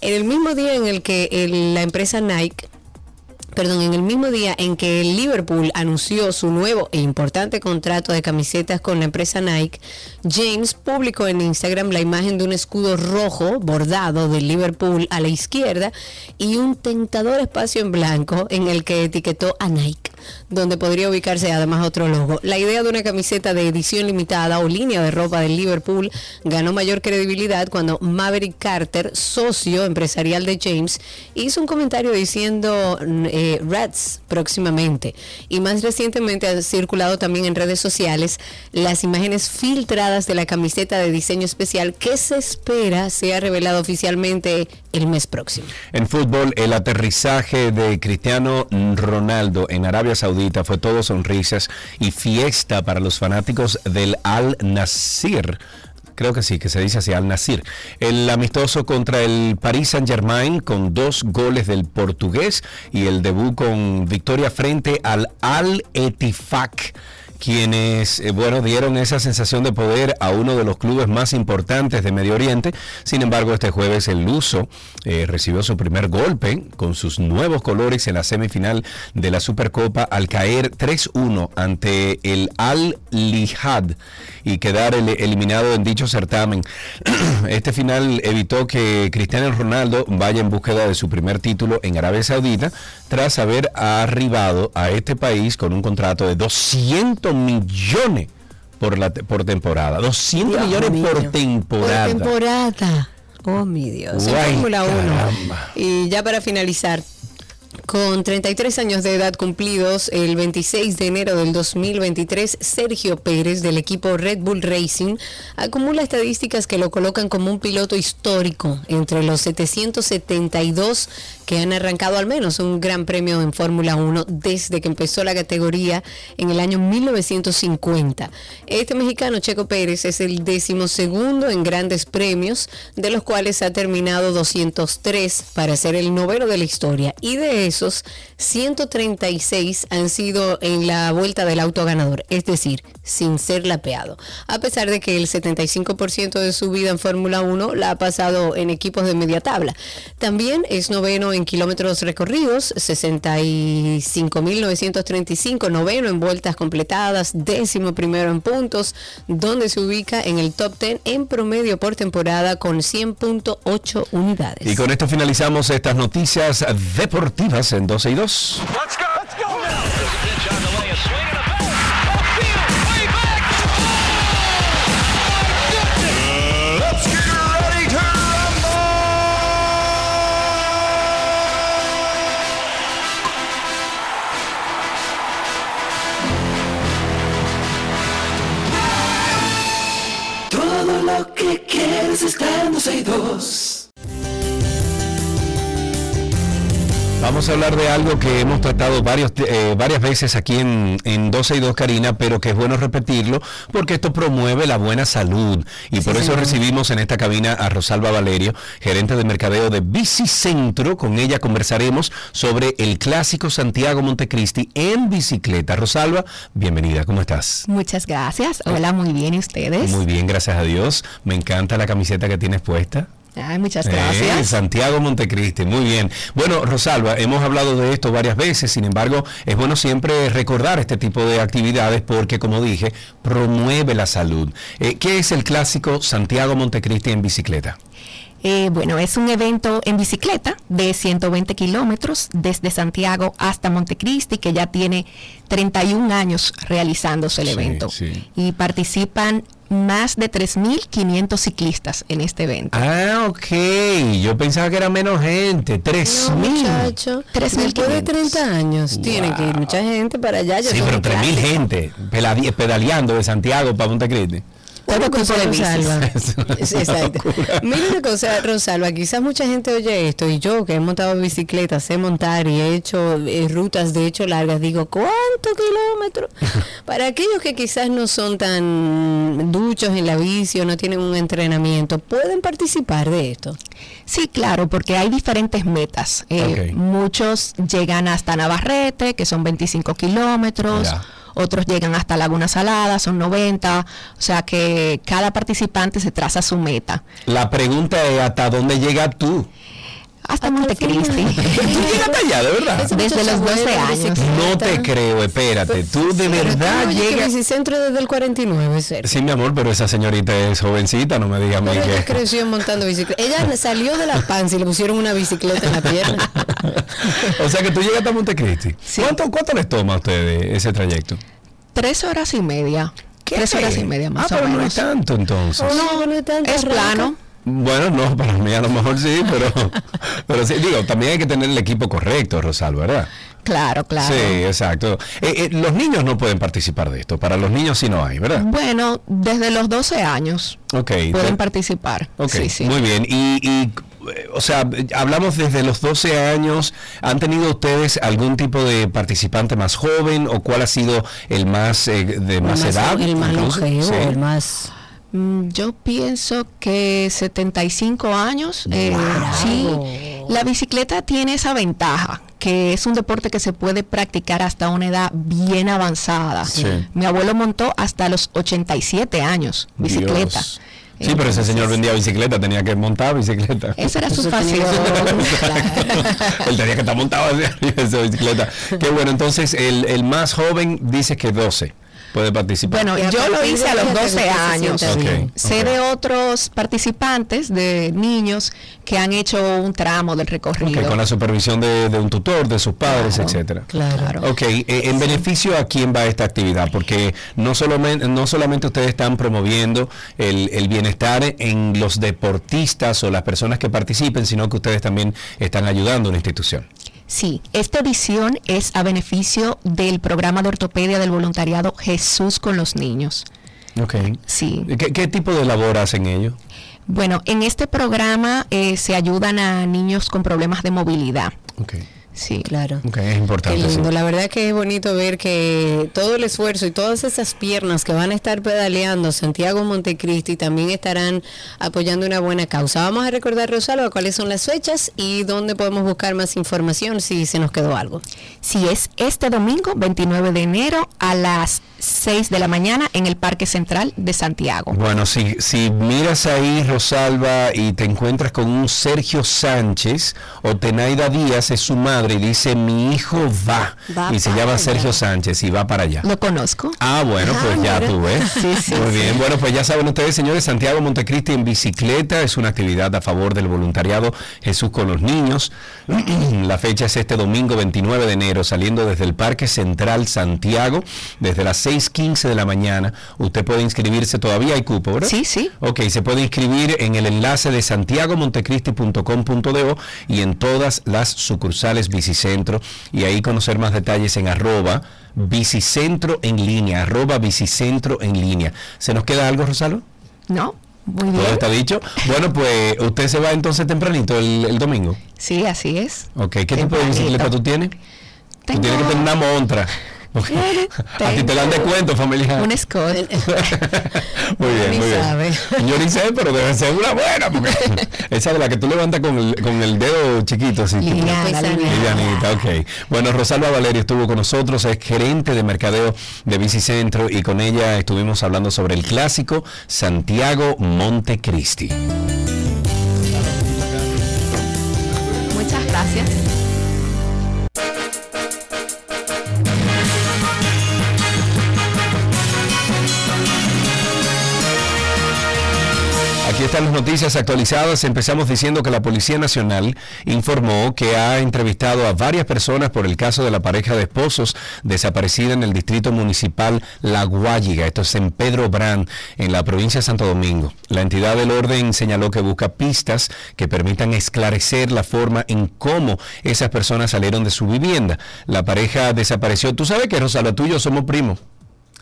Speaker 2: En el mismo día en el que la empresa Nike perdón, en el mismo día en que el Liverpool anunció su nuevo e importante contrato de camisetas con la empresa Nike, James publicó en Instagram la imagen de un escudo rojo bordado del Liverpool a la izquierda y un tentador espacio en blanco en el que etiquetó a Nike, donde podría ubicarse además otro logo. La idea de una camiseta de edición limitada o línea de ropa del Liverpool ganó mayor credibilidad cuando Maverick Carter, socio empresarial de James, hizo un comentario diciendo eh, Reds próximamente. Y más recientemente han circulado también en redes sociales las imágenes filtradas de la camiseta de diseño especial que se espera sea revelado oficialmente el mes próximo.
Speaker 1: En fútbol, el aterrizaje de Cristiano Ronaldo en Arabia Saudita fue todo sonrisas y fiesta para los fanáticos del Al Nasir. Creo que sí, que se dice así, Al Nasir. El amistoso contra el Paris Saint Germain con dos goles del portugués y el debut con victoria frente al Al Etifak quienes, eh, bueno, dieron esa sensación de poder a uno de los clubes más importantes de Medio Oriente. Sin embargo, este jueves el Luso eh, recibió su primer golpe con sus nuevos colores en la semifinal de la Supercopa al caer 3-1 ante el Al Lihad y quedar el- eliminado en dicho certamen. *clears throat* este final evitó que Cristiano Ronaldo vaya en búsqueda de su primer título en Arabia Saudita tras haber arribado a este país con un contrato de 200 millones por, la, por temporada. 200
Speaker 2: Dios
Speaker 1: millones
Speaker 2: mío.
Speaker 1: por temporada.
Speaker 2: Por temporada. Oh, mi Dios. En Fórmula 1.
Speaker 1: caramba.
Speaker 2: Y ya para finalizar, Con 33 años de edad cumplidos, el 26 de enero del 2023, Sergio Pérez del equipo Red Bull Racing acumula estadísticas que lo colocan como un piloto histórico entre los 772 que han arrancado al menos un gran premio en Fórmula 1 desde que empezó la categoría en el año 1950. Este mexicano Checo Pérez es el decimosegundo en grandes premios, de los cuales ha terminado 203 para ser el noveno de la historia. Y de esos, 136 han sido en la vuelta del auto ganador, es decir, sin ser lapeado. A pesar de que el 75% de su vida en Fórmula 1 la ha pasado en equipos de media tabla. También es noveno en kilómetros recorridos, 65.935, noveno en vueltas completadas, décimo primero en puntos, donde se ubica en el top 10 en promedio por temporada con 100.8 unidades.
Speaker 1: Y con esto finalizamos estas noticias deportivas en 12 y 2.
Speaker 5: Todo lo que quieres está en 12 y 2.
Speaker 1: Vamos a hablar de algo que hemos tratado varios, eh, varias veces aquí en, en 12 y 2, Karina, pero que es bueno repetirlo porque esto promueve la buena salud. Y por eso recibimos en esta cabina a Rosalba Valerio, gerente de mercadeo de Bicicentro. Con ella conversaremos sobre el clásico Santiago Montecristi en bicicleta. Rosalba, bienvenida, ¿cómo estás?
Speaker 21: Muchas gracias. Hola, muy bien, ¿y ustedes?
Speaker 1: Muy bien, gracias a Dios. Me encanta la camiseta que tienes puesta.
Speaker 21: Ay, muchas
Speaker 1: Eh,
Speaker 21: gracias.
Speaker 1: Santiago Montecristi, muy bien. Bueno, Rosalba, hemos hablado de esto varias veces, sin embargo, es bueno siempre recordar este tipo de actividades porque, como dije, promueve la salud. Eh, ¿Qué es el clásico Santiago Montecristi en bicicleta?
Speaker 21: Eh, bueno, es un evento en bicicleta de 120 kilómetros desde Santiago hasta Montecristi, que ya tiene 31 años realizándose el
Speaker 1: Sí,
Speaker 21: evento.
Speaker 1: sí.
Speaker 21: Y participan más de 3.500 ciclistas en este evento.
Speaker 1: Ah, ok. Yo pensaba que era menos gente. Tres
Speaker 2: No,
Speaker 1: mil.
Speaker 2: muchacho, después de 30 años, tiene que ir mucha gente para allá. ya
Speaker 1: Sí, pero tres mil
Speaker 2: clásicos.
Speaker 1: gente peladi- pedaleando de Santiago para Montecristi.
Speaker 21: De bicis.
Speaker 2: Rosalba. *laughs*
Speaker 1: Es
Speaker 2: Exacto. Mira una cosa, Rosalba, quizás mucha gente oye esto y yo que he montado bicicleta, sé montar y he hecho eh, rutas de hecho largas, digo, ¿cuántos kilómetros? *laughs* Para aquellos que quizás no son tan duchos en la bici o no tienen un entrenamiento, ¿pueden participar de esto?
Speaker 21: Sí, claro, porque hay diferentes metas. Eh. Muchos llegan hasta Navarrete, que son 25 kilómetros. Otros llegan hasta Laguna Salada, son 90. O sea que cada participante se traza su meta.
Speaker 1: La pregunta es, ¿hasta dónde llegas tú?
Speaker 21: Hasta Montecristi.
Speaker 1: ¿Tú llegaste allá, de verdad?
Speaker 21: Desde los 12 años.
Speaker 1: No te creo, espérate. Tú de verdad
Speaker 2: que
Speaker 1: llegas...
Speaker 2: Bicicentro desde el 49, cerca.
Speaker 1: Sí, mi amor, pero esa señorita es jovencita, no me digas a mí
Speaker 2: Pero ella
Speaker 1: que...
Speaker 2: creció montando bicicleta. Ella salió de la panza y le pusieron una bicicleta en la pierna. *laughs*
Speaker 1: O sea que tú llegas a Montecristi. ¿Cuánto, ¿Cuánto les toma a ustedes ese trayecto?
Speaker 21: Tres horas y media. Tres horas y media más
Speaker 1: ah,
Speaker 21: o
Speaker 1: pero no
Speaker 21: menos.
Speaker 1: es tanto entonces.
Speaker 2: No, no es tanto.
Speaker 21: Es plano.
Speaker 1: Bueno, no, para mí a lo mejor sí, pero, *laughs* pero sí, digo, también hay que tener el equipo correcto, Rosal, ¿verdad?
Speaker 21: Claro, claro.
Speaker 1: Sí, exacto. Eh, eh, los niños no pueden participar de esto, para los niños sí no hay, ¿verdad?
Speaker 21: Bueno, desde los 12 años
Speaker 1: Ok.
Speaker 21: pueden
Speaker 1: te-
Speaker 21: participar.
Speaker 1: Ok,
Speaker 21: Sí, sí.
Speaker 1: muy bien. Y, y, eh, o sea, hablamos desde los 12 años. ¿Han tenido ustedes algún tipo de participante más joven o cuál ha sido el más eh, de más,
Speaker 2: más-
Speaker 1: edad?
Speaker 2: el más
Speaker 1: incluso?
Speaker 2: longevo,
Speaker 1: Sí.
Speaker 2: el más...
Speaker 21: Mm, Yo pienso que 75 años. eh, sí, la bicicleta tiene esa ventaja, que es un deporte que se puede practicar hasta una edad bien avanzada.
Speaker 1: Sí.
Speaker 21: Mi abuelo montó hasta los 87 años bicicleta.
Speaker 1: Dios. Sí, pero ese señor vendía bicicleta, tenía que montar bicicleta.
Speaker 21: Esa era su pasión. *laughs*
Speaker 1: Él tenía que estar montado de *laughs* esa bicicleta. Qué bueno, entonces el, el más joven dice que 12 puede participar.
Speaker 21: Bueno, yo lo hice a los
Speaker 2: ahí hasta
Speaker 21: 12
Speaker 2: que usted se
Speaker 21: años.
Speaker 2: sienta bien.
Speaker 1: Ok,
Speaker 21: Sé de otros participantes, de niños, que han hecho un tramo del recorrido.
Speaker 1: Con la supervisión de, de un tutor, de sus padres, etcétera.
Speaker 2: Claro.
Speaker 1: Ok, eh, en beneficio a quién va esta actividad, porque no solamente, no solamente ustedes están promoviendo el, el bienestar en los deportistas o las personas que participen, sino que ustedes también están ayudando a una institución.
Speaker 21: Sí, esta edición es a beneficio del programa de ortopedia del voluntariado Jesús con los niños.
Speaker 1: Ok.
Speaker 21: Sí.
Speaker 1: ¿Qué, qué tipo de labor hacen ellos?
Speaker 21: Bueno, en este programa eh, se ayudan a niños con problemas de movilidad.
Speaker 1: Ok.
Speaker 21: Sí,
Speaker 2: claro.
Speaker 1: Ok, es importante.
Speaker 2: Qué
Speaker 1: sí.
Speaker 2: lindo, la verdad que es bonito ver que todo el esfuerzo y todas esas piernas que van a estar pedaleando Santiago Montecristi también estarán apoyando una buena causa. Vamos a recordar, Rosalba, cuáles son las fechas y dónde podemos buscar más información si se nos quedó algo.
Speaker 21: Sí, es este domingo 29 de enero a las 6 de la mañana en el Parque Central de Santiago.
Speaker 1: Bueno, si, si miras ahí, Rosalba, y te encuentras con un Sergio Sánchez o Tenaida Díaz, es su madre, y dice, mi hijo va.
Speaker 21: Va
Speaker 1: y se llama
Speaker 21: allá.
Speaker 1: Sergio Sánchez y va para allá.
Speaker 21: Lo conozco.
Speaker 1: Ah, bueno, pues
Speaker 21: Ah,
Speaker 1: ya
Speaker 21: mira.
Speaker 1: tú ves.
Speaker 21: Sí, sí,
Speaker 1: Muy
Speaker 21: sí.
Speaker 1: bien, bueno, pues ya saben ustedes, señores, Santiago Montecristi en bicicleta es una actividad a favor del voluntariado Jesús con los niños. *clears throat* La fecha es este domingo 29 de enero, saliendo desde el Parque Central Santiago, desde las 6.15 de la mañana. Usted puede inscribirse, todavía hay cupo, ¿verdad?
Speaker 21: Sí, sí.
Speaker 1: Ok, se puede inscribir en el enlace de santiagomontecristi.com.do y en todas las sucursales Bicicentro y ahí conocer más detalles en arroba Bicicentro en línea, arroba Bicicentro en línea. ¿Se nos queda algo, Rosalo?
Speaker 21: No, muy bien.
Speaker 1: Todo está dicho. Bueno, pues usted se va entonces tempranito el, el domingo.
Speaker 21: Sí, así es.
Speaker 1: Ok, ¿qué tipo de
Speaker 21: Tempranito.
Speaker 1: bicicleta tú tienes? Tú tienes que tener una montra. Porque a ti *laughs* te dan descuento, familiar.
Speaker 21: Un Scott. *laughs*
Speaker 1: Muy bien,
Speaker 2: Ni
Speaker 1: muy bien.
Speaker 2: sabe.
Speaker 1: Yo ni sé, pero debe ser una buena, porque *laughs* esa de la que tú levantas con el, con el dedo chiquito, así.
Speaker 21: Liviana, liviana.
Speaker 1: Livianita, ok. Bueno, Rosalba Valerio estuvo con nosotros, es gerente de mercadeo de Bicicentro y con ella estuvimos hablando sobre el clásico Santiago Montecristi.
Speaker 21: Muchas gracias.
Speaker 1: Aquí están las noticias actualizadas. Empezamos diciendo que la Policía Nacional informó que ha entrevistado a varias personas por el caso de la pareja de esposos desaparecida en el distrito municipal La Guayiga. Esto es en Pedro Brand, en la provincia de Santo Domingo. La entidad del orden señaló que busca pistas que permitan esclarecer la forma en cómo esas personas salieron de su vivienda. La pareja desapareció. Tú sabes que Rosalba, tú y yo somos primos.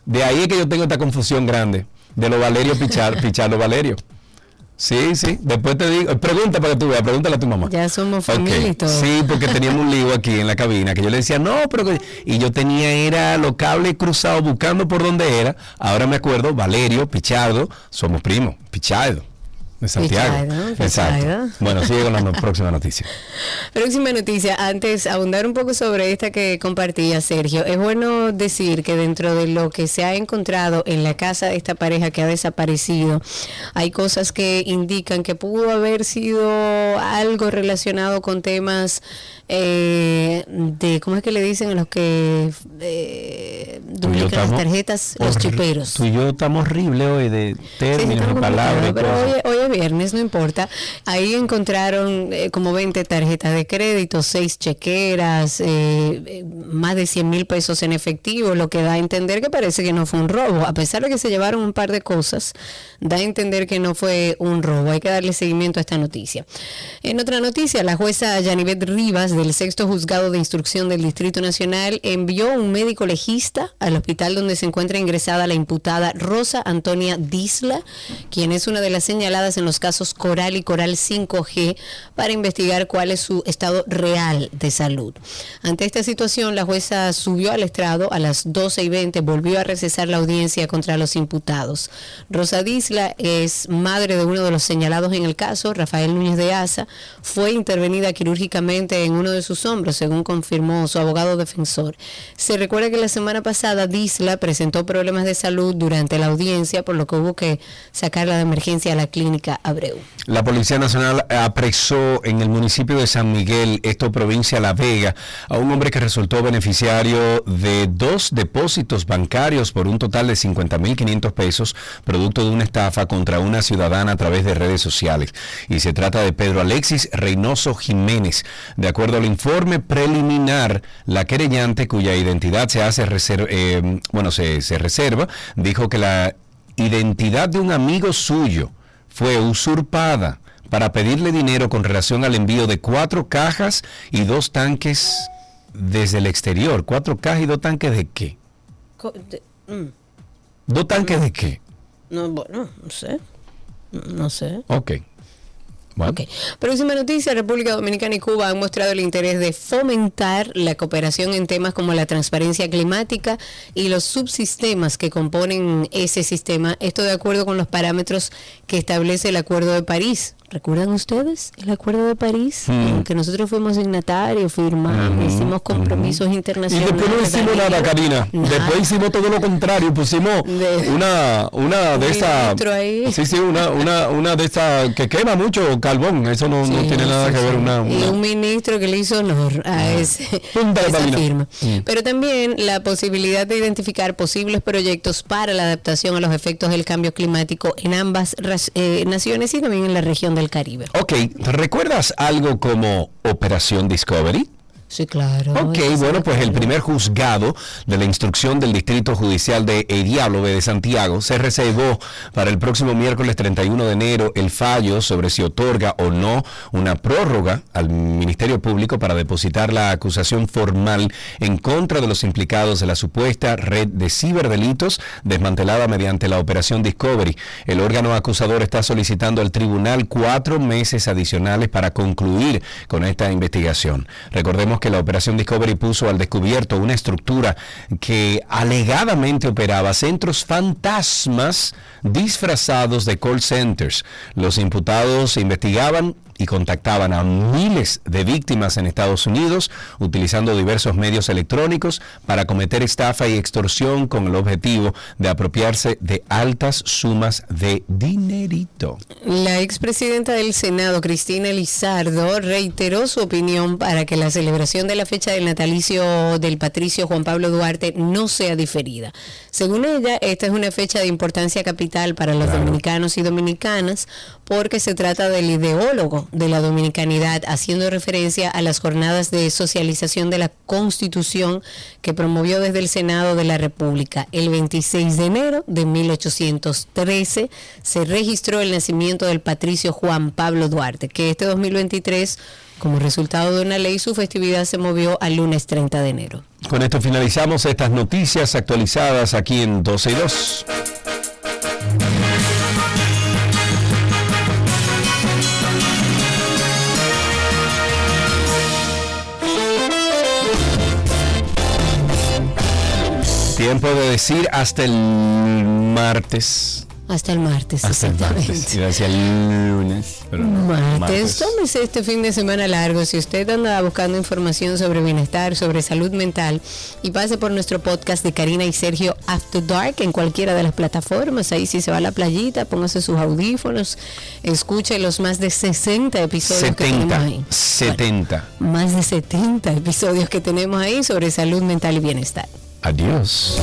Speaker 1: De ahí es que yo tengo esta confusión grande de los Valerio Pichar, *laughs* Pichardo Valerio. Sí, sí. Después te digo, pregunta para que tú veas, pregúntale a tu mamá.
Speaker 2: Ya somos familia y todo.
Speaker 1: Sí, porque teníamos un lío aquí en la cabina que yo le decía, no, pero que-". y yo tenía era los cables cruzados buscando por dónde era. Ahora me acuerdo, Valerio, Pichardo, somos primos, Pichardo, de Santiago. Exacto. Bueno, sigue con la no- próxima noticia. *laughs*
Speaker 2: Próxima noticia, antes abundar un poco sobre esta que compartía Sergio. Es bueno decir que dentro de lo que se ha encontrado en la casa de esta pareja que ha desaparecido, hay cosas que indican que pudo haber sido algo relacionado con temas eh, de, ¿cómo es que le dicen a los que eh, duplican las tarjetas? Los chuperos.
Speaker 1: Tú y yo estamos horribles hoy de
Speaker 2: Sí,
Speaker 1: términos, de palabras.
Speaker 2: pero hoy, hoy es viernes, no importa. Ahí encontraron eh, como 20 tarjetas de crédito, 6 chequeras, eh, más de 100 mil pesos en efectivo, lo que da a entender que parece que no fue un robo. A pesar de que se llevaron un par de cosas, da a entender que no fue un robo. Hay que darle seguimiento a esta noticia. En otra noticia, la jueza Yanivet Rivas del sexto juzgado de instrucción del Distrito Nacional envió un médico legista al hospital donde se encuentra ingresada la imputada Rosa Antonia Disla, quien es una de las señaladas en los casos Coral y Coral 5G, para investigar cuál es su estado real de salud. Ante esta situación, la jueza subió al estrado a las 12 y 20, volvió a recesar la audiencia contra los imputados. Rosa Disla es madre de uno de los señalados en el caso, Rafael Núñez de Asa, fue intervenida quirúrgicamente en uno de sus hombros, según confirmó su abogado defensor. Se recuerda que la semana pasada Disla presentó problemas de salud durante la audiencia, por lo que hubo que sacarla de emergencia a la clínica Abreu.
Speaker 1: La Policía Nacional apresó en el municipio de San Miguel, esto provincia La Vega, a un hombre que resultó beneficiario de dos depósitos bancarios por un total de 50.500 pesos, producto de una estafa contra una ciudadana a través de redes sociales. Y se trata de Pedro Alexis Reynoso Jiménez. De acuerdo al informe preliminar, la querellante, cuya identidad se hace reser- eh, bueno, se, se reserva, dijo que la identidad de un amigo suyo fue usurpada para pedirle dinero con relación al envío de cuatro cajas y dos tanques desde el exterior. ¿Cuatro cajas y dos tanques de qué?
Speaker 2: De- mm,
Speaker 1: ¿Dos tanques de qué?
Speaker 2: No, bueno, no sé. No sé.
Speaker 1: Ok. Bueno.
Speaker 2: Próxima noticia, República Dominicana y Cuba han mostrado el interés de fomentar la cooperación en temas como la transparencia climática y los subsistemas que componen ese sistema, esto de acuerdo con los parámetros que establece el Acuerdo de París. ¿Recuerdan ustedes el Acuerdo de París?
Speaker 1: Mm.
Speaker 2: Que nosotros fuimos signatarios, firmamos, hicimos compromisos
Speaker 1: Y
Speaker 2: internacionales.
Speaker 1: después no hicimos nada. Karina. Después hicimos todo lo contrario. Pusimos una, una de
Speaker 2: ahí.
Speaker 1: Sí, sí, una, una, una de estas que quema mucho carbón. Eso no, tiene nada
Speaker 2: sí,
Speaker 1: que ver.
Speaker 2: sí.
Speaker 1: Una,
Speaker 2: Y
Speaker 1: una-
Speaker 2: un ministro que le hizo honor a ese,
Speaker 1: Punta de
Speaker 2: esa firma.
Speaker 1: Mm.
Speaker 2: Pero también la posibilidad de identificar posibles proyectos para la adaptación a los efectos del cambio climático en ambas eh, naciones y también en la región Caribe.
Speaker 1: Ok, ¿recuerdas algo como Operación Discovery?
Speaker 2: Sí, claro.
Speaker 1: Ok, bueno, pues el primer juzgado de la instrucción del Distrito Judicial de El Diálogo de Santiago se reservó para el próximo miércoles 31 de enero el fallo sobre si otorga o no una prórroga al Ministerio Público para depositar la acusación formal en contra de los implicados de la supuesta red de ciberdelitos desmantelada mediante la Operación Discovery. El órgano acusador está solicitando al tribunal cuatro meses adicionales para concluir con esta investigación. Recordemos que la Operación Discovery puso al descubierto una estructura que alegadamente operaba centros fantasmas disfrazados de call centers. Los imputados investigaban y contactaban a miles de víctimas en Estados Unidos utilizando diversos medios electrónicos para cometer estafa y extorsión con el objetivo de apropiarse de altas sumas de dinerito.
Speaker 2: La expresidenta del Senado, Cristina Lizardo, reiteró su opinión para que la celebración de la fecha del natalicio del patricio Juan Pablo Duarte no sea diferida. Según ella, esta es una fecha de importancia capital para los dominicanos y dominicanas porque se trata del ideólogo de la dominicanidad, haciendo referencia a las jornadas de socialización de la Constitución que promovió desde el Senado de la República. El 26 de enero de 1813 se registró el nacimiento del patricio Juan Pablo Duarte, que este 2023, como resultado de una ley, su festividad se movió al lunes 30 de enero.
Speaker 1: Con esto finalizamos estas noticias actualizadas aquí en 12 y 2. Tiempo de decir hasta el martes.
Speaker 2: Hasta el martes,
Speaker 1: Hasta el
Speaker 2: exactamente.
Speaker 1: martes. A decir el lunes. Pero no,
Speaker 2: Martes, tómese este fin de semana largo. Si usted anda buscando información sobre bienestar, sobre salud mental, y pase por nuestro podcast de Karina y Sergio After Dark en cualquiera de las plataformas. Ahí si se va a la playita, póngase sus audífonos, escuche los más de 60 episodios que tenemos
Speaker 1: 70.
Speaker 2: ahí.
Speaker 1: 70.
Speaker 2: Más de 70 episodios que tenemos ahí sobre salud mental y bienestar.
Speaker 1: Adiós.